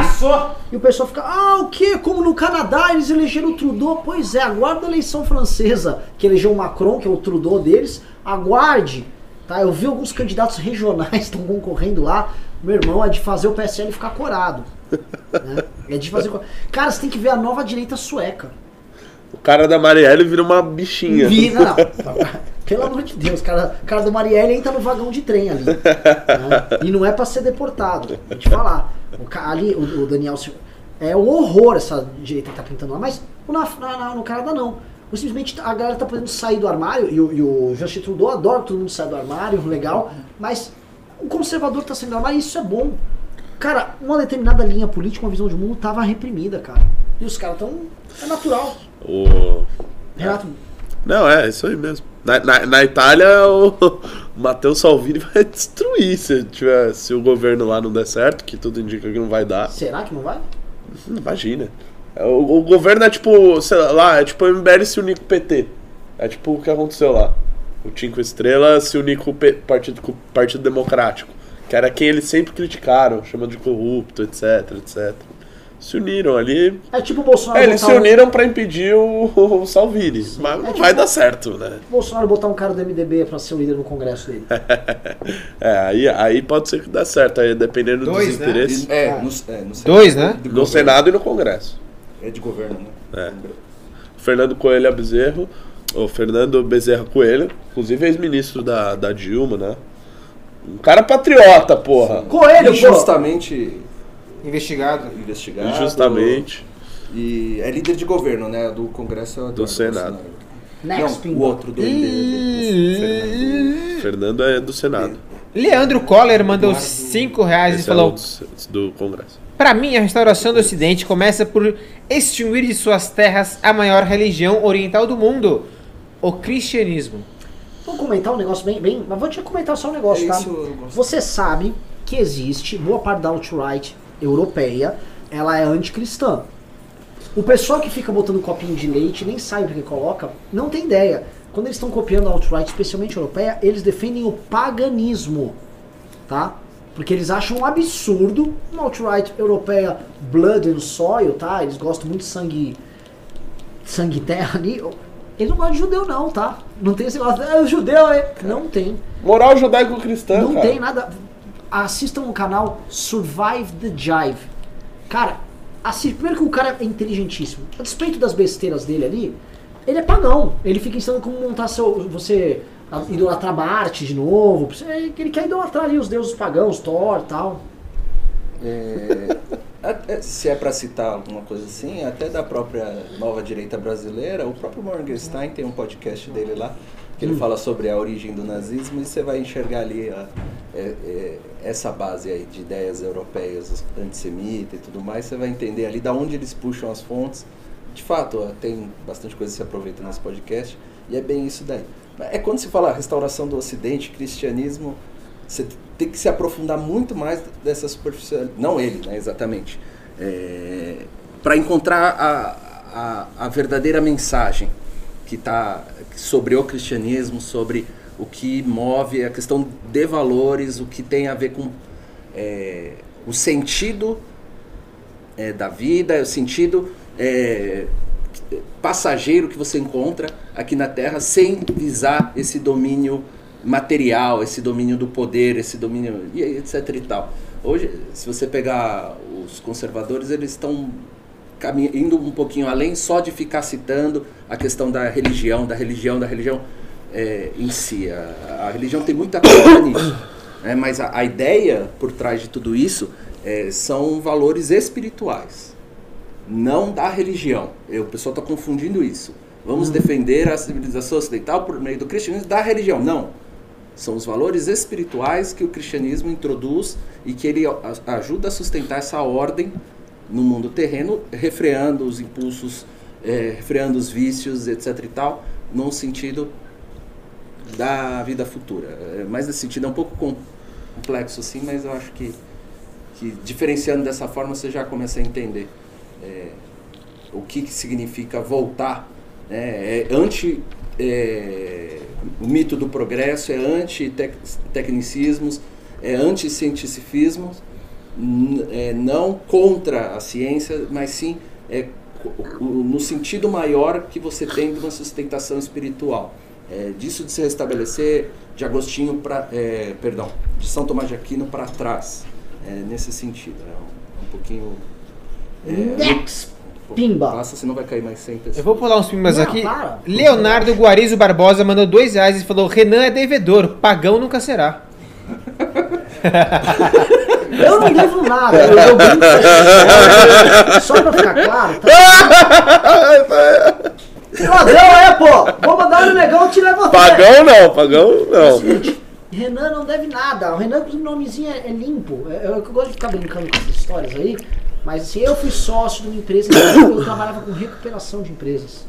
E o pessoal fica, ah, o quê? Como no Canadá eles elegeram o Trudeau? Pois é, aguarde a eleição francesa, que elegeu o Macron, que é o Trudeau deles. Aguarde, tá? Eu vi alguns candidatos regionais estão concorrendo lá. Meu irmão, é de fazer o PSL ficar corado. né? É de fazer... Cara, você tem que ver a nova direita sueca. O cara da Marielle vira uma bichinha. Vi, não. Pelo amor de Deus, cara, o cara do Marielle entra no vagão de trem ali. né? E não é pra ser deportado. Vou te falar. O, ali, o, o Daniel. Silva- É um horror essa direita que tá pintando lá, mas na, na- no Canadá não. Simplesmente a galera tá podendo sair do armário, e, o- e o Justin Trudeau adora que todo mundo saia do armário, legal, mas o conservador tá saindo do armário e isso é bom. Cara, uma determinada linha política, uma visão de mundo tava reprimida, cara. E os caras tão. É natural. O... Renato, Não, é, isso aí mesmo. Na, na, na Itália, o, Matteo Salvini vai destruir se, tiver, se o governo lá não der certo, que tudo indica que não vai dar. será que não vai? Imagina. É, O, o governo é tipo, sei lá, é tipo o MBL se unir com o PT. É tipo o que aconteceu lá. O Cinco Estrelas se unir com o P- Partido, com o Partido Democrático. Que era quem eles sempre criticaram, chamando de corrupto, etc, etc. Se uniram ali. É tipo o Bolsonaro É, eles se um- uniram pra impedir o, o Salvini. Mas não tipo- vai dar certo, né? Bolsonaro botar um cara do MDB pra ser o líder no congresso dele. É, aí, aí pode ser que dê certo, aí dependendo Dois, dos né? interesses. É, no, é, no Dois, né? No governo. Senado e no Congresso. É de governo, né? É. Fernando Coelho Bezerro, o Fernando Bezerra Coelho, inclusive ex-ministro da, da Dilma, né? Um cara patriota, porra. Coelho, pô! Investigado. investigado. Injustamente. E é líder de governo, né? Do Congresso é o Do Eduardo Senado. Bolsonaro. Next, Não, o outro do Fernando. Fernando é do Senado. Leandro Coller mandou 5 reais e Esse é o falou: do, do Congresso. Para mim, a restauração do Ocidente começa por extinguir de suas terras a maior religião oriental do mundo, o cristianismo. Vou comentar um negócio bem, bem. Mas vou te comentar só um negócio, É tá? Você sabe que existe boa parte da alt-right europeia, ela é anticristã. O pessoal que fica botando copinho de leite, nem sabe porque coloca, não tem ideia. Quando eles estão copiando a alt-right, especialmente europeia, eles defendem o paganismo, tá? Porque eles acham um absurdo uma alt-right europeia blood and soil, tá? Eles gostam muito de sangue sangue terra ali. Eles não gostam de judeu não, tá? Não tem esse negócio, ah, o judeu é... Não tem. Moral judaico-cristã, Não cara. tem nada. Assistam o canal Survive the Jive. Cara, assiste. Primeiro que o cara é inteligentíssimo. A despeito das besteiras dele ali, ele é pagão. Ele fica ensinando como montar seu. Você idolatrar Marte de novo. Você- Ele quer idolatrar ali os deuses pagãos, Thor e tal. É, se é para citar alguma coisa assim, até da própria nova direita brasileira, o próprio Morgenstein tem um podcast dele lá, que ele fala sobre a origem do nazismo e você vai enxergar ali a- é- é, essa base aí de ideias europeias antissemitas e tudo mais, você vai entender ali da onde eles puxam as fontes. De fato, tem bastante coisa que se aproveita nesse podcast e é bem isso daí. É quando se fala restauração do Ocidente, cristianismo, você tem que se aprofundar muito mais dessa superficial. Não ele, né, exatamente. para encontrar a, a, a verdadeira mensagem que está sobre o cristianismo, sobre o que move a questão de valores, o que tem a ver com é, o sentido é, da vida, o sentido é, passageiro que você encontra aqui na Terra sem visar esse domínio material, esse domínio do poder, esse domínio e etc e tal. Hoje, se você pegar os conservadores, eles estão indo um pouquinho além só de ficar citando a questão da religião, da religião, da religião é, em si. A, a religião tem muita coisa nisso. né? Mas a, a ideia por trás de tudo isso é, são valores espirituais, não da religião. Eu, o pessoal está confundindo isso. Vamos defender a civilização ocidental por meio do cristianismo da religião. Não. São os valores espirituais que o cristianismo introduz e que ele ajuda a sustentar essa ordem no mundo terreno, refreando os impulsos, eh, refreando os vícios, etc e tal, num sentido da vida futura. É, mais nesse sentido, é um pouco com- complexo assim, mas eu acho que, que diferenciando dessa forma você já começa a entender eh, o que, que significa voltar. Né? É anti é, o mito do progresso, é anti-tecnicismos, é anti-cientificismos, é, não contra a ciência, mas sim é, no sentido maior que você tem de uma sustentação espiritual. É, disso de se restabelecer de Agostinho para, perdão, de São Tomás de Aquino para trás, é, nesse sentido. É um, um pouquinho. é, Next! Pô, Pimba. Passa, senão vai cair mais 100 pessoas. Eu vou pular uns pimbas Não, aqui. para. Leonardo Guarizo Barbosa mandou dois reais e falou: Renan é devedor, pagão nunca será. Eu não devo nada, eu, eu brinco. Só pra ficar claro, tá? Ladrão é, pô! Vou mandar o negão te levar Pagão não, pagão É o não. seguinte, Renan não deve nada. O Renan, o nomezinho é, é limpo. É- Eu, eu gosto de ficar brincando com essas histórias aí. Mas assim, eu fui sócio de uma empresa que eu trabalhava com recuperação de empresas.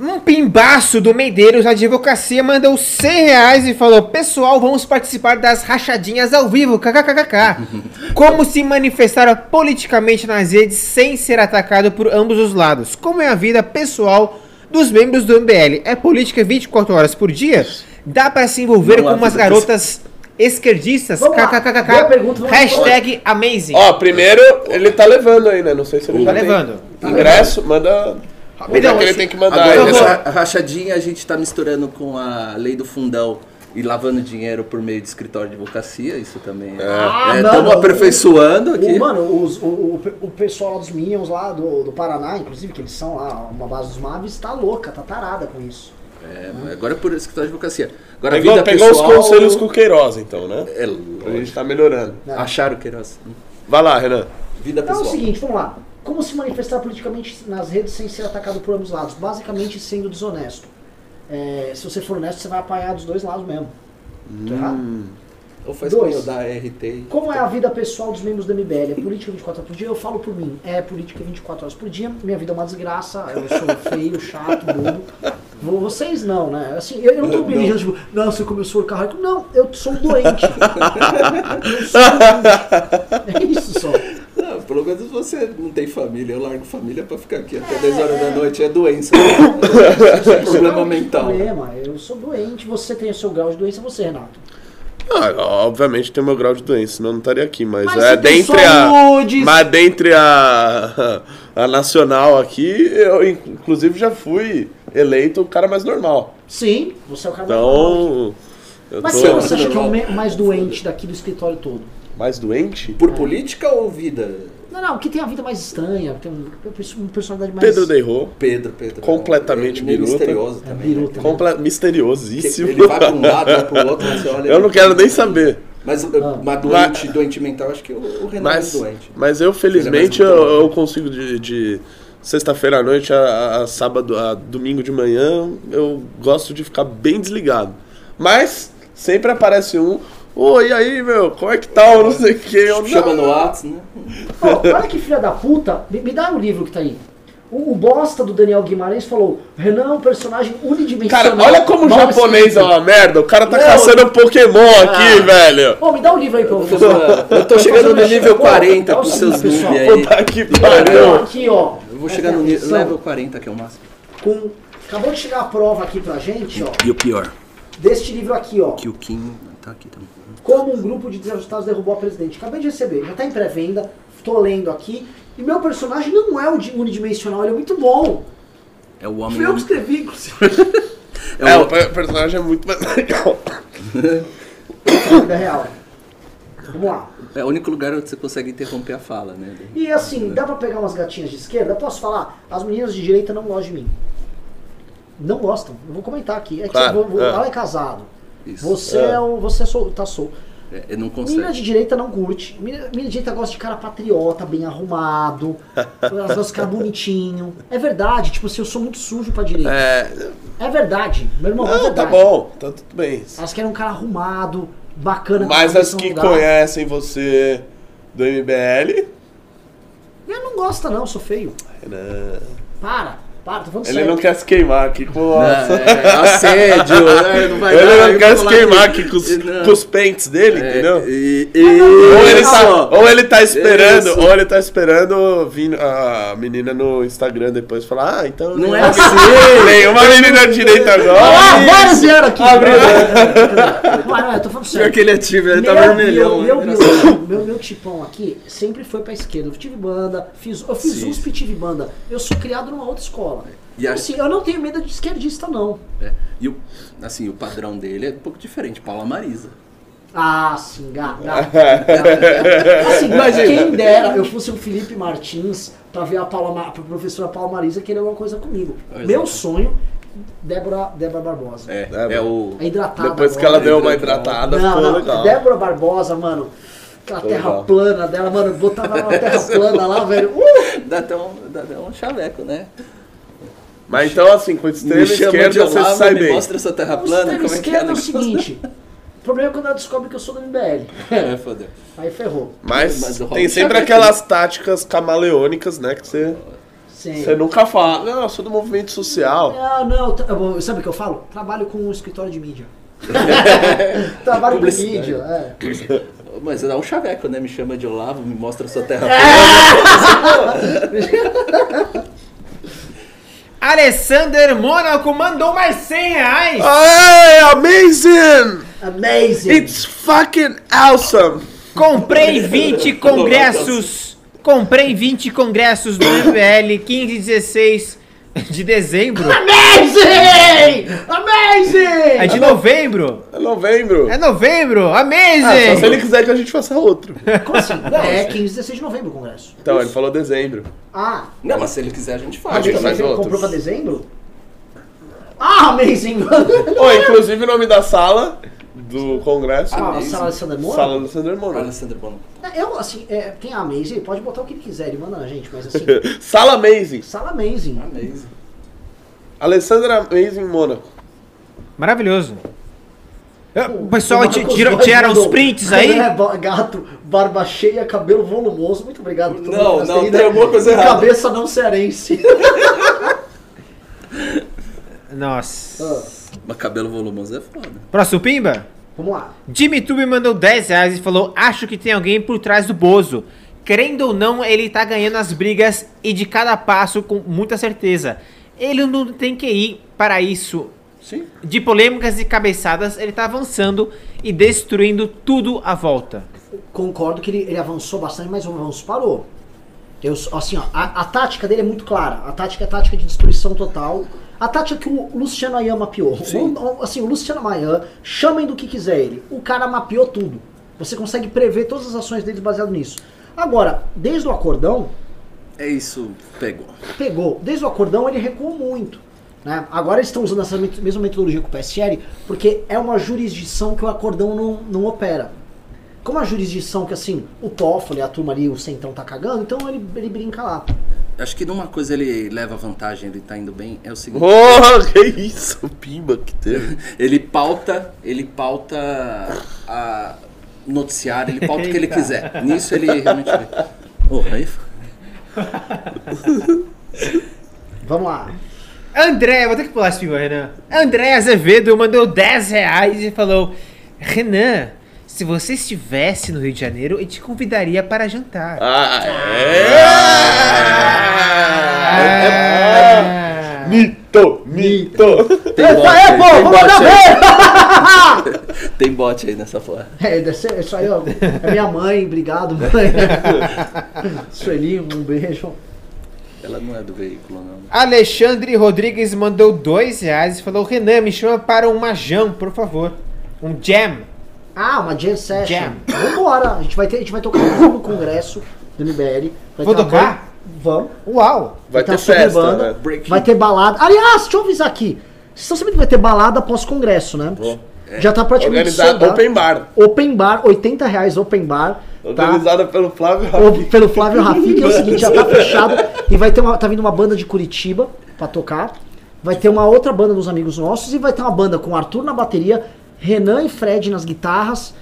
Um pimbaço do Medeiros Advocacia mandou 100 reais e falou: Pessoal, vamos participar das rachadinhas ao vivo, kkkk. Como se manifestar politicamente nas redes sem ser atacado por ambos os lados? Como é a vida pessoal dos membros do MBL? É política 24 horas por dia? Dá pra se envolver Não com umas garotas esquerdistas? Vamos lá. Boa kkkk. pergunta, vamos Hashtag amazing. Ó, primeiro, ele tá levando aí, né? Não sei se ele Tá já tem levando. Ingresso, manda. Rapidão, Onde é que ele tem que mandar. Agora, essa rachadinha a gente está misturando com a lei do fundão e lavando dinheiro por meio de escritório de advocacia, isso também é. Ah, Estamos mano, aperfeiçoando aqui. O, mano, os- o, o, o pessoal lá dos Minions lá do, do Paraná, inclusive, que eles são lá, uma base dos Mavis, tá louca, tá tarada com isso. É, agora é por escritório de advocacia. Agora a Pegou, vida pegou pessoal, os conselhos com o Queiroz, então, né? É, A gente tá melhorando. acharam que era assim. Vai lá, Renan. Vida Então é o pessoal. seguinte, vamos lá. Como se manifestar politicamente nas redes sem ser atacado por ambos lados? Basicamente sendo desonesto. É, se você for honesto, você vai apanhar dos dois lados mesmo. Tô errado? Ou faz Dois. como dar RT. Como é a vida pessoal dos membros do MBL? É política 24 horas por dia? Eu falo por mim. É política 24 horas por dia. Minha vida é uma desgraça. Eu sou feio, chato, bobo. Vo- Vocês não, né? Assim, eu, eu não tô dirigindo, tipo, não, você começou a ficar rico. Não, eu sou um doente. eu sou um doente. É isso só. Pelo menos você não tem família. Eu largo família pra ficar aqui até 10 horas da noite. É doença. Isso é problema Não, mental. Problema. Eu sou doente, você tem o seu grau de doença, você, Renato. Ah, obviamente tem o meu grau de doença, senão eu não estaria aqui, mas, Mas é dentre a. saúde. Mas dentre a, a nacional aqui, eu inclusive já fui eleito o cara mais normal. Sim, você é o cara mais normal. Então. Mas quem você acha que é o mais doente daqui do escritório todo? mais doente? Por política ou vida? Não, não, que tem a vida mais estranha, tem um- uma personalidade mais. Pedro Deirô. Pedro, Pedro. Completamente Ele é biruta. misterioso É, também. biruta. né? Comple Que misteriosíssimo. Ele vai pra um lado, vai pro outro, você olha. Eu não quero nem saber. Mas Ah. mas doente, doente mental, acho que o, o Renan Mas, é doente. mas eu, felizmente, Ele é eu, eu consigo de, de sexta-feira à noite a, a sábado, a domingo de manhã, eu gosto de ficar bem desligado. Mas sempre aparece um, oi, e aí, meu, como é que tá? Eu não sei o que. Eu, Chama no WhatsApp, né? Ó, olha que filha da puta, me, me dá o livro que tá aí. O, o bosta do Daniel Guimarães falou: Renan é um personagem unidimensional. Cara, olha como o japonês é escrito." uma merda. O cara tá Não. caçando Pokémon aqui, velho. Ô, me dá o livro aí pra eu fazer. Eu tô chegando no nível Pô, 40 é o com seus seguinte, noob pessoal. aí. Puta que pariu. aqui, ó. Eu vou chegar no nível atenção. level 40, que é o máximo. Com, acabou de chegar a prova aqui pra gente, ó. E o pior, Deste livro aqui, ó. que o Kim tá aqui também. Como um grupo de desajustados derrubou a presidente. Acabei de receber, já tá em pré-venda, tô lendo aqui. E meu personagem não é o di- unidimensional, ele é muito bom. É o homem. Fui eu que escrevi, inclusive. É É, o, o per- personagem é muito mais legal. Na vida real. Vamos lá. é o único lugar onde você consegue interromper a fala, né? E assim, dá pra pegar umas gatinhas de esquerda? Posso falar? As meninas de direita não gostam de mim. Não gostam. Eu vou comentar aqui. É que Claro, eu vou, vou- é. ela é casado. Isso. Você É. é, o. Você é sol, tá sol. É, não Menina consegue. de direita não curte. Menina, menina de direita gosta de cara patriota, bem arrumado. Elas gostam de cara bonitinho. É verdade, tipo assim, eu sou muito sujo pra direita. É, É, verdade, meu irmão, é não, tá verdade. bom, tá tudo bem. Elas querem um cara arrumado, bacana. com Mas as que lugar. conhecem você do MBL, Eu não gosta não, eu sou feio. Renan, Para, para, tô falando ele sério. não quer se queimar aqui com Não, a... é, assédio, né? não vai Ele dar, não quer se queimar que- aqui com os, Não. com os pentes dele, É, entendeu? E, e, Ou ele, tá, ou ele tá esperando, Isso. ou ele tá esperando vir a menina no Instagram depois falar, ah, então. Não é tem- assim. Tem uma menina direita agora. Ah, vários vieram aqui. Não, não, eu tô falando Pior sério. que ele é tímido, ele tá Meu vermelhão. bio- né? Meu, bio- meu, meu tipão aqui sempre foi pra esquerda. Eu tive banda, fiz, eu fiz. USP e tive banda. Eu sou criado numa outra escola. E a- Assim, eu não tenho medo de esquerdista, não. É, E o, assim, o padrão dele é um pouco diferente. Paula Marisa. Ah, sim, gato. Assim, quem dera eu fosse o Felipe Martins pra ver a Paula, a professora Paula Marisa querer alguma coisa comigo. Exato. Meu sonho, Débora, Débora Barbosa. É, É, é o. É hidratada. Depois que agora. ela deu uma hidratada. Não, ficou não, legal. Débora Barbosa, mano. Aquela terra legal. plana dela, mano, botava ela na terra plana lá, velho. Uh! Dá até um, dá até um chaveco, né? Mas então, assim, com extrema Me chama de esquerda você Olavo, sai me bem. mostra essa terra plana, extremo como é que é? é o seguinte. O problema é quando ela descobre que eu sou do MBL. É, fodeu. Aí ferrou. Mas, Mas tem sempre aquelas táticas camaleônicas, né? Que você Sim. Você nunca fala, não, eu sou do movimento social. Não, não, tra- eu- sabe o que eu falo? Trabalho com um escritório de mídia. Trabalho com mídia, é. Mas dá um chaveco, né? Me chama de Olavo, me mostra a sua terra. Alessander Mônaco mandou mais 100 reais. Hey, amazing! Amazing! It's fucking awesome! Comprei 20 congressos. Comprei 20 congressos do MBL 15 e 16 de dezembro. Amazing! Amazing! É de novembro? É novembro. É novembro! Ah, só se Amazing! ele quiser que a gente faça outro. Como assim? é 15 e 16 de novembro o congresso. Então, ele falou dezembro. Ah, Não, mas se ele quiser, a gente a faz. gente gente faz você outros. comprou pra dezembro? Ah, amazing! Ô, inclusive o nome da sala do congresso. Ah, a sala Alexander Moura? Sala do Sander Moura. Alessandro Bono. Eu, assim, é, tem a Amazing, pode botar o que ele quiser, ele manda na gente, mas assim, Sala Amazing. sala Amazing. Amazing. Alessandra Amazing Mônaco. Maravilhoso. O pessoal tiraram os mandou, prints aí? É, gato, barba cheia, cabelo volumoso. Muito obrigado. por Não, não, tem, tem né? alguma coisa E errada. Cabeça não cearense. Nossa. Ah, Mas cabelo volumoso é foda. Próximo Pimba? Vamos lá. Jimmy Tube mandou 10 reais e falou: Acho que tem alguém por trás do Bozo. Querendo ou não, ele tá ganhando as brigas e de cada passo com muita certeza. Ele não tem que ir para isso. Sim. De polêmicas e cabeçadas, ele tá avançando e destruindo tudo à volta. Concordo que ele, ele avançou bastante, mas o avanço parou. Eu, assim, ó, a, a tática dele é muito clara. A tática é a tática de destruição total. A tática que o Luciano Ayan mapeou. O, assim, o Luciano Ayan, chamem do que quiser ele. O cara mapeou tudo. Você consegue prever todas as ações dele baseado nisso. Agora, desde o acordão, É isso, pegou. pegou. Desde o acordão ele recuou muito. Né? Agora eles estão usando essa mesma metodologia que o PSL, porque é uma jurisdição que o acordão não, não opera. Como a jurisdição que assim, o Toffoli, a turma ali, o Centrão tá cagando, então ele, ele brinca lá. Acho que numa coisa ele leva vantagem, ele tá indo bem, é o seguinte. Oh, que isso? O Pimba que teve. Ele pauta, ele pauta a noticiário, ele pauta o que ele quiser. Nisso ele realmente. Oh, aí. Vamos lá. André, vou ter que pular esse Pimba, Renan. André Azevedo mandou 10 reais e falou: Renan, se você estivesse no Rio de Janeiro, eu te convidaria para jantar. Ah, é! Ah. Mito, mito. Tem Essa bote é, aí, pô, vamos mandar ver! Tem bote aí nessa porra. É, isso aí, ó. É minha mãe, obrigado, mãe. Sueli, um beijo. Ela não é do veículo, não. Alexandre Rodrigues mandou 2 reais e falou: Renan, me chama para um majão, por favor. Um jam. Ah, uma jam session. Jam. Vambora. A gente vai, ter, a gente vai tocar no congresso do MBL. Vai Vou tocar? Vamos. Uau! Vai ter festa, banda. né? Vai ter balada. Aliás, deixa eu avisar aqui. Vocês estão sabendo que vai ter balada pós-congresso, né? Já tá praticamente Organizado. Open Bar. Open bar, 80 reais open bar. Tá? Organizada pelo Flávio Rafi. pelo Flávio Rafi, que é o seguinte, já tá fechado. E vai ter uma. Tá vindo uma banda de Curitiba pra tocar. Vai ter uma outra banda dos amigos nossos. E vai ter uma banda com Arthur na bateria, Renan e Fred nas guitarras.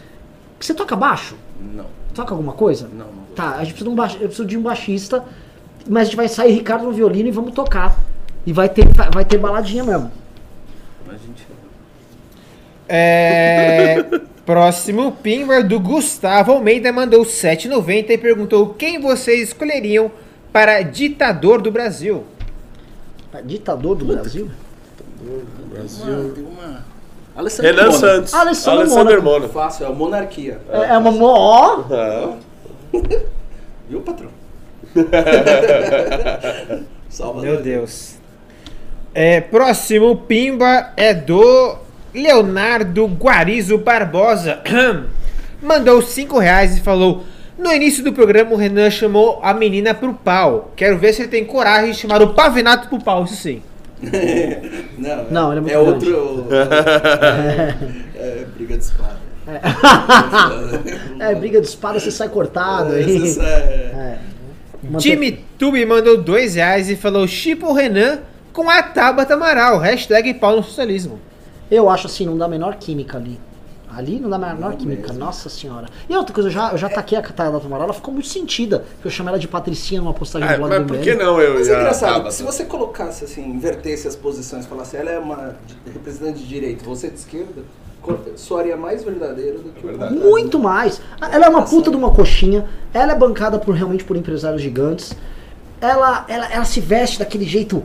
Você toca baixo? Não, Toca alguma coisa? não, não. Tá, a gente precisa de um, eu preciso de um baixista, mas a gente vai sair Ricardo no violino e vamos tocar. E vai ter, vai ter baladinha mesmo. A gente. É, próximo Pimba do Gustavo Almeida mandou 7,90 e perguntou quem vocês escolheriam para ditador do Brasil. Ditador do Brasil? Uma, tem uma. Alessandro Renan. Santos. Alessandro Alessandro. Fácil, é Monarquia. É, é uma. mo- Ó! Ah, Viu, patrão? Salva Meu Deus. É, próximo Pimba é do Leonardo Guarizo Barbosa. Mandou 5 reais e falou: No início do programa, o Renan chamou a menina pro pau. Quero ver se ele tem coragem de chamar o Pavinato pro pau, isso sim. Não, Não, ele é muito é grande. outro. é, briga de espada. É, briga de espada, você sai cortado aí. É- É. Mantém- Time Tube mandou 2 reais e falou: Chipa o Renan com a Tabata Amaral. Hashtag pau no socialismo. Eu acho assim, não dá a menor química ali. Ali não dá a menor química, mesmo. nossa senhora. E outra coisa, eu já, eu já taquei a Catarina da ela ficou muito sentida, que eu chamei ela de Patricinha numa postagem Ah, do blog mas do por que não eu Mas é a engraçado, Tabata? se você colocasse assim, invertesse as posições, falasse ela é uma representante de direita, você de esquerda, soaria mais verdadeiro do que contrário. Muito mais. Ela é uma puta de uma coxinha. Ela é bancada por realmente por empresários gigantes. Ela, ela, ela se veste daquele jeito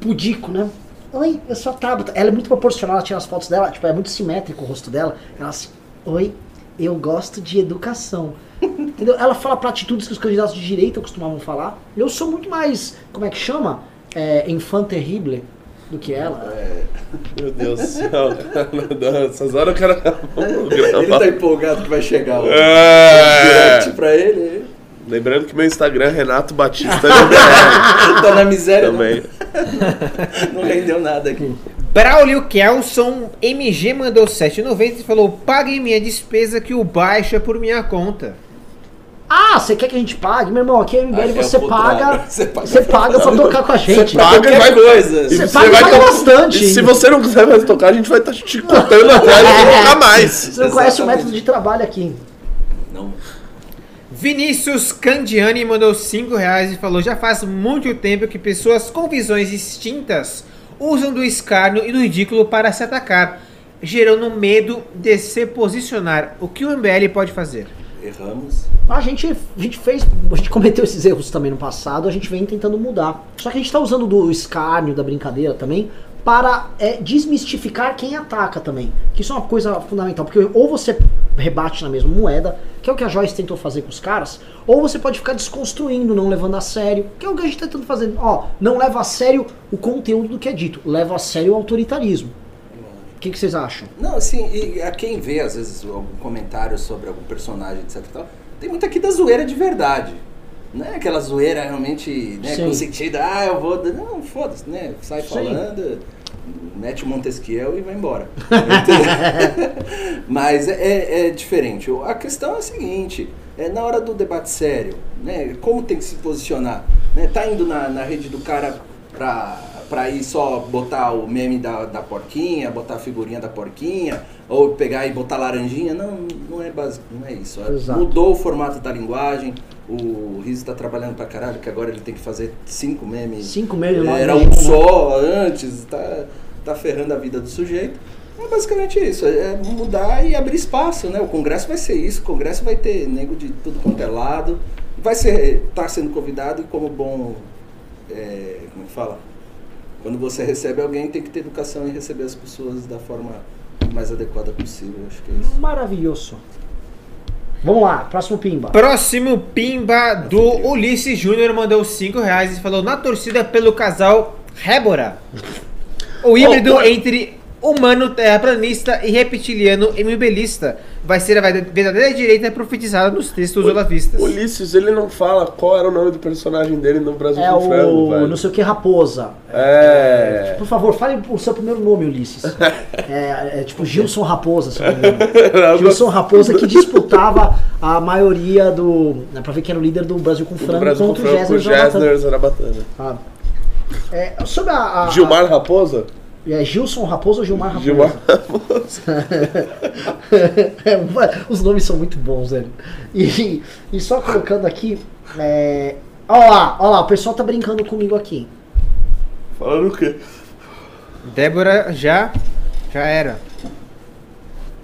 pudico, né? Oi, eu sou a Tabata. Ela é muito proporcional, ela tira as fotos dela, tipo, é muito simétrico o rosto dela. Ela assim, oi, eu gosto de educação. Entendeu? Ela fala platitudes que os candidatos de direita costumavam falar. Eu sou muito mais, como é que chama? É, enfant terrible do que ela. É, Meu Deus do céu. Essas horas o cara. Ele tá empolgado que vai chegar o É. direct pra ele. Lembrando que meu Instagram é Renato Batista tá na miséria, também. Não, não rendeu nada aqui. Braulio Kelson MG mandou 7,90 e falou: paguem minha despesa que o baixo é por minha conta. Ah, você quer que a gente pague? Meu irmão, aqui é MBL Ah, é você contrário. paga. Você paga Você pra paga pra tocar com a gente. paga e vai- coisa. Você você paga vai paga bastante. E se você não quiser mais tocar, a gente vai estar te cortando atrás e colocar mais. Você não conhece o Exatamente. método de trabalho aqui. Não. Vinícius Candiani mandou 5 reais e falou: Já faz muito tempo que pessoas com visões distintas usam do escárnio e do ridículo para se atacar, gerando medo de se posicionar. O que o MBL pode fazer? Erramos. A gente, a gente fez, a gente cometeu esses erros também no passado, a gente vem tentando mudar. Só que a gente tá usando do escárnio, da brincadeira também, para é, desmistificar quem ataca também. Que isso é uma coisa fundamental, porque ou você rebate na mesma moeda, que é o que a Joyce tentou fazer com os caras, ou você pode ficar desconstruindo, não levando a sério, que é o que a gente tá tentando fazer. Ó, não leva a sério o conteúdo do que é dito, leva a sério o autoritarismo. O que, que vocês acham? Não, assim, e a quem vê, às vezes, algum comentário sobre algum personagem, etc tal, tem muito aqui da zoeira de verdade. Não é aquela zoeira realmente né, Sim. com sentido, ah, eu vou. Não, foda-se, né? Sai Sim. falando, mete o Montesquiel e vai embora. Mas é, é- é diferente. A questão é a seguinte: é na hora do debate sério, né? Como tem que se posicionar? Né? Tá indo na, na rede do cara pra, pra ir só botar o meme da, da porquinha, botar a figurinha da porquinha, ou pegar e botar laranjinha? Não, não é básico, não é isso. Exato. Mudou o formato da linguagem. O Riz tá trabalhando pra caralho, que agora ele tem que fazer cinco memes. Cinco meses nós Era um né? só antes, tá, tá ferrando a vida do sujeito. É basicamente isso, é mudar e abrir espaço, né? O Congresso vai ser isso, o Congresso vai ter nego de tudo quanto é lado, vai ser, tá sendo convidado e como bom, é, como é que fala? Quando você recebe alguém, tem que ter educação e receber as pessoas da forma mais adequada possível, acho que é isso. Maravilhoso. Vamos lá, próximo pimba. Próximo pimba do Ulisses Júnior mandou 5 reais e falou: Na torcida pelo casal Rébora. O híbrido Oh, oh. entre humano terraplanista e reptiliano MBLista vai ser a verdadeira direita profetizada nos textos olavistas. Ulisses, ele não fala qual era o nome do personagem dele no Brasil É com Frango, o velho. não sei o que Raposa. É. Por favor, fale o seu primeiro nome, Ulisses. É, é tipo Gilson Raposa, se eu não me engano. Gilson Raposa que disputava a maioria do. Né, pra ver quem era o líder do Brasil com Frango Brasil com contra o Frango. Gessner Zarabatana. Ah. É, sobre a, a- Gilmar Raposa? É Gilson Raposa ou Gilmar Raposa? Gilmar Raposa. É, Os nomes são muito bons, velho. E, e só colocando aqui. É... Olha lá, olha lá, o pessoal tá brincando comigo aqui. Falando o quê? Débora já já era.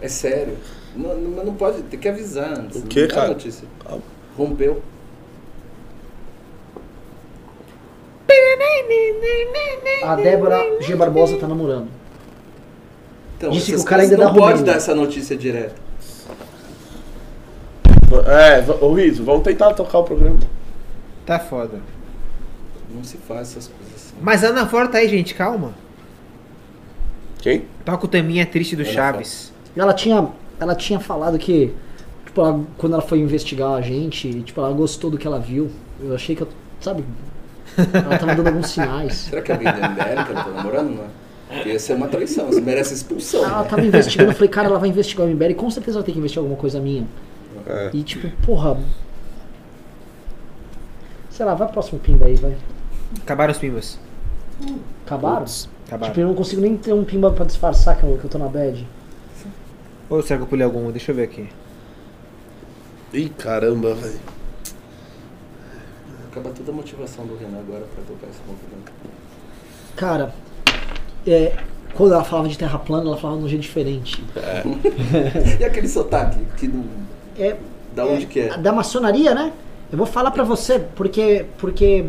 É sério. Não, não, não pode, tem que avisar antes. O quê, não dá cara? Notícia. Rompeu. A Débora G. Barbosa tá namorando. Então, Disse que o cara ainda não dá pode Romênia. dar essa notícia direta. É, ô Riso, vamos tentar tocar o programa. Tá foda. Não se faz essas coisas assim. Mas Ana Flor tá aí, gente, calma. Quem? Toca o taminha triste do Ana Chaves. Ela tinha, ela tinha falado que, tipo, ela- quando ela foi investigar a gente, tipo, ela gostou do que ela viu. Eu achei que eu, sabe, ela tava dando alguns sinais. Será que é alguém do MBL que ela tá namorando? Não é? Porque ia ser uma traição, você merece expulsão. Ela né? tava investigando, eu falei, cara, ela vai investigar o MBL e com certeza ela tem que investigar alguma coisa minha. É. E tipo, porra. Sei lá, vai pro próximo pimba aí, vai. Acabaram os pimbas. Acabaram? Acabaram. Tipo, eu não consigo nem ter um pimba pra disfarçar que eu, que eu tô na bad. Ou será que eu pulei algum? Deixa eu ver aqui. Ih, caramba, velho. Acaba toda a motivação do Renan agora pra tocar esse movimento. Cara, é, quando ela falava de terra plana, ela falava de um jeito diferente. E aquele sotaque? Que não... É, Da onde que é? Da maçonaria, né? Eu vou falar pra você, porque, porque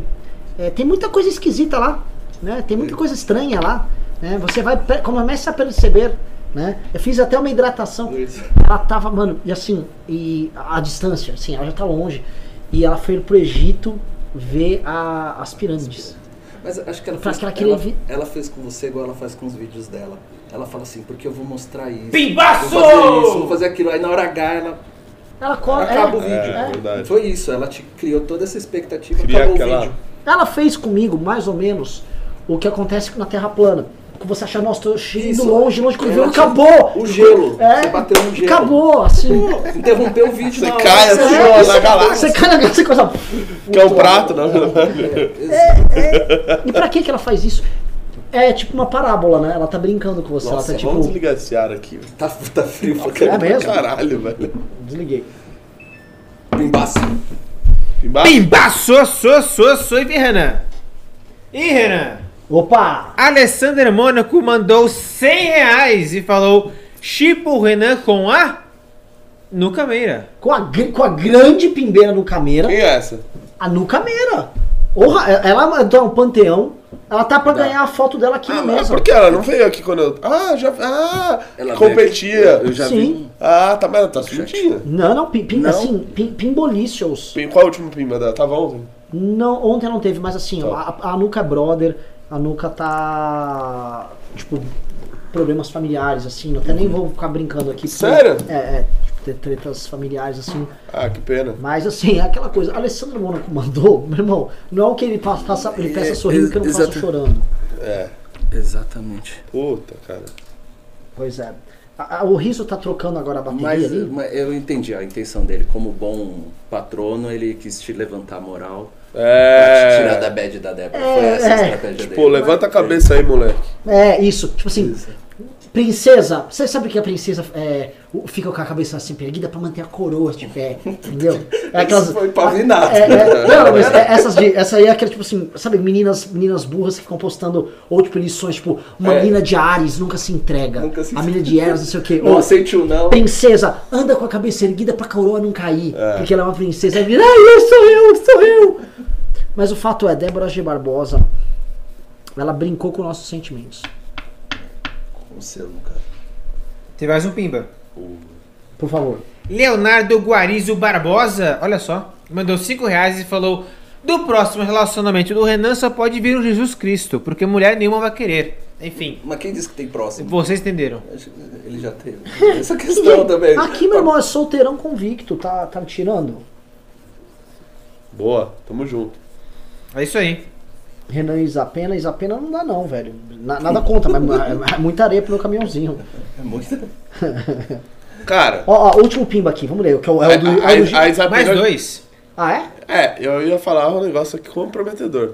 é, tem muita coisa esquisita lá, né? Tem muita coisa estranha lá, né? Você vai, começa a perceber, né? Eu fiz até uma hidratação. Luiz. Ela tava, mano, e assim, e a, a distância, assim, ela já tá longe. E ela foi pro Egito ver a- as pirâmides. Mas acho que ela Faz fez, que ela queria ela, vi- ela fez com você igual ela faz com os vídeos dela. Ela fala assim, porque eu vou mostrar isso. Pimbaço! Vou fazer isso, vou fazer aquilo. Aí na hora H ela Ela, co- acaba o é, vídeo. É, verdade. Foi isso, ela te criou toda essa expectativa, Cria acabou aquela- o vídeo. Ela fez comigo mais ou menos o que acontece na Terra plana. Que você achar, nossa, tô indo Isso. longe, longe, quando viu, te- acabou. O gelo, É, você bateu no gelo. Acabou, assim. Interrompeu o vídeo Você cai assim, É, na galáxia. Você cai na você coisa. Que é um prato, na verdade. E pra que que ela faz isso? É tipo uma parábola, né? Ela tá brincando com você. Nossa, ela tá vamos tipo. desligar esse ar aqui. Tá, tá frio pra É caramba. mesmo? Caralho, velho. Desliguei. Embaço. Embaixo. Pimbaço, sou, sou, sou, e Renan. E Renan? Opa! Alessander Mônaco mandou 100 reais e falou: Chipa o Renan com a. Nuca Meira. Com a, com a grande pimbeira no cameira. Quem é essa? A Nuca Meira. Orra, ela tá no panteão. Ela tá pra ganhar a foto dela aqui Ah, na mesa. por que ela não veio aqui quando eu. Ah, já. Ah, Ela competia. Eu já Sim. vi. Ah, tá, mas ela tá sujinha. Não, não, pim, pim, Não. assim, pim, pimbolícios. Pim- Qual é o último pimba dela? Tava ontem? Não, ontem não teve, mas assim, Tá. a, a Nuca é brother, a Nuca tá. Tipo, problemas familiares, assim, até nem vou ficar brincando aqui. Sério? É, é, tipo, ter tretas familiares, assim. Ah, que pena. Mas assim, é aquela coisa, Alessandro Mônaco mandou, meu irmão, não é o que ele faça, ele peça É, sorrindo que eu não faço exato. chorando. É. Exatamente. Puta, cara. Pois é. A- a- o Riso tá trocando agora a bateria Mas, ali. mas eu entendi a intenção dele. Como bom patrono, ele quis te levantar a moral. Pra te tirar da É. bad da Débora. É, Foi essa a é. estratégia Pô, dele. levanta a cabeça aí, moleque. É, isso. Tipo assim, Isso. princesa. Você sabe que a princesa é, fica com a cabeça assim erguida pra manter a coroa de pé, entendeu? É Isso foi pavinato. É, é, não, mas é, essas de, essa aí é aquela, tipo assim, sabe, meninas, meninas burras que ficam postando, ou tipo, lições, tipo, uma É. menina de Ares nunca se entrega. Nunca se a menina de Eros, não sei o quê. Não o não. princesa, anda com a cabeça erguida pra coroa não cair. É. Porque ela é uma princesa. Aí vira, ai, eu sou eu, sou eu. Mas o fato é, Débora G. Barbosa, ela brincou com nossos sentimentos. O seu, cara. Tem mais um Pimba. Por favor. Leonardo Guarizo Barbosa, olha só, mandou 5 reais e falou: Do próximo relacionamento do Renan só pode vir o Jesus Cristo, porque mulher nenhuma vai querer. Enfim, Mas quem disse que tem próximo? vocês entenderam. Ele já teve. Essa questão também. Aqui, meu irmão, é solteirão convicto, tá, tá me tirando? Boa, tamo junto. É isso aí. Renan e Isapena, Isapena não dá não, velho. Na- nada contra, mas é, é muita areia pro meu caminhãozinho. É muito... Cara, Ó, ó, último pimba aqui, vamos ler. Que é o, é o do, a, é o do- a, a Isabela- Mais dois. Ah, é? É, eu ia falar um negócio aqui comprometedor.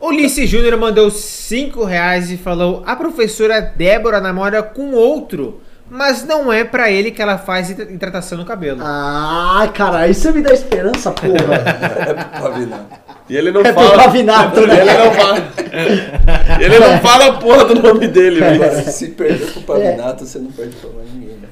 Ulisses Júnior mandou 5 reais e falou: A professora Débora namora com outro, mas não é pra ele que ela faz hidra- hidratação no cabelo. Ah, cara, isso me dá esperança, porra. É pavinato. E ele não É pro fala. Pavinato, né? Ele não fala. Ele não fala a porra do nome dele, velho. Se perder pro pavinato, você não perde pra mais ninguém. né?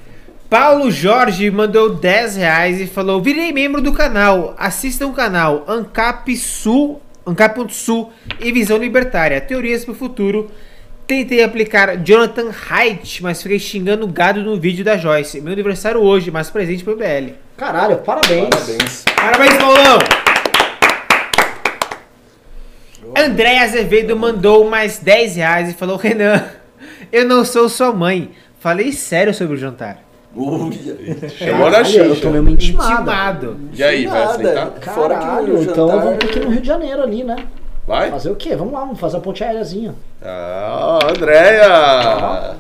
Paulo Jorge mandou 10 reais e falou: Virei membro do canal. Assistam o canal Ancap Sul, Ancap.sul e Visão Libertária. Teorias pro futuro. Tentei aplicar Jonathan Haidt, mas fiquei xingando o gado no vídeo da Joyce. Meu aniversário hoje, mas presente pro BL. Caralho, parabéns. Parabéns. Parabéns, Paulão! André Azevedo mandou mais 10 reais e falou: Renan, eu não sou sua mãe. Falei sério sobre o jantar. Chamou na Caralho, eu tomei uma intimada. Intimado. E aí, vai aceitar? Fora que Caralho, o então jantar- vamos aqui no Rio de Janeiro ali, né? Vai? Fazer o quê? Vamos lá, vamos fazer a ponte aéreazinha. Ah, Andréia!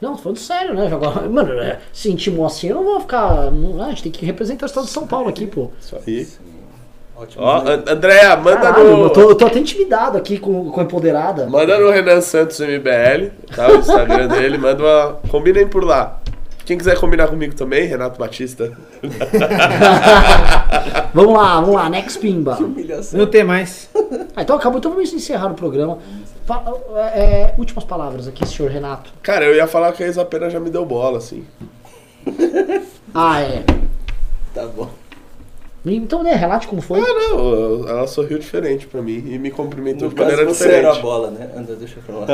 Não, tô falando sério, né? Agora, mano, é, se intimou assim, eu não vou ficar. Não, a gente tem que representar o estado de São Paulo aqui, pô. Isso aí. Ótimo. Ó, An- Andréia, manda Caralho, no. eu, tô, eu tô até intimidado aqui com, com a empoderada. Manda no Renan Santos MBL, tá? O Instagram dele, manda uma. Combinem por lá. Quem quiser combinar comigo também, Renato Batista. Vamos lá, vamos lá, next pimba. Humilhação. Não tem mais. Ah, então acabou, então vamos encerrar o programa. Fa- é, últimas palavras aqui, senhor Renato. Cara, eu ia falar que a Isa Pena já me deu bola, assim. Ah, é. Tá bom. Então, né, relate como foi. Ah, não, ela sorriu diferente pra mim e me cumprimentou No de caso, maneira você era a diferente. bola, né? Anda, deixa eu falar.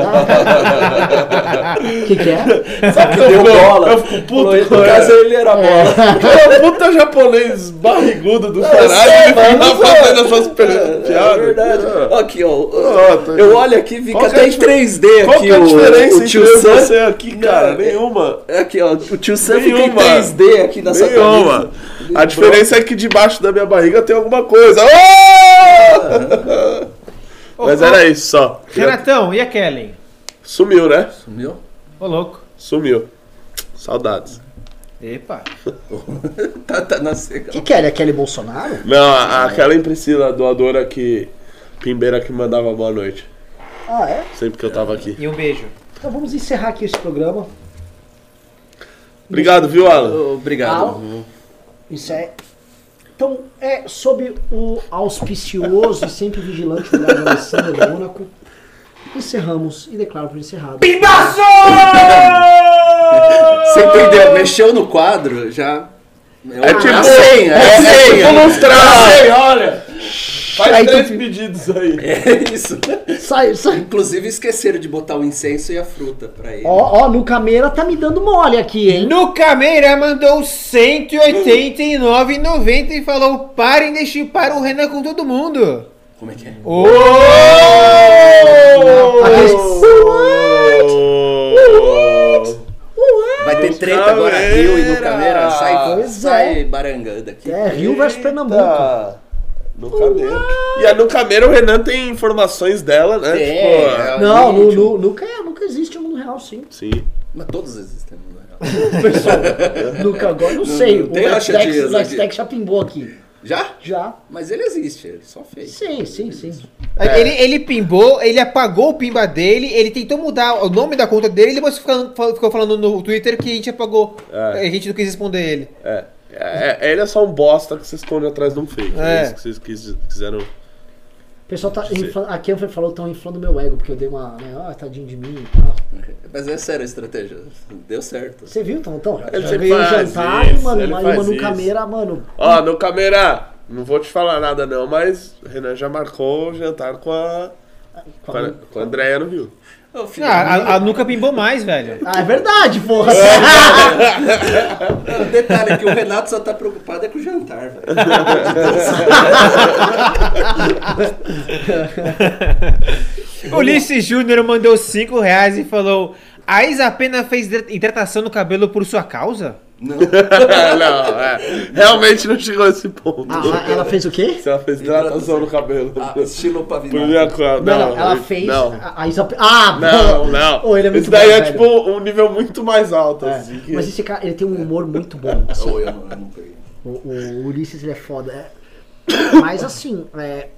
O que, que é? Sabe que deu bola? eu fico puto No caso, ele era a bola. Cara, puta japonês barrigudo do caralho, sei, ele mano, fica sei. fazendo essas pe- É, piadas. É verdade. Ah. Aqui, ó. Ah, tá- Eu olho aqui, vi que Qual que é até em difer- 3D Qual aqui que é a o, diferença o entre tio e Sam. você aqui, cara? Não, Nenhuma. Aqui, ó. O tio Sam fica em Nenhuma. 3D aqui na sua Nenhuma. camisa. A diferença é que debaixo da minha barriga tem alguma coisa. Oh! Mas era isso só. Renatão, e a Kellen? Sumiu, né? Sumiu? Ô, louco. Sumiu. Saudades. Epa. Tá, tá na seca. O que, que é? Ele é Kelly Bolsonaro? Não, a- aquela Priscila, doadora que. Pimbeira que mandava boa noite. Ah, é? Sempre que eu tava aqui. E um beijo. Então vamos encerrar aqui esse programa. Obrigado, viu, Alan? Obrigado. Alan? Isso é. Então, é sob o auspicioso e sempre vigilante olhar de Alessandro Mônaco, encerramos e declaro por encerrado. Você entendeu? Mexeu no quadro, já. É tipo. a senha, é, é a é senha. tipo lustrar. olha. Faz Aí tu três fica- pedidos aí. É isso. Sai, sai. Inclusive esqueceram de botar o incenso e a fruta pra ele. Ó, ó, no Cameira tá me dando mole aqui, hein? No Cameira mandou 189,90 e falou: parem de chipar o Renan com todo mundo. Como é que é? Ô! Vai ter treta agora Rio e no Cameira. Sai, Pois sai barangando aqui. É, Rio versus Pernambuco. No Cameiro. E a no Cameiro o Renan tem informações dela, né? É, Tipo, é. Não, no, no, nunca, é, nunca existe um mundo real, sim. Sim. Mas todos existem no real. Pessoal, nunca agora, não sei. O tem acha Blacktex dias o Blacktex já pimbou aqui. Já? Já. Mas ele existe, ele só fez. Sim, sim, sim. Ele, ele pimbou, ele apagou o pimba dele, ele tentou mudar o nome da conta dele e depois ficou, ficou falando no Twitter que a gente apagou. É. A gente não quis responder ele. É. É, é, ele é só um bosta que se esconde atrás de um fake. É, É. isso que vocês quis- quiseram. O pessoal tá inflando, aqui eu falou que estão inflando meu ego, porque eu dei uma, né, ah, tadinho de mim e tal. Mas é sério a estratégia. Deu certo. Você viu, então? então Ele já veio jantar e, isso, mano, ele uma, uma no. Cameira, mano. Ó, no Cameira, não vou te falar nada não, mas o Renan já marcou o jantar com a. Com a, com a Andréia no Rio. Ô, filho, Ah, a, a nunca pimbou mais, velho. Ah, é verdade, porra. O detalhe é que o Renato só tá preocupado é com o jantar, velho. Ulisses Júnior mandou 5 reais e falou: A Isa Pena fez hidratação no cabelo por sua causa? Não. não, é. Realmente não chegou a esse ponto. Ah, ela fez o quê? Se ela fez hidratação no cabelo. Ah, estilo Por pavinato. minha conta. Não, Não, ela fez. Não. A, a Isa... Ah, Não, não. Ô, ele é muito Isso daí bom, é velho. tipo um nível muito mais alto. É, assim, que- Mas esse cara, ele tem um humor muito bom. assim. Eu não, eu não peguei. O, o Ulisses, ele é foda. é. Mas assim, é.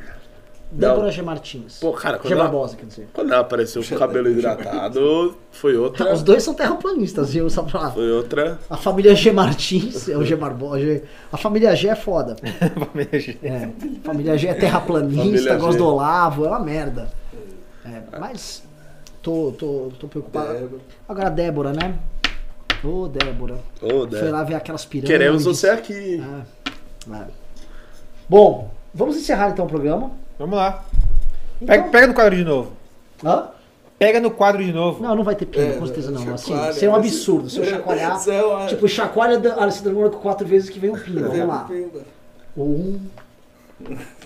Débora G. Martins. Pô, cara, quando G. ela- Barbosa, quer dizer. Quando ela apareceu com o cabelo hidratado, foi outra. Os dois são terraplanistas, viu? Só pra... Foi outra. A família G. Martins, é o G. Barbosa. G- A família G é foda. É, a família G é terraplanista, Família gosta G. do Olavo, é uma merda. É, mas tô, tô, tô preocupado. Débora. Agora a Débora, né? Ô, Débora. Ô, Foi Débora. lá ver aquelas pirâmides. Queremos você aqui. É. Bom, vamos encerrar então o programa. Vamos lá. Então... Pega, pega no quadro de novo. Hã? Pega no quadro de novo. Não, não vai ter pena, é, com certeza não. É assim, chacoalha, assim, isso é um absurdo. Se eu é, chacoalhar. É, uma... Tipo, chacoalha a se demora quatro vezes que vem um pino. Vamos lá. Um.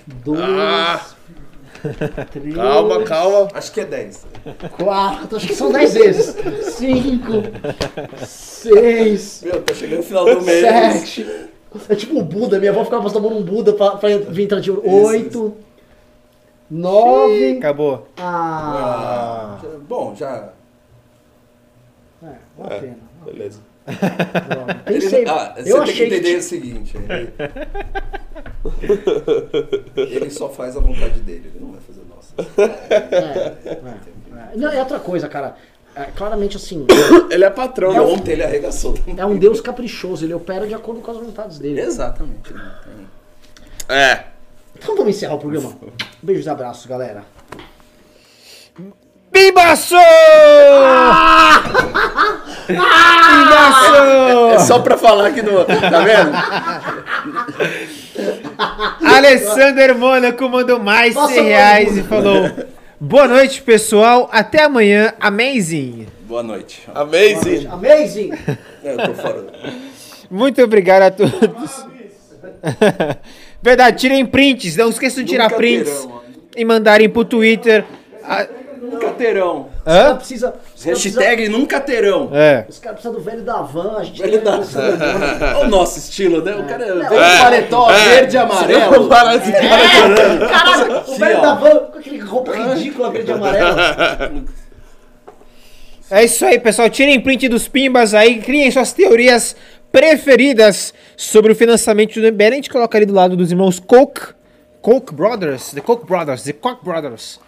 Dois. Ah. Três, calma, calma. Acho que é 10. Quatro, acho que são 10 vezes. Cinco. Seis. Meu, tá chegando no final do mês. Sete. É tipo o Buda, minha avó ficava passando a mão no Buda pra, pra vir entrar tipo, de oito. 9. Acabou. Ah. ah. Bom, já. É, uma é, pena. Beleza. Bom, pensei, ele, ah, você eu tem que entender que... o seguinte: ele... ele só faz a vontade dele, ele não vai fazer a nossa. É, é, é. não, é outra coisa, cara. É, claramente assim. ele é patrão, é né? um, ontem ele arregaçou. É um deus caprichoso, ele opera de acordo com as vontades dele. Exatamente. Né? É. Então vamos encerrar o programa. Beijos e abraços, galera. Bimbaço! Bimbaço! É só pra falar que não. Tá vendo? Alessandro Mônaco mandou mais Nossa, 100 reais mano. e falou: Boa noite, pessoal. Até amanhã. Amazing. Boa noite. Amazing. Amazing! É, Eu tô fora. Muito obrigado a todos. Verdade, tirem prints. Não esqueçam de tirar Nunca prints terão, e mandarem pro Twitter. Ah, Nunca terão. Os caras Hã? precisam- Hashtag nunca terão. É. Os caras precisam do velho da van, a gente Velho da- Olha o nosso estilo, né? O cara É. com paletó verde e amarelo. Parece que cara chorando. Caralho, o velho ó. da van com aquele roupa ridícula verde e amarela. É isso aí, pessoal. Tirem print dos pimbas aí, criem suas teorias preferidas sobre o financiamento do MBL. A gente coloca ali do lado dos irmãos Koch, Koch Brothers, The Koch Brothers, The Koch Brothers.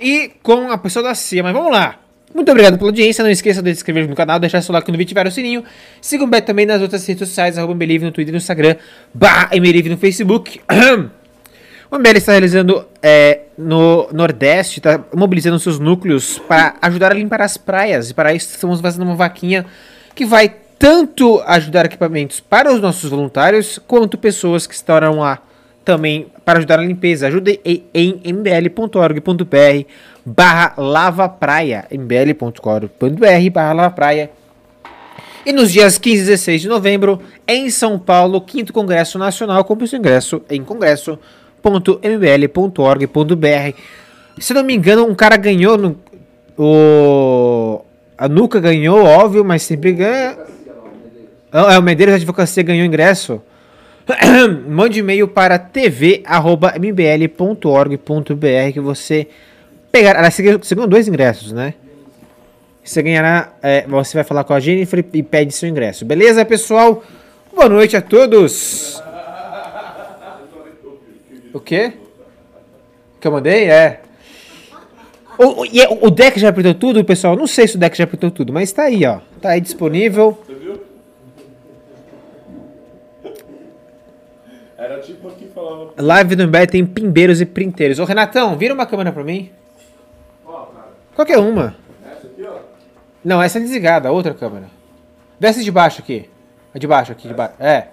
E com a pessoa da CIA. Mas vamos lá. Muito obrigado pela audiência. Não esqueça de se inscrever no canal, deixar seu like no vídeo ativar o sininho. Siga o Beto também nas outras redes sociais, Mbelive no Twitter e no Instagram, barra no Facebook. O MBL está realizando é, no Nordeste, está mobilizando seus núcleos para ajudar a limpar as praias. E para isso estamos fazendo uma vaquinha que vai tanto ajudar equipamentos para os nossos voluntários, quanto pessoas que estarão lá também para ajudar na limpeza. Ajude em, mbl.org.br barra lavapraia, mbl.org.br barra lavapraia. E nos dias 15 e 16 de novembro, em São Paulo, 5 Congresso Nacional, compre seu ingresso em congresso.mbl.org.br. Se não me engano, um cara ganhou no, o a Nuca ganhou, óbvio, mas sempre ganha. Ah, É, o Medeiros Advocacia ganhou ingresso. Mande e-mail para tv.mbl.org.br que você pegará. Você ganhou- dois ingressos, né? Você ganhará. é, você vai falar com a Jennifer e pede seu ingresso. Beleza, pessoal? Boa noite a todos. O quê? Que eu mandei? É. O, o, é- o deck já apertou tudo, pessoal? Não sei se o deck já apertou tudo, mas tá aí, ó. Tá aí disponível. Era tipo aqui falava. Live do MBL tem pimbeiros e printeiros. Ô, Renatão, vira uma câmera pra mim. Qualquer uma. Não, essa é desligada, a outra câmera. Desce de baixo aqui. A de baixo aqui, de baixo. É.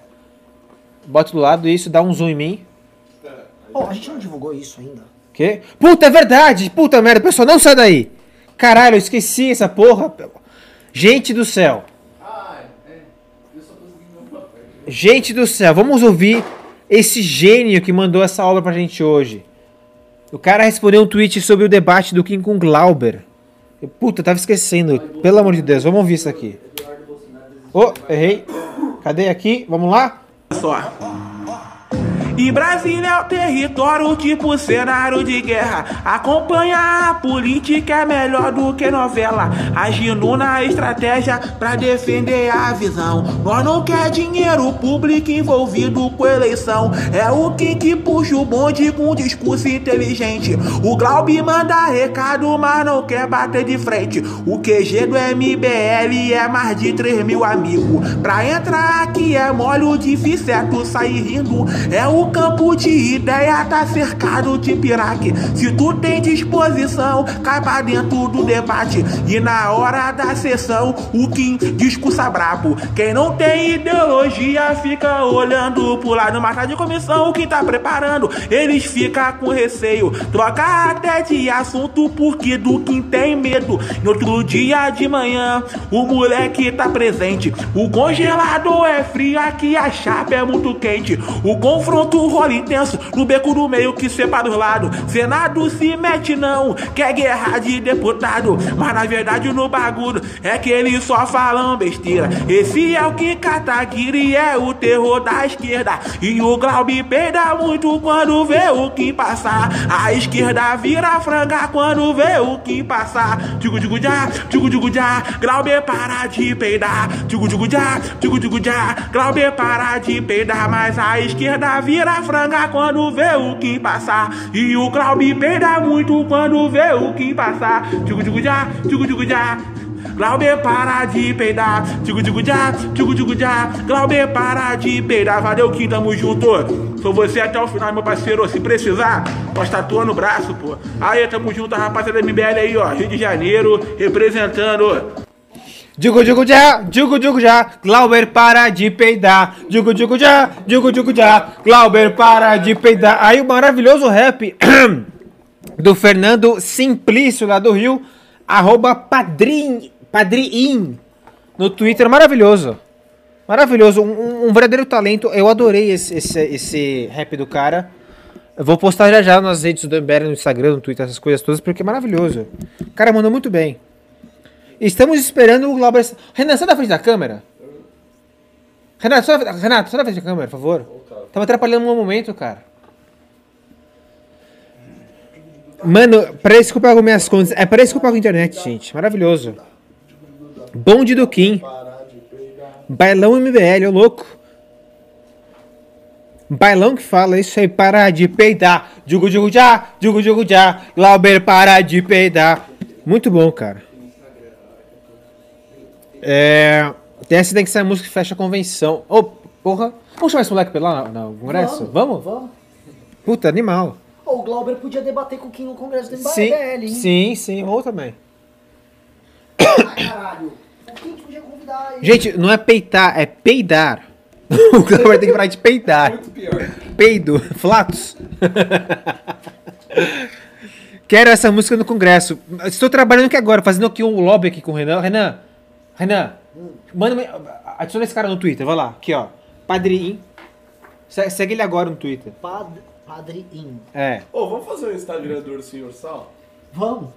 Bota do lado isso, dá um zoom em mim. Pô, a gente não divulgou isso ainda. Quê? Puta, é verdade! Puta merda, pessoal, não sai daí! Caralho, eu esqueci essa porra. Gente do céu. Gente do céu, vamos ouvir esse gênio que mandou essa obra pra gente hoje. O cara respondeu um tweet sobre o debate do Kim com Glauber. Eu, Puta, tava esquecendo. Pelo amor de Deus, vamos ouvir isso aqui. Oh, errei. Cadê aqui? Vamos lá? só. E Brasília é o território tipo cenário de guerra. Acompanhar a política é melhor do que novela. Agindo na estratégia pra defender a visão. Nós não quer dinheiro público envolvido com eleição. É o Kim que puxa o bonde com discurso inteligente. O Glaub manda recado, mas não quer bater de frente. O QG do MBL é mais de 3 mil amigos. Pra entrar aqui é mole, o difícil é tu sair rindo. É o campo de ideia, tá cercado de piraque. Se tu tem disposição, cai pra dentro do debate. E na hora da sessão, o Kim discursa brabo. Quem não tem ideologia fica olhando pro lado. Mas tá de comissão, o que tá preparando, eles ficam com receio. Troca até de assunto porque do Kim tem medo. No outro dia de manhã, o moleque tá presente. O congelador é frio, aqui a chapa é muito quente. O confronto rola intenso no beco do meio que separa os lados. Senado se mete não, quer guerra de deputado. Mas na verdade no bagulho é que eles só falam besteira. Esse é o que Kataguiri é o terror da esquerda. E o Glaub peida muito quando vê o que passar. A esquerda vira franga quando vê o que passar. Tigo tigo já, tigo tigo já, Glaub para de peidar. Tigo tigo já, tigo tigo já, Glaub para de peidar. Mas a esquerda vira franga quando vê o que passar. E o Glaub peida muito quando vê o que passar. Tigo tigo já, tigo tigo já. Glauber para de peidar. Digo, digo já, digo, digo já. Glauber para de peidar. Valeu, Kim, tamo junto. Sou você até o final, meu parceiro. Se precisar, posso tatuar no braço, pô. Aí, tamo junto, rapaziada da MBL aí, ó. Rio de Janeiro, representando. Digo, digo já, digo, digo já, Glauber para de peidar. Digo, digo já, digo, digo já, Glauber para de peidar. Aí o maravilhoso rap do Fernando Simplício lá do Rio, arroba padrim, padrim, no Twitter, maravilhoso. Maravilhoso, um, um- verdadeiro talento. Eu adorei esse, esse, esse rap do cara. Eu vou postar já já nas redes do MBL, no Instagram, no Twitter, essas coisas todas, porque é maravilhoso. O cara mandou muito bem. Estamos esperando o Glauber. Renan, sai da frente da câmera. Renato, da- Renato, da frente da câmera, por favor. Tava atrapalhando um momento, cara. Mano, para isso que eu pago minhas contas. É para isso que eu pago a internet, gente. Maravilhoso. Bonde do Kim. Bailão MBL, ô louco. Bailão que fala isso aí, para de peidar. Digo, digo já, digo, digo já. Glauber, para de peidar. Muito bom, cara. É. Tem essa daí que sai a música que fecha a convenção. Ô, porra. Vamos chamar esse moleque pra ir lá no, congresso? Vamos? Vamos. Puta, animal. Ô, o Glauber podia debater com quem no Congresso do MBL, Sim, hein? sim, sim. Ou também. Ah, caralho. O que a gente podia convidar ele? Gente, não é peitar, é peidar. o Glauber tem que parar de peidar. Muito pior. Peido, flatos. Quero essa música no congresso. Estou trabalhando aqui agora, fazendo aqui um lobby aqui com o Renan. Renan, Renan, manda adiciona esse cara no Twitter, vai lá. Aqui, ó. Padrinho. Se- Segue ele agora no Twitter. Pad... Padre In. É. Ô, vamos fazer um Instagram do Ursinho Ursal? Vamos.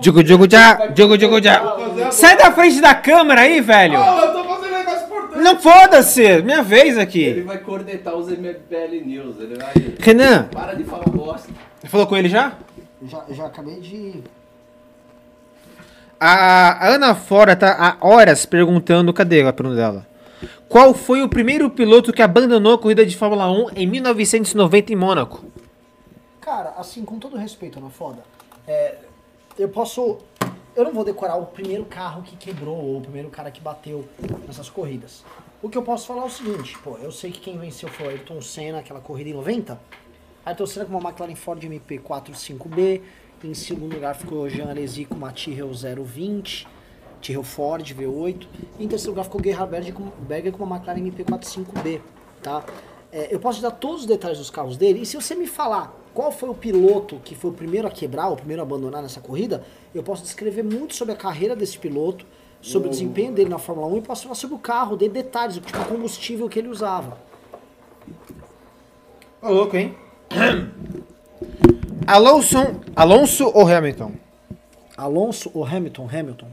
Digo, digo, já, digo, digo, já. Sai da frente da câmera aí, velho. eu tô fazendo um negócio importante. Não foda-se, minha vez Ele aqui. vai cornetar os MBL News. Ele vai. Renan, Para de falar bosta. falou com ele já? Já, já acabei de... A Ana Fora tá há horas perguntando, cadê a pergunta dela? Qual foi o primeiro piloto que abandonou a corrida de Fórmula 1 em 1990 em Mônaco? Cara, assim, com todo respeito, Ana Foda, é, eu posso... Eu não vou decorar o primeiro carro que quebrou ou o primeiro cara que bateu nessas corridas. O que eu posso falar é o seguinte, pô, eu sei que quem venceu foi o Ayrton Senna, aquela corrida em 90. Ayrton Senna com uma McLaren Ford MP45B. Em segundo lugar ficou Jean Alesi com uma Tyrrell 020. Tyrrell Ford V8. E em terceiro lugar ficou Gerhard Berger com, Berger com uma McLaren MP45B, tá? É, eu posso te dar todos os detalhes dos carros dele, e se você me falar qual foi o piloto que foi o primeiro a quebrar, o primeiro a abandonar nessa corrida, eu posso descrever muito sobre a carreira desse piloto, sobre o desempenho dele na Fórmula 1 e posso falar sobre o carro, dele detalhes, tipo o combustível que ele usava. Ô, louco, hein? Alonso, Alonso ou Hamilton? Alonso ou Hamilton? Hamilton.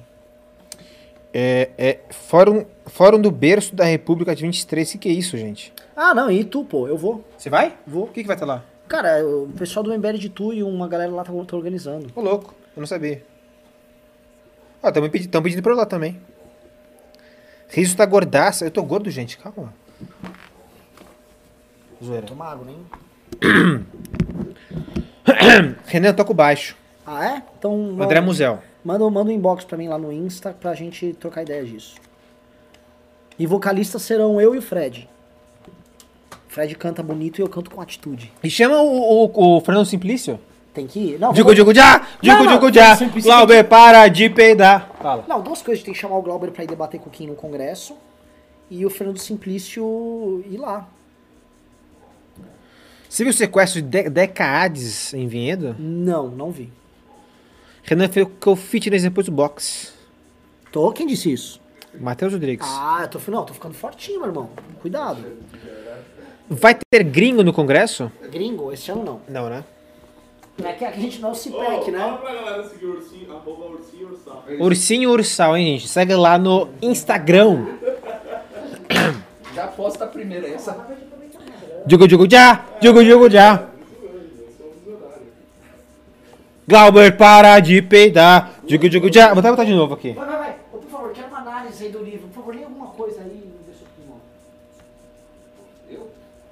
É, é Fórum, Fórum do Berço da República de 23. O que, que é isso, gente? Ah, não, e tu, pô, eu vou. Você vai? Vou. O que, que vai estar lá? Cara, o pessoal do MBL de Tu e uma galera lá tá, tá organizando. Ô, louco, eu não sabia. Ó, estão pedindo, pedindo pra eu lá também. Riso tá gordaça. Eu tô gordo, gente, calma. Zoeira. Tô magro, hein? Renan, toca o baixo. Ah, é? Então. André Musel. Manda, manda um inbox pra mim lá no Insta pra gente trocar ideia disso. E vocalistas serão eu e o Fred. O Fred canta bonito e eu canto com atitude. E chama o, o, o Fernando Simplício? Tem que ir? Não, Digo, digo já! Digo, Não, digo já! Glauber, para de peidar. Fala. Não, duas coisas. Tem que chamar o Glauber pra ir debater com o Kim no congresso. E o Fernando Simplício ir lá. Você viu o sequestro de De- Decades em Vinhedo? Não, não vi. Renan ficou fitness depois do boxe. Tô? Quem disse isso? Matheus Rodrigues. Ah, eu tô, não, tô ficando fortinho, meu irmão. Cuidado. Vai ter gringo no congresso? Gringo, esse ano não. Não, né? É que a gente não é o CIPEC, né? pra galera seguir o Ursinho, arroba Ursinho Ursal. Ursinho Ursal, hein, gente? Segue lá no Instagram. Já posta a primeira essa. Digo, digo, já! Digo, digo, já! Glauber, para de peidar! Digo, digo, já! Vou até botar de novo aqui. Vai, vai, vai. Por favor, quero uma análise aí do livro. Por favor, alguma coisa aí.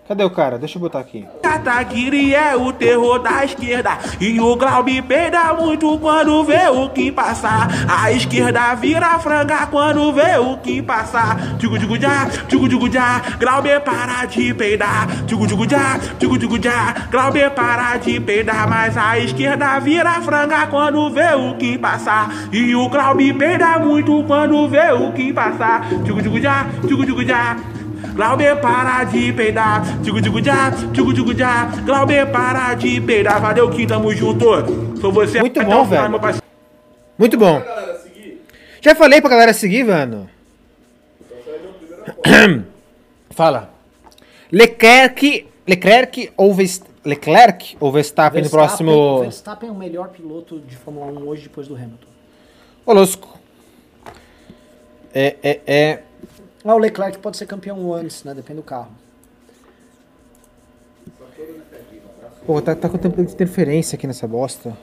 Cadê o cara? Deixa eu botar aqui. Kataguiri é o terror da esquerda. E o Glaubi peida muito quando vê o que passar. A esquerda vira franga quando vê o que passar. Digo, digo, já, digo, digo, já Glaubi para de peidar. Digo, digo, já, digo, digo, já Glaubi para de peidar Mas a esquerda vira franga quando vê o que passar. E o Glaubi peida muito quando vê o que passar. Digo, digo, já, digo, já Glauber para de peidar, digo digo já, digo digo já, Glauber para de peidar, valeu que tamo junto. Sou você Muito bom, velho. parceiro. Muito bom. Já falei pra galera seguir, mano. Fala. Leclerc, Leclerc ou Leclerc ou Verstappen no próximo. Verstappen é o melhor piloto de Fórmula 1 hoje depois do Hamilton. Ô, Losco. É, é, é. Ah, o Leclerc pode ser campeão antes, né? Depende do carro. Pô, tá, tá com tempo de interferência aqui nessa bosta.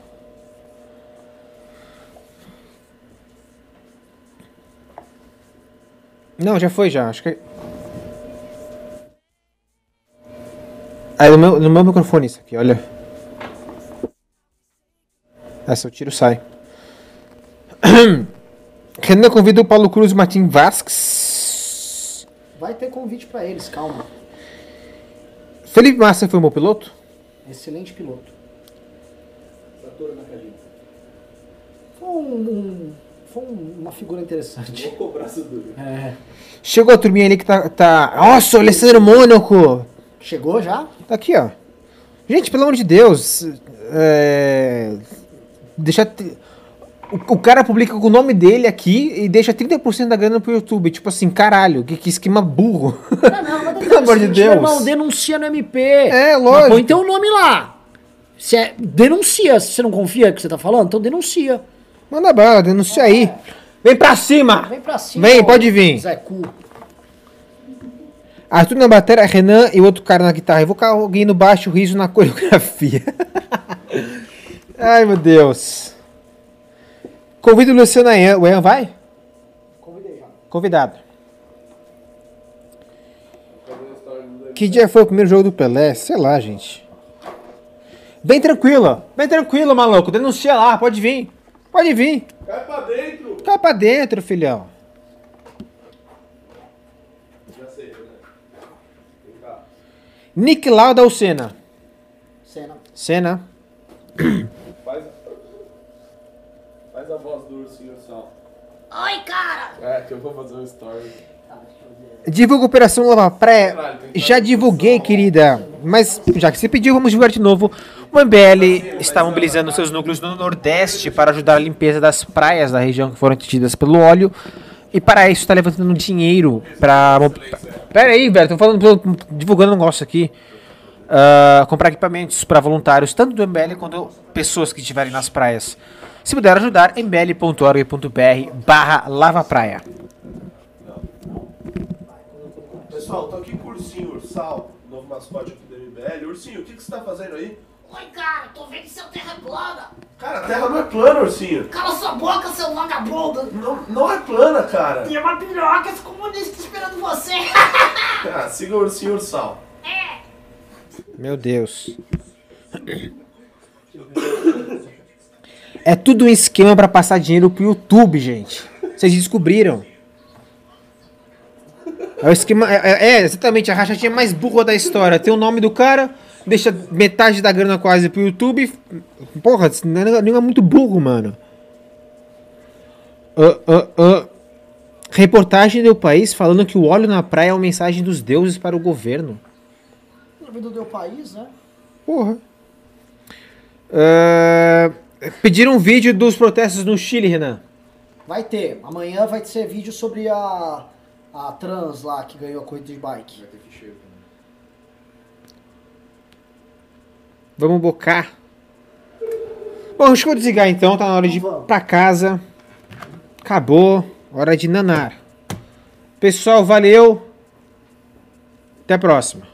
Não, já foi já, acho que. Ah, é no meu, no meu microfone isso aqui, olha. Se eu tiro, sai. Renan convida o Paulo Cruz e o Martin Vasques. Vai ter convite pra eles, calma. Felipe Massa foi o meu piloto? Excelente piloto. Foi um, um- foi um- uma figura interessante. É. Chegou a turminha ali que tá. tá... Nossa, o Alessandro Mônaco! Chegou já? Tá aqui, ó. Gente, pelo amor de Deus. É... Deixa. t- O, o cara publica com o nome dele aqui e deixa 30% da grana pro YouTube. Tipo assim, caralho, que, que esquema burro. Não, não, mas Pelo amor de Deus. Irmão, denuncia no MP. É, Mas lógico. põe teu nome lá. Se é, denuncia. Se você não confia que você tá falando, então denuncia. Manda bala, denuncia aí. Vem pra cima! Vem pra cima. Vem, ô, pode vir. Zé Cu. Arthur na bateria, Renan e outro cara na guitarra. Eu vou colocar alguém no baixo, riso na coreografia. Ai, meu Deus. Convido o Luciano Ayan. O Ayan vai? Convidei já. Convidado. Que dia foi o primeiro jogo do Pelé? Sei lá, gente. Vem tranquilo. Vem tranquilo, maluco. Denuncia lá, pode vir. Pode vir. Cai pra dentro! Cai pra dentro, filhão. Já sei, né? Vem cá. Nick Lauda ou Senna? Cena. Senna. Faz, a voz do ursinho. Oi, cara! É, que eu vou fazer um story. Divulga Operação Lava Praia. Já divulguei, querida. Mas já que você pediu, vamos divulgar de novo. O MBL está mobilizando seus núcleos no Nordeste para ajudar a limpeza das praias da região que foram atingidas pelo óleo. E para isso está levantando dinheiro para. Pera aí, velho, tô falando, tô divulgando um negócio aqui. Ah, comprar equipamentos para voluntários, tanto do MBL quanto pessoas que estiverem nas praias. Se puder ajudar, mbl.org.br barra lava praia. Pessoal, tô aqui com o ursinho ursal, novo mascote aqui do MBL. Ursinho, o que, que você tá fazendo aí? Oi, cara, tô vendo seu terra é plana. Cara, a terra não é plana, ursinho. Cala sua boca, seu vagabundo. Não, não é plana, cara. Tem uma piroca esse comunista esperando você. Ah, siga o ursinho ursal. Meu Deus. É tudo um esquema pra passar dinheiro pro YouTube, gente. Vocês descobriram. É o esquema. É, é- é, exatamente a rachadinha mais burra da história. Tem o nome do cara, deixa metade da grana quase pro YouTube. Porra, esse é muito burro, mano. Ah, ah, ah. Reportagem do país falando que o óleo na praia é uma mensagem dos deuses para o governo. Na vida do país, né? Porra. É, pediram um vídeo dos protestos no Chile, Renan. Vai ter. Amanhã vai ser vídeo sobre a, a trans lá que ganhou a corrida de bike. Vamos bocar. Bom, acho que eu vou desligar então, tá na hora de ir Vamos. pra casa. Acabou. Hora de nanar. Pessoal, valeu. Até a próxima.